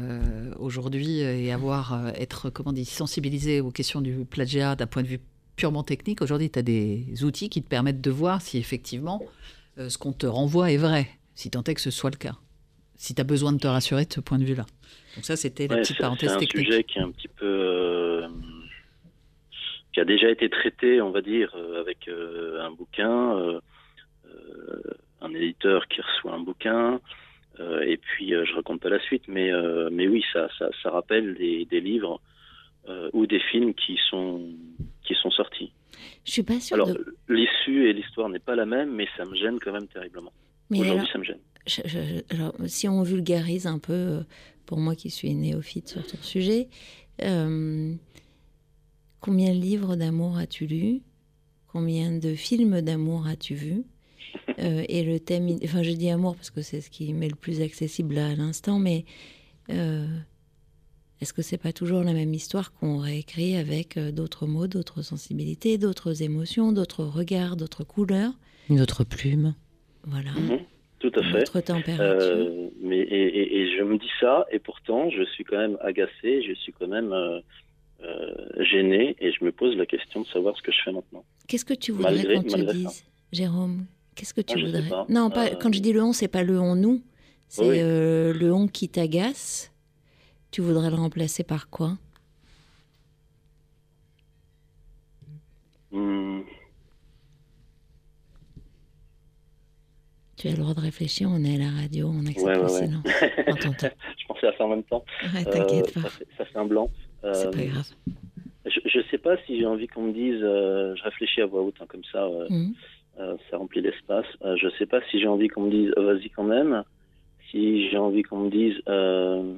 aujourd'hui et avoir, être, comment dire, sensibilisé aux questions du plagiat d'un point de vue purement technique, aujourd'hui, tu as des outils qui te permettent de voir si effectivement ce qu'on te renvoie est vrai, si tant est que ce soit le cas. Si tu as besoin de te rassurer de ce point de vue-là. Donc ça, c'était la Ouais, petite parenthèse C'est un technique. sujet qui est un petit peu, euh, qui a déjà été traité, on va dire, euh, avec euh, un bouquin, euh, euh, un éditeur qui reçoit un bouquin, euh, et puis euh, je raconte pas la suite, mais euh, mais oui, ça ça, ça rappelle des, des livres euh, ou des films qui sont qui sont sortis. Je suis pas sûre Alors de... l'issue et l'histoire n'est pas la même, mais ça me gêne quand même terriblement. Aujourd'hui, alors- ça me gêne. Je- je- alors, si on vulgarise un peu, euh, pour moi qui suis néophyte sur ton sujet, euh, combien de livres d'amour as-tu lu? Combien de films d'amour as-tu vu Euh, Et le thème, in- enfin je dis amour parce que c'est ce qui m'est le plus accessible là à l'instant, mais euh, est-ce que c'est pas toujours la même histoire qu'on réécrit avec d'autres mots, d'autres sensibilités, d'autres émotions, d'autres regards, d'autres couleurs? Une autre plume. Voilà. Mhm, tout à fait. Température. Euh, mais et, et- et je me dis ça, et pourtant je suis quand même agacé, je suis quand même euh, euh, gêné, et je me pose la question de savoir ce que je fais maintenant. Qu'est-ce que tu voudrais qu'on te malgré dise, ça. Jérôme Qu'est-ce que tu Ah, voudrais pas. Non, pas, quand je dis le on, c'est pas le on nous, c'est Oui. euh, le on qui t'agace. Tu voudrais le remplacer par quoi? Hmm, Tu as le droit de réfléchir, on est à la radio, on accepte ouais, ouais, je pensais à ça en même temps. T'inquiète Euh, pas. Ça fait, ça fait un blanc. C'est pas Euh, grave. Je, je sais pas si j'ai envie qu'on me dise, euh, je réfléchis à voix haute, hein, comme ça, Mhm. ça remplit l'espace. Je sais pas si j'ai envie qu'on me dise, vas-y quand même. Si j'ai envie qu'on me dise, euh,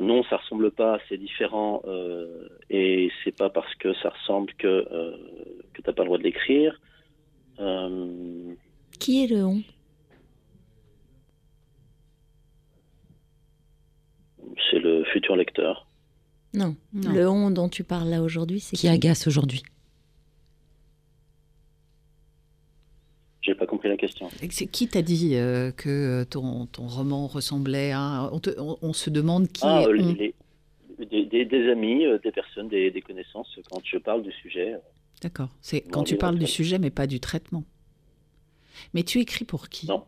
non, ça ressemble pas, c'est différent, euh, et c'est pas parce que ça ressemble que euh, que t'as pas le droit de l'écrire. Euh, Qui est le on? C'est le futur lecteur. non. Non. le on dont tu parles là aujourd'hui, c'est Qui agace aujourd'hui? J'ai pas compris la question. C'est- Qui t'a dit euh, que ton, ton roman ressemblait à... On, te- on- on se demande qui Ah, est euh, on. les- des, des- des amis, euh, des personnes, des, des connaissances. Quand je parle du sujet, euh, D'accord. C'est quand tu parles du sujet, mais pas du traitement. Mais tu écris pour qui? Non.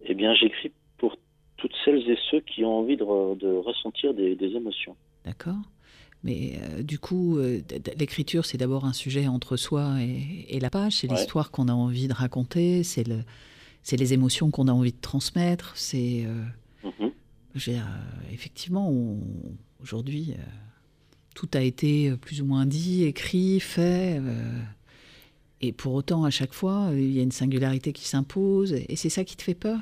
eh bien, j'écris pour toutes celles et ceux qui ont envie de, re- de ressentir des, des émotions. D'accord. Mais euh, du coup, euh, l'écriture, c'est d'abord un sujet entre soi et, et la page. C'est Ouais. l'histoire qu'on a envie de raconter. C'est le, c'est les émotions qu'on a envie de transmettre. C'est, euh, Mhm. euh, effectivement, aujourd'hui, tout a été plus ou moins dit, écrit, fait. euh, et pour autant, à chaque fois, euh, il y a une singularité qui s'impose. Et c'est ça qui te fait peur?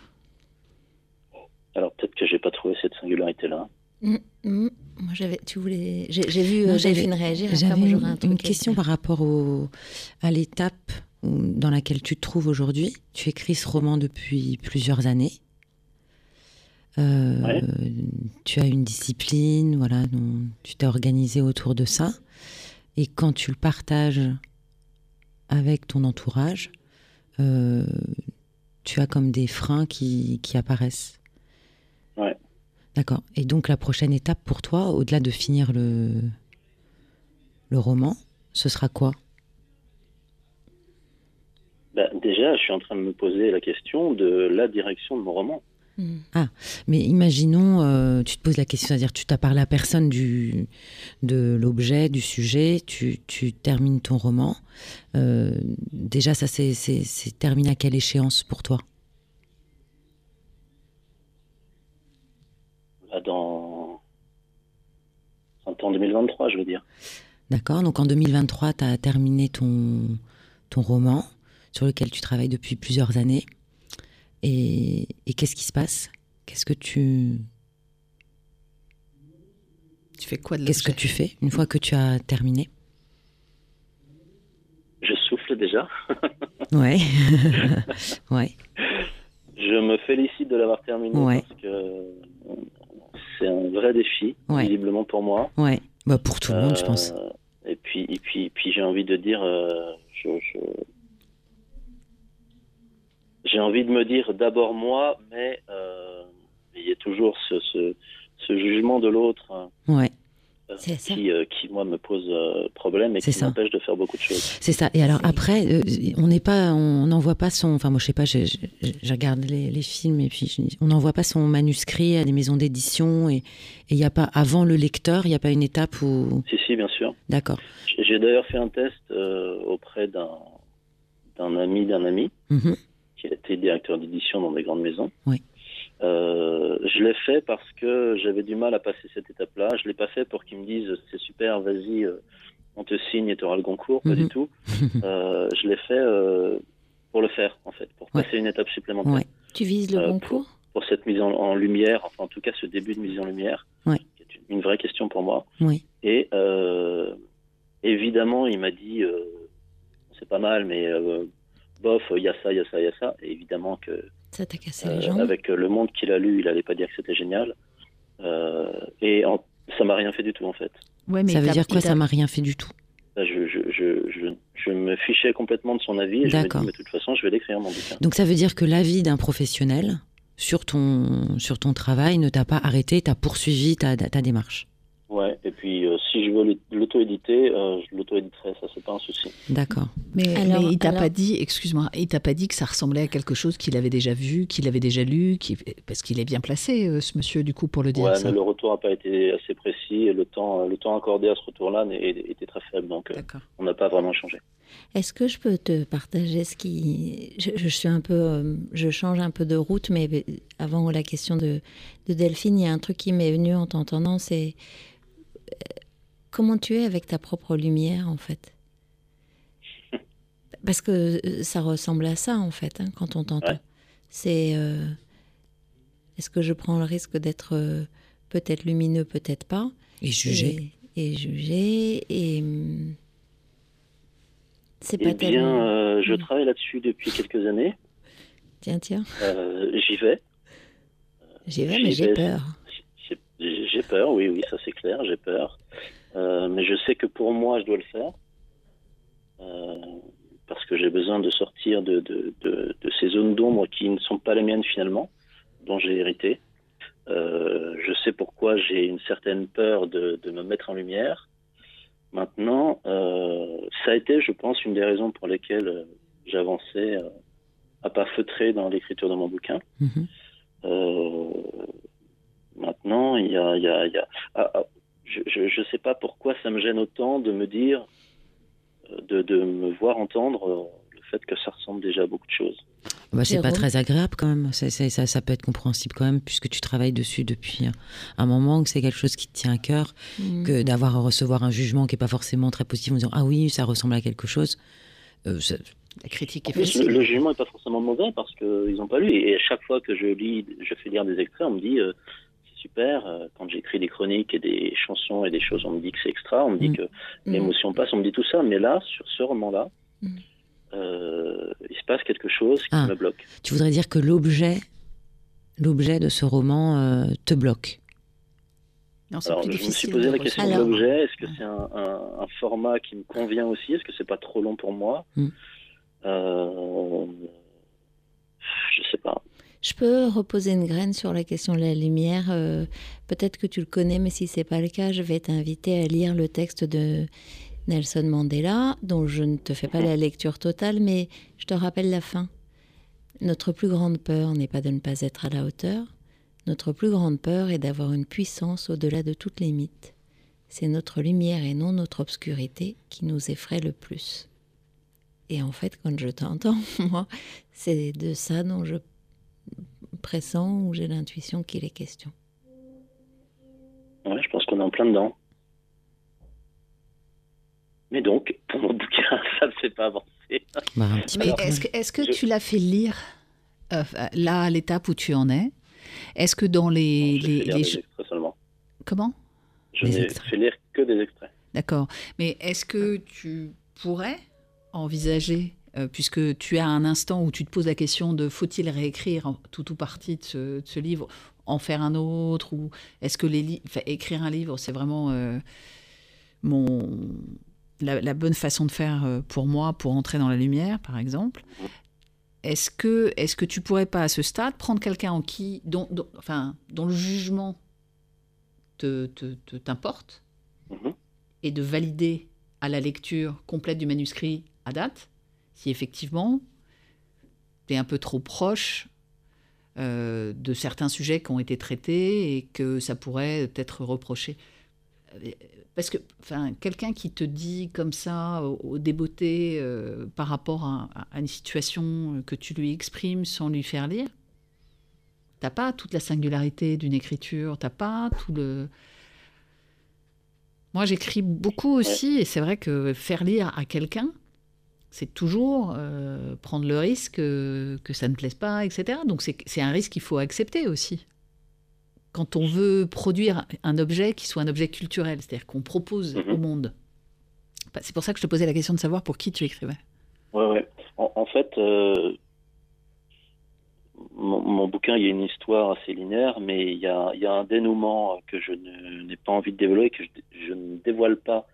Alors peut-être que j'ai pas trouvé cette singularité-là. Mm, mm. Moi, j'avais, tu voulais, j'ai, j'ai vu Non, euh, j'avais- Delphine réagir. J'avais une, j'aurais un truc. une question par rapport au, à l'étape dans laquelle tu te trouves aujourd'hui. Tu écris ce roman depuis plusieurs années. Euh, Ouais. Tu as une discipline, voilà, tu t'es organisé autour de ça. Et quand tu le partages avec ton entourage, euh, tu as comme des freins qui, qui apparaissent. Ouais. D'accord. Et donc la prochaine étape pour toi, au-delà de finir le, le roman, ce sera quoi? Bah, déjà, je suis en train de me poser la question de la direction de mon roman. Ah, mais imaginons, euh, tu te poses la question, c'est-à-dire tu t'as parlé à personne du, de l'objet, du sujet, tu, tu termines ton roman. Euh, déjà, ça c'est terminé à quelle échéance pour toi? Là, dans. En 2023, je veux dire. D'accord Donc en 2023, tu as terminé ton, ton roman sur lequel tu travailles depuis plusieurs années. Et, et qu'est-ce qui se passe? Qu'est-ce que tu Tu fais quoi de qu'est-ce que tu fais une fois que tu as terminé? Je souffle déjà. Ouais. ouais. Je me félicite de l'avoir terminé Ouais. parce que c'est un vrai défi, Ouais. visiblement pour moi. Ouais. Bah pour tout le monde, je pense. Euh, Et puis, et puis, puis j'ai envie de dire, euh, je, je- j'ai envie de me dire d'abord moi, mais euh, il y a toujours ce, ce, ce jugement de l'autre Ouais. euh, qui, euh, qui moi me pose euh, problème et qui m'empêche de faire beaucoup de choses. C'est ça. Et alors après, on n'est pas, on n'envoie pas son. Enfin, moi, je sais pas. Je, je- je regarde les, les films et puis je on n'envoie pas son manuscrit à des maisons d'édition et il n'y a pas avant le lecteur, il n'y a pas une étape où. Si, si, bien sûr. D'accord. J'ai- d'ailleurs fait un test auprès d'un ami d'un ami Mhm. Qui a été directeur d'édition dans des grandes maisons. Oui. Euh, je l'ai fait parce que j'avais du mal à passer cette étape-là. Je l'ai pas fait pour qu'ils me disent c'est super, vas-y, euh, on te signe et tu auras le concours. Pas Mhm. du tout. Euh, je l'ai fait euh, pour le faire en fait, pour Ouais. passer une étape supplémentaire, Ouais. Tu vises le Euh, concours? pour cette mise en, en lumière, enfin en tout cas ce début de mise en lumière, Ouais. qui est une, une vraie question pour moi. Oui. Et euh, évidemment, il m'a dit, euh, c'est pas mal, mais euh, bof, il y a ça, il y a ça, il y a ça. Et évidemment que Ça t'a cassé euh, les jambes avec le monde qu'il a lu, il allait pas dire que c'était génial. Euh, et en- ça m'a rien fait du tout en fait. Ouais, mais ça veut dire quoi Ça m'a rien fait du tout? Là, Je, je, je, je, je me fichais complètement de son avis et je me dis, D'accord. mais de toute façon, je vais l'écrire mon bouquin. Donc ça veut dire que l'avis d'un professionnel sur ton sur ton travail ne t'a pas arrêté, t'a poursuivi ta, ta démarche? Ouais, et puis euh, si je veux l'au- l'auto-éditer, euh, je l'auto-éditerai, ça c'est pas un souci. D'accord. Mais, Alors- mais il t'a alors- pas dit, excuse-moi, il t'a pas dit que ça ressemblait à quelque chose qu'il avait déjà vu, qu'il avait déjà lu, parce qu'il est bien placé, euh, ce monsieur, du coup, pour le dire. Ouais, ça. mais le retour n'a pas été assez précis et le temps, le temps accordé à ce retour-là était très faible, donc euh, on n'a pas vraiment changé. Est-ce que je peux te partager ce qui. Je, je suis un peu. je change un peu de route, mais avant la question de, de Delphine, il y a un truc qui m'est venu en t'entendant c'est. Comment tu es avec ta propre lumière, en fait? Parce que euh, ça ressemble à ça, en fait, hein, quand on t'entend. Ouais. C'est. euh, Est-ce que je prends le risque d'être euh, peut-être lumineux, peut-être pas? Et jugé. Et, et jugé, et. hum, C'est Eh pas bien, tellement. euh, je Mm. travaille là-dessus depuis quelques années. Tiens, tiens, Euh, J'y vais. j'y vais, mais j'ai peur. J'ai- J'ai peur, oui, oui, ça c'est clair, j'ai peur. Euh, mais je sais que pour moi, je dois le faire. Euh, parce que j'ai besoin de sortir de, de, de, de ces zones d'ombre qui ne sont pas les miennes finalement, dont j'ai hérité. Euh, je sais pourquoi j'ai une certaine peur de, de me mettre en lumière. Maintenant, ça a été, je pense, une des raisons pour lesquelles j'avançais à pas feutrer dans l'écriture de mon bouquin. Mhm. Maintenant, il y a, y a, y a- ah, ah, je ne sais pas pourquoi ça me gêne autant de me dire, euh, de, de me voir entendre euh, le fait que ça ressemble déjà à beaucoup de choses. Bah, c'est pas très agréable quand même. Ça, ça peut être compréhensible quand même, puisque tu travailles dessus depuis un, moment, que c'est quelque chose qui te tient à cœur, Mm. que d'avoir à recevoir un jugement qui est pas forcément très positif en disant ah oui ça ressemble à quelque chose. Euh, ça- La critique est plus, le, facile. le jugement n'est pas forcément mauvais parce qu'ils n'ont pas lu. Et à chaque fois que je lis, je fais lire des extraits, on me dit euh, super. Euh, Quand j'écris des chroniques et des chansons et des choses, on me dit que c'est extra. On me dit Mm. que Mm. l'émotion passe. On me dit tout ça. Mais là, sur ce roman-là, Mm. euh, il se passe quelque chose qui Ah. me bloque. tu voudrais dire que l'objet, l'objet de ce roman euh, te bloque? Non, Alors, plus je me suis posé la question de l'objet. Est-ce que c'est un, un- un format qui me convient aussi Est-ce que c'est pas trop long pour moi? Hmm. Euh, Je sais pas. Je peux reposer une graine sur la question de la lumière. euh, Peut-être que tu le connais, mais si c'est pas le cas, je vais t'inviter à lire le texte de Nelson Mandela, dont je ne te fais pas la lecture totale, mais je te rappelle la fin. Notre plus grande peur n'est pas de ne pas être à la hauteur. Notre plus grande peur est d'avoir une puissance au-delà de toutes les mythes. C'est notre lumière et non notre obscurité qui nous effraie le plus. Et en fait, quand je t'entends, moi, c'est de ça dont je pressens ou j'ai l'intuition qu'il est question? Ouais, je pense qu'on est en plein dedans. Mais donc, pour mon bouquin, ça ne fait pas avancer. Bah, un petit Mais peu. est-ce que, est-ce que Je- tu l'as fait lire euh, là à l'étape où tu en es? Est-ce que dans les, Je les, les des extraits seulement. comment? Je n'ai fait lire que des extraits. D'accord. Mais est-ce que tu pourrais envisager, euh, puisque tu as un instant où tu te poses la question de faut-il réécrire tout ou partie de ce, de ce livre, en faire un autre, ou est-ce que les enfin, écrire un livre, c'est vraiment euh, mon la, la bonne façon de faire euh, pour moi pour entrer dans la lumière, par exemple. Est-ce que, est-ce que tu pourrais pas à ce stade prendre quelqu'un en qui, dont, dont- enfin, dont le jugement te, te- te- t'importe Mhm. et de valider à la lecture complète du manuscrit à date, si effectivement tu es un peu trop proche euh, de certains sujets qui ont été traités et que ça pourrait être reproché. Euh, Parce que enfin, quelqu'un qui te dit comme ça, au, au débeauté, euh, par rapport à, à une situation que tu lui exprimes sans lui faire lire, t'as pas toute la singularité d'une écriture, t'as pas tout le... Moi, j'écris beaucoup aussi, et c'est vrai que faire lire à quelqu'un, c'est toujours euh, prendre le risque euh, que ça ne plaise pas, etc. Donc c'est un risque qu'il faut accepter aussi. Quand on veut produire un objet qui soit un objet culturel, c'est-à-dire qu'on propose Mhm. au monde. Bah, C'est pour ça que je te posais la question de savoir pour qui tu écrivais. Ouais, ouais. En, en fait, euh, mon, mon bouquin, il y a une histoire assez linéaire, mais il y a, il y a un dénouement que je n'ai pas envie de dévoiler, que je, je ne dévoile pas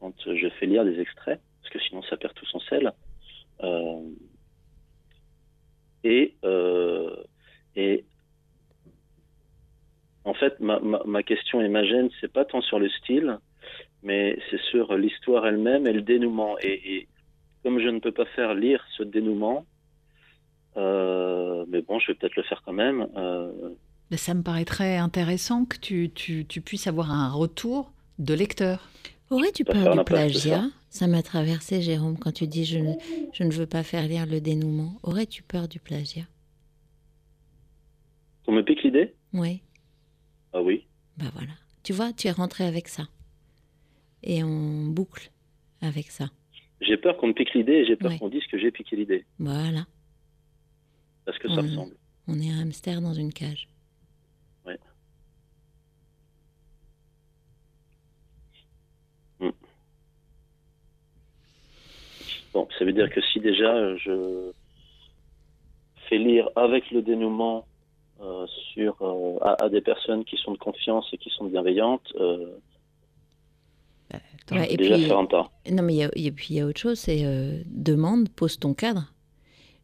quand je fais lire des extraits, parce que sinon ça perd tout son sel. Euh, et, euh, et en fait, ma, ma, ma question et ma gêne, c'est pas tant sur le style, mais c'est sur l'histoire elle-même et le dénouement. Et, et comme je ne peux pas faire lire ce dénouement, euh, mais bon, je vais peut-être le faire quand même. euh, Mais ça me paraîtrait intéressant que tu, tu- tu puisses avoir un retour de lecteur. Aurais-tu peur du plagiat? Ça. M'a traversé, Jérôme, quand tu dis je ne, je ne veux pas faire lire le dénouement. Aurais-tu peur du plagiat? On me pique l'idée? Oui, Ah oui. bah voilà. Tu vois, tu es rentré avec ça. Et on boucle avec ça. J'ai peur qu'on me pique l'idée et j'ai peur Ouais. qu'on dise que j'ai piqué l'idée. Voilà. Parce que ça Ouais. ressemble. On est un hamster dans une cage. Bon, ça veut dire que si déjà euh, je fais lire avec le dénouement euh, sur euh, à, à des personnes qui sont de confiance et qui sont bienveillantes, euh, Ouais, et déjà puis, faire un pas. non, mais il y a- et puis il y a autre chose, c'est euh, demande, pose ton cadre.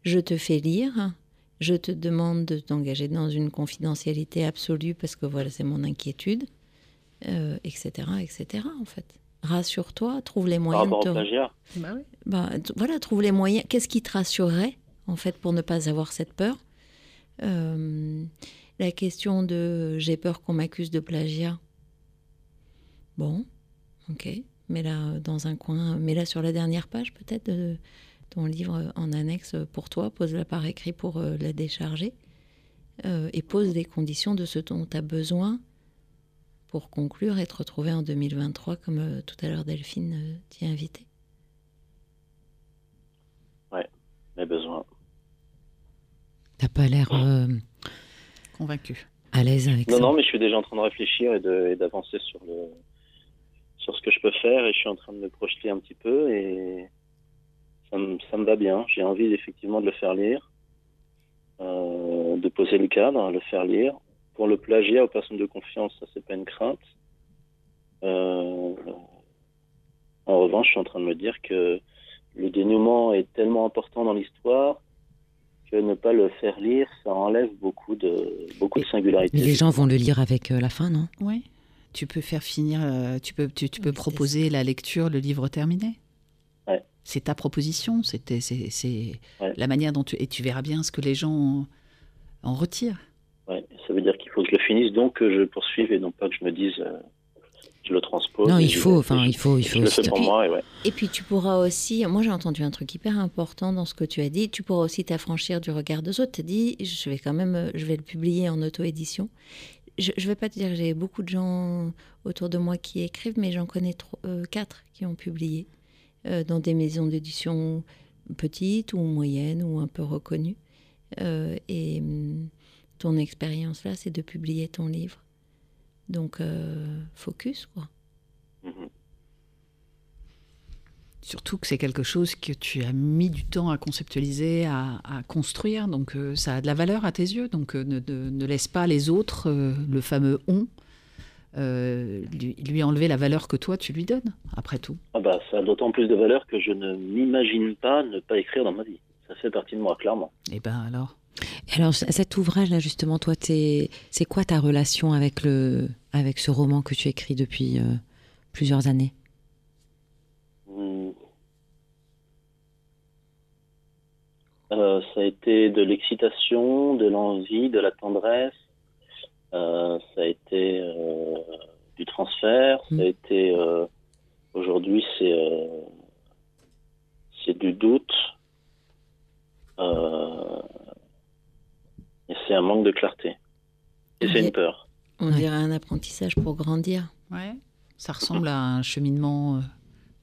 Je te fais lire, je te demande de t'engager dans une confidentialité absolue parce que voilà, c'est mon inquiétude, euh, etc., etc. En fait, rassure-toi, trouve les Par moyens rapport de au te plagiat, bah, t- voilà, trouve les moyens. Qu'est-ce qui te rassurerait, en fait, pour ne pas avoir cette peur? Euh, La question de j'ai peur qu'on m'accuse de plagiat. Bon, ok. Mais là, dans un coin, mais là, sur la dernière page, peut-être, de ton livre en annexe pour toi, pose-la par écrit pour euh, la décharger. Euh, et pose les conditions de ce dont tu as besoin pour conclure et te retrouver en 2023, comme euh, tout à l'heure Delphine euh, t'y a invité. Mes besoins. T'as pas l'air euh, Convaincu. à l'aise avec Non, ça. non, mais je suis déjà en train de réfléchir et de- d'avancer sur le sur ce que je peux faire et je suis en train de me projeter un petit peu et ça me, ça me va bien. J'ai envie effectivement de le faire lire, euh, de poser le cadre, le faire lire. Pour le plagiat aux personnes de confiance, ça c'est pas une crainte. Euh, en revanche, je suis en train de me dire que le dénouement est tellement important dans l'histoire que ne pas le faire lire, ça enlève beaucoup de, beaucoup de singularité. Mais les gens vont le lire avec euh, la fin, non? Oui. Tu peux faire finir, euh, tu peux, tu, tu peux proposer la lecture, le livre terminé. Ouais. C'est ta proposition, c'était, c'est, c'est Ouais. la manière dont tu et tu verras bien ce que les gens en, en retirent. Ouais, ça veut dire qu'il faut que je le finisse, donc que je poursuive et non pas que je me dise, euh, je le transpose. Non, il faut, enfin, il faut, il je faut. le fais pour moi, et ouais. Et puis tu pourras aussi, moi j'ai entendu un truc hyper important dans ce que tu as dit, tu pourras aussi t'affranchir du regard des autres. Tu as dit, je vais quand même, je vais le publier en auto-édition. Je ne vais pas te dire que j'ai beaucoup de gens autour de moi qui écrivent, mais j'en connais trois- euh, quatre qui ont publié euh, dans des maisons d'édition petites ou moyennes ou un peu reconnues. Euh, et hum, ton expérience là, c'est de publier ton livre. Donc, euh, focus, quoi. Mhm. Surtout que c'est quelque chose que tu as mis du temps à conceptualiser, à, à construire, donc euh, ça a de la valeur à tes yeux. Donc euh, ne, ne- ne laisse pas les autres, euh, le fameux on, euh, lui, lui enlever la valeur que toi tu lui donnes, après tout. Ah bah, ça a d'autant plus de valeur que je ne m'imagine pas ne pas écrire dans ma vie. Ça fait partie de moi, clairement. Et ben alors Alors cet ouvrage-là, justement, toi, t'es- c'est quoi ta relation avec le, avec ce roman que tu écris depuis euh, plusieurs années? Euh, ça a été de l'excitation, de l'envie, de la tendresse. Euh, ça a été du transfert. Ça a été euh, aujourd'hui c'est c'est du doute. Euh, et c'est un manque de clarté. Et c'est une peur. On dirait un apprentissage pour grandir. Ouais. Ça ressemble à un cheminement euh,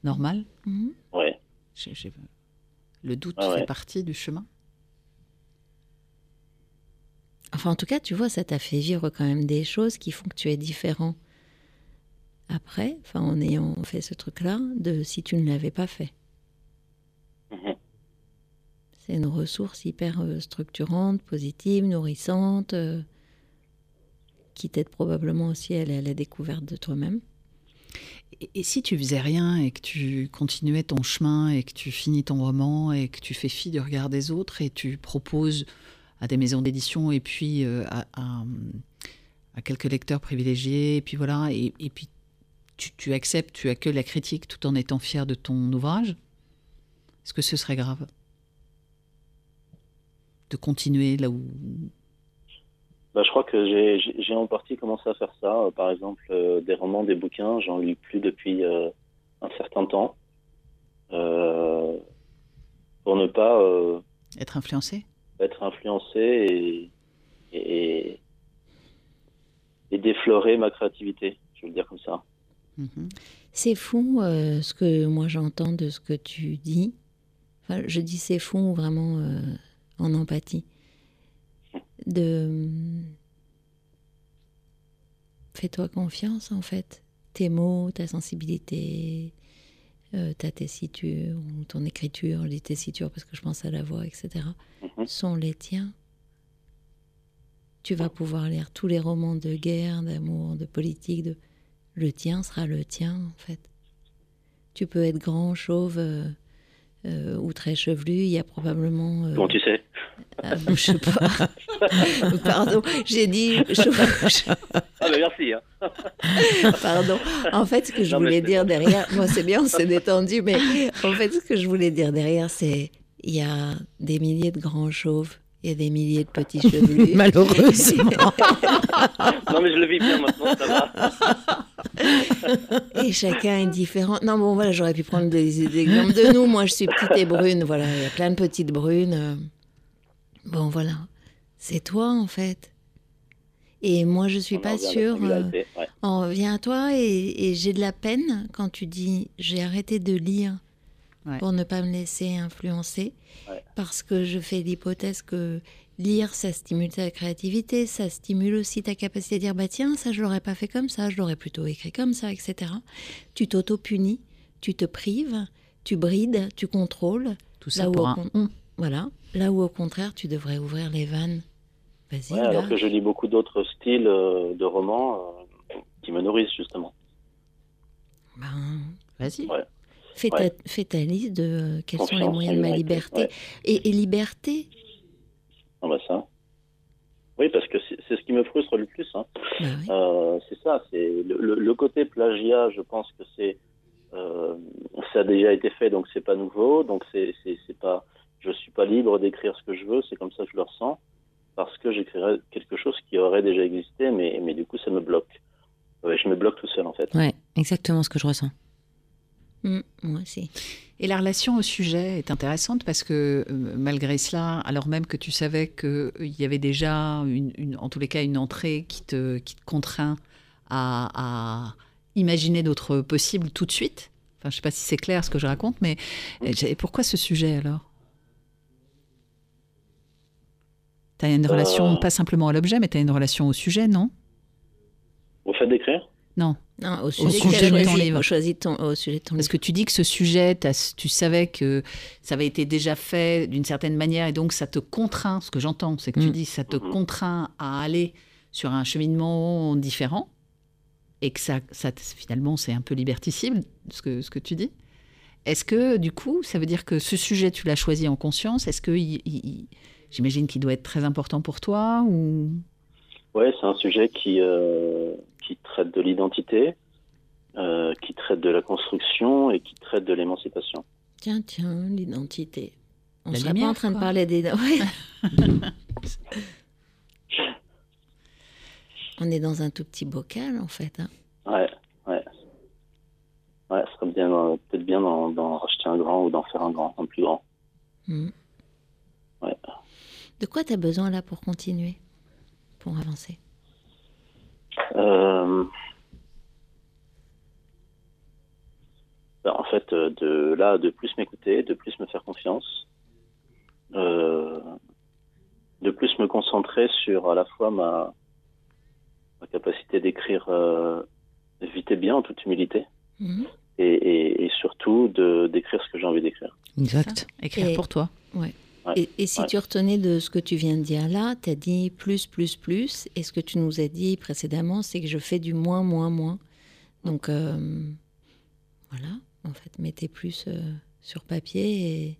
normal. Ouais. J'ai- Le doute Ah ouais. fait partie du chemin. Enfin, en tout cas, tu vois, ça t'a fait vivre quand même des choses qui font que tu es différent après, enfin, en ayant fait ce truc-là, de si tu ne l'avais pas fait. C'est une ressource hyper euh, structurante, positive, nourrissante, euh, qui t'aide probablement aussi à aller à la découverte de toi-même. Et, si tu faisais rien et que tu continuais ton chemin et que tu finis ton roman et que tu fais fi du regard des autres et tu proposes à des maisons d'édition et puis euh, à, quelques lecteurs privilégiés et puis voilà et, et puis tu, tu acceptes, tu accueilles la critique tout en étant fier de ton ouvrage, est-ce que ce serait grave? De continuer là où Bah, je crois que j'ai- en partie commencé à faire ça. Euh, Par exemple, euh, des romans, des bouquins, j'en lis plus depuis euh, un certain temps. Euh, pour ne pas euh, être influencé? être influencé et, et, et déflorer ma créativité, je veux le dire comme ça. Mhm. C'est fou euh, ce que moi j'entends de ce que tu dis. Enfin, je dis c'est fou vraiment euh, en empathie. De fais-toi confiance en fait. Tes mots, ta sensibilité, euh, ta tessiture ou ton écriture, les tessitures parce que je pense à la voix, etc. Mhm. sont les tiens. Tu vas pouvoir lire tous les romans de guerre, d'amour, de politique, de le tien sera le tien en fait. Tu peux être grand, chauve euh, euh, ou très chevelu, il y a probablement. euh, Comment tu sais ah, je sais pas. Pardon, j'ai dit. Ah bah merci. Hein. Pardon. En fait, ce que je Non, voulais dire derrière, moi c'est bien, on s'est détendu, mais en fait, ce que je voulais dire derrière, c'est il y a des milliers de grands chauves, il y a des milliers de petits chevelus. Malheureusement. Non mais je le vis bien maintenant, ça va. Et chacun est différent. Non, bon, voilà, j'aurais pu prendre des, des exemples de nous. Moi, je suis petite et brune. Voilà, il y a plein de petites brunes. Euh. Bon, voilà. C'est toi, en fait. Et moi, je suis On pas sûre. euh, ouais. on revient à toi et, et j'ai de la peine quand tu dis j'ai arrêté de lire Ouais. pour ne pas me laisser influencer. Ouais. Parce que je fais l'hypothèse que lire, ça stimule ta créativité, ça stimule aussi ta capacité à dire bah tiens, ça je l'aurais pas fait comme ça, je l'aurais plutôt écrit comme ça, etc. Tu t'auto-punis, tu te prives, tu brides, tu contrôles. Tout ça pour un. Voilà. Là où au contraire, tu devrais ouvrir les vannes. Vas-y, Ouais, alors que je lis beaucoup d'autres styles euh, de romans euh, qui me nourrissent justement. Vas-y. Ouais. Fais, Ouais. ta, fais ta liste de euh, quels sont les moyens de ma liberté. ouais. Et, et liberté, Ah bah ça. Oui, parce que c'est ce qui me frustre le plus. hein. bah oui. Euh, c'est ça, c'est le, le- le côté plagiat. Je pense que c'est euh, ça a déjà été fait, donc c'est pas nouveau. Donc c'est pas, je suis pas libre d'écrire ce que je veux. C'est comme ça que je le ressens, parce que j'écrirais quelque chose qui aurait déjà existé, mais mais du coup ça me bloque. Ouais, je me bloque tout seul en fait. Ouais, exactement ce que je ressens. Mm, moi aussi. Et la relation au sujet est intéressante parce que euh, malgré cela, alors même que tu savais qu'il y avait déjà, une, une- en tous les cas, une entrée qui te, qui te contraint à, à imaginer d'autres possibles tout de suite. Enfin, je ne sais pas si c'est clair ce que je raconte, mais euh, pourquoi ce sujet alors? Tu as une relation Euh. pas simplement à l'objet, mais tu as une relation au sujet, non? Au fait d'écrire? Non. Non, au sujet, de ton choisi, livre. choisi ton, au sujet de ton Parce livre. que tu dis que ce sujet, tu savais que ça avait été déjà fait d'une certaine manière et donc ça te contraint, ce que j'entends, c'est que tu Mm. dis ça te Mhm. contraint à aller sur un cheminement différent et que ça, ça finalement c'est un peu liberticide, ce que, ce que tu dis. Est-ce que du coup, ça veut dire que ce sujet, tu l'as choisi en conscience? Est-ce que il- il- il- j'imagine qu'il doit être très important pour toi ou? Ouais, c'est un sujet qui, euh, qui traite de l'identité, euh, qui traite de la construction et qui traite de l'émancipation. Tiens, tiens, l'identité. On La serait pas lumière, en train de parler des... Ouais. On est dans un tout petit bocal, en fait. hein. Ouais, ouais. Ouais, ce serait bien, euh, peut-être bien d'en, racheter un grand ou d'en faire un grand, un plus grand. Mm. Ouais. De quoi tu as besoin là pour continuer Pour avancer? Euh, ben, en fait, euh, de là, de plus m'écouter, de plus me faire confiance, euh, de plus me concentrer sur à la fois ma, ma capacité d'écrire euh, vite et bien, en toute humilité, Mhm. et, et- et surtout de d'écrire ce que j'ai envie d'écrire. Exact. écrire Et- pour toi Ouais. Et, et si Ouais. tu retenais de ce que tu viens de dire là, tu as dit plus, plus, plus. Et ce que tu nous as dit précédemment, c'est que je fais du moins, moins, moins. Donc, euh, voilà, en fait, mettez plus euh, sur papier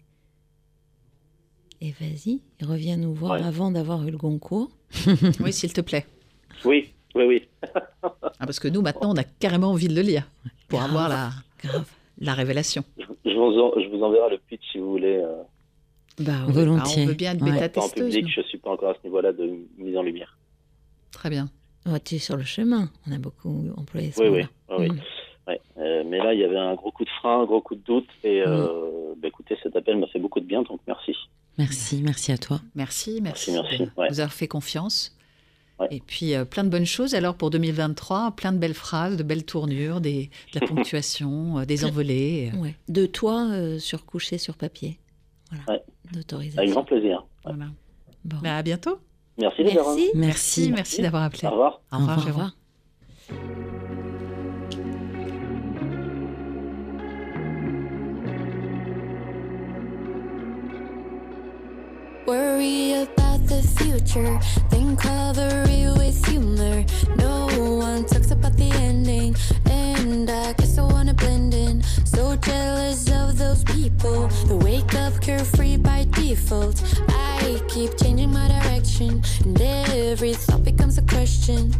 et, et vas-y, reviens nous voir Ouais. avant d'avoir eu le Goncourt. Oui, s'il te plaît. Oui, oui, oui. Ah, parce que nous, maintenant, on a carrément envie de le lire pour Grave. avoir la, Grave. la révélation. Je, je vous, en- je vous enverrai le pitch si vous voulez. euh, Bah. Volontiers. Ah, on veut bien être Ouais. bêta en public, je suis pas encore à ce niveau-là de mise en lumière. Très bien. Oh, tu es sur le chemin. On a beaucoup employé ce Oui, oui, mot-là. oui, oui. Mm. Ouais, euh, mais là, il y avait un gros coup de frein, un gros coup de doute. Et Mm. euh, bah, écoutez, cet appel m'a fait beaucoup de bien, donc merci. Merci, merci à toi. Merci, merci, Merci, merci, de ouais. nous avoir fait confiance. Ouais. Et puis euh, plein de bonnes choses. Alors pour 2023, plein de belles phrases, de belles tournures, des, de la ponctuation, euh, des envolées. euh, Ouais. De toi euh, surcouché sur papier. Voilà. D'autorisation. Avec grand plaisir. voilà. Bon. Bah, à bientôt. Merci, les. Merci. Merci, merci d'avoir appelé. Au revoir. Au revoir, Au Au Jérôme. revoir. Worry about the future, think cleverly with humor. No one talks about the ending, and I guess I wanna blend in. So jealous of those people that wake up carefree by default. I keep changing my direction, and every thought becomes a question.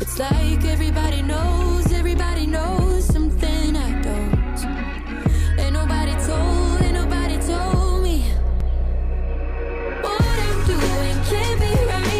It's like everybody knows, everybody knows something I can't be right.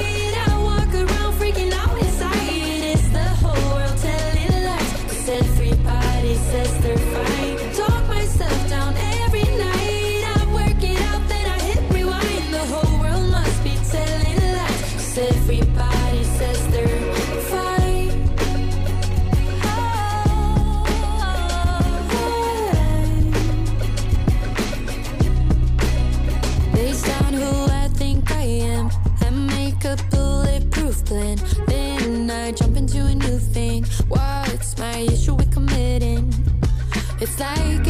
Like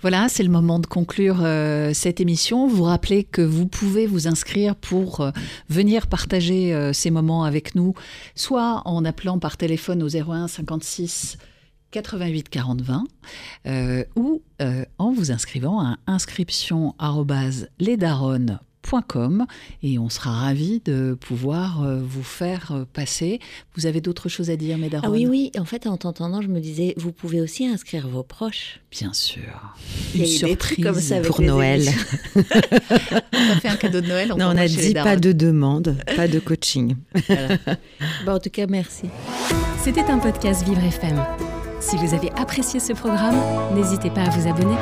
Voilà, c'est le moment de conclure euh, cette émission. Vous rappelez que vous pouvez vous inscrire pour euh, venir partager euh, ces moments avec nous, soit en appelant par téléphone au 01 56 88 40 20 euh, ou en vous inscrivant à inscription@lesdaronnes.com et on sera ravis de pouvoir euh, vous faire euh, passer. Vous avez d'autres choses à dire, mesdames Ah oui, oui. En fait, en t'entendant, je me disais, vous pouvez aussi inscrire vos proches. Bien sûr. Il y a Une surprise comme ça avec pour Noël. On a fait un cadeau de Noël. Non, on a dit pas de demande, pas de coaching. Voilà. En tout cas, merci. C'était un podcast Vivre FM. Si vous avez apprécié ce programme, n'hésitez pas à vous abonner.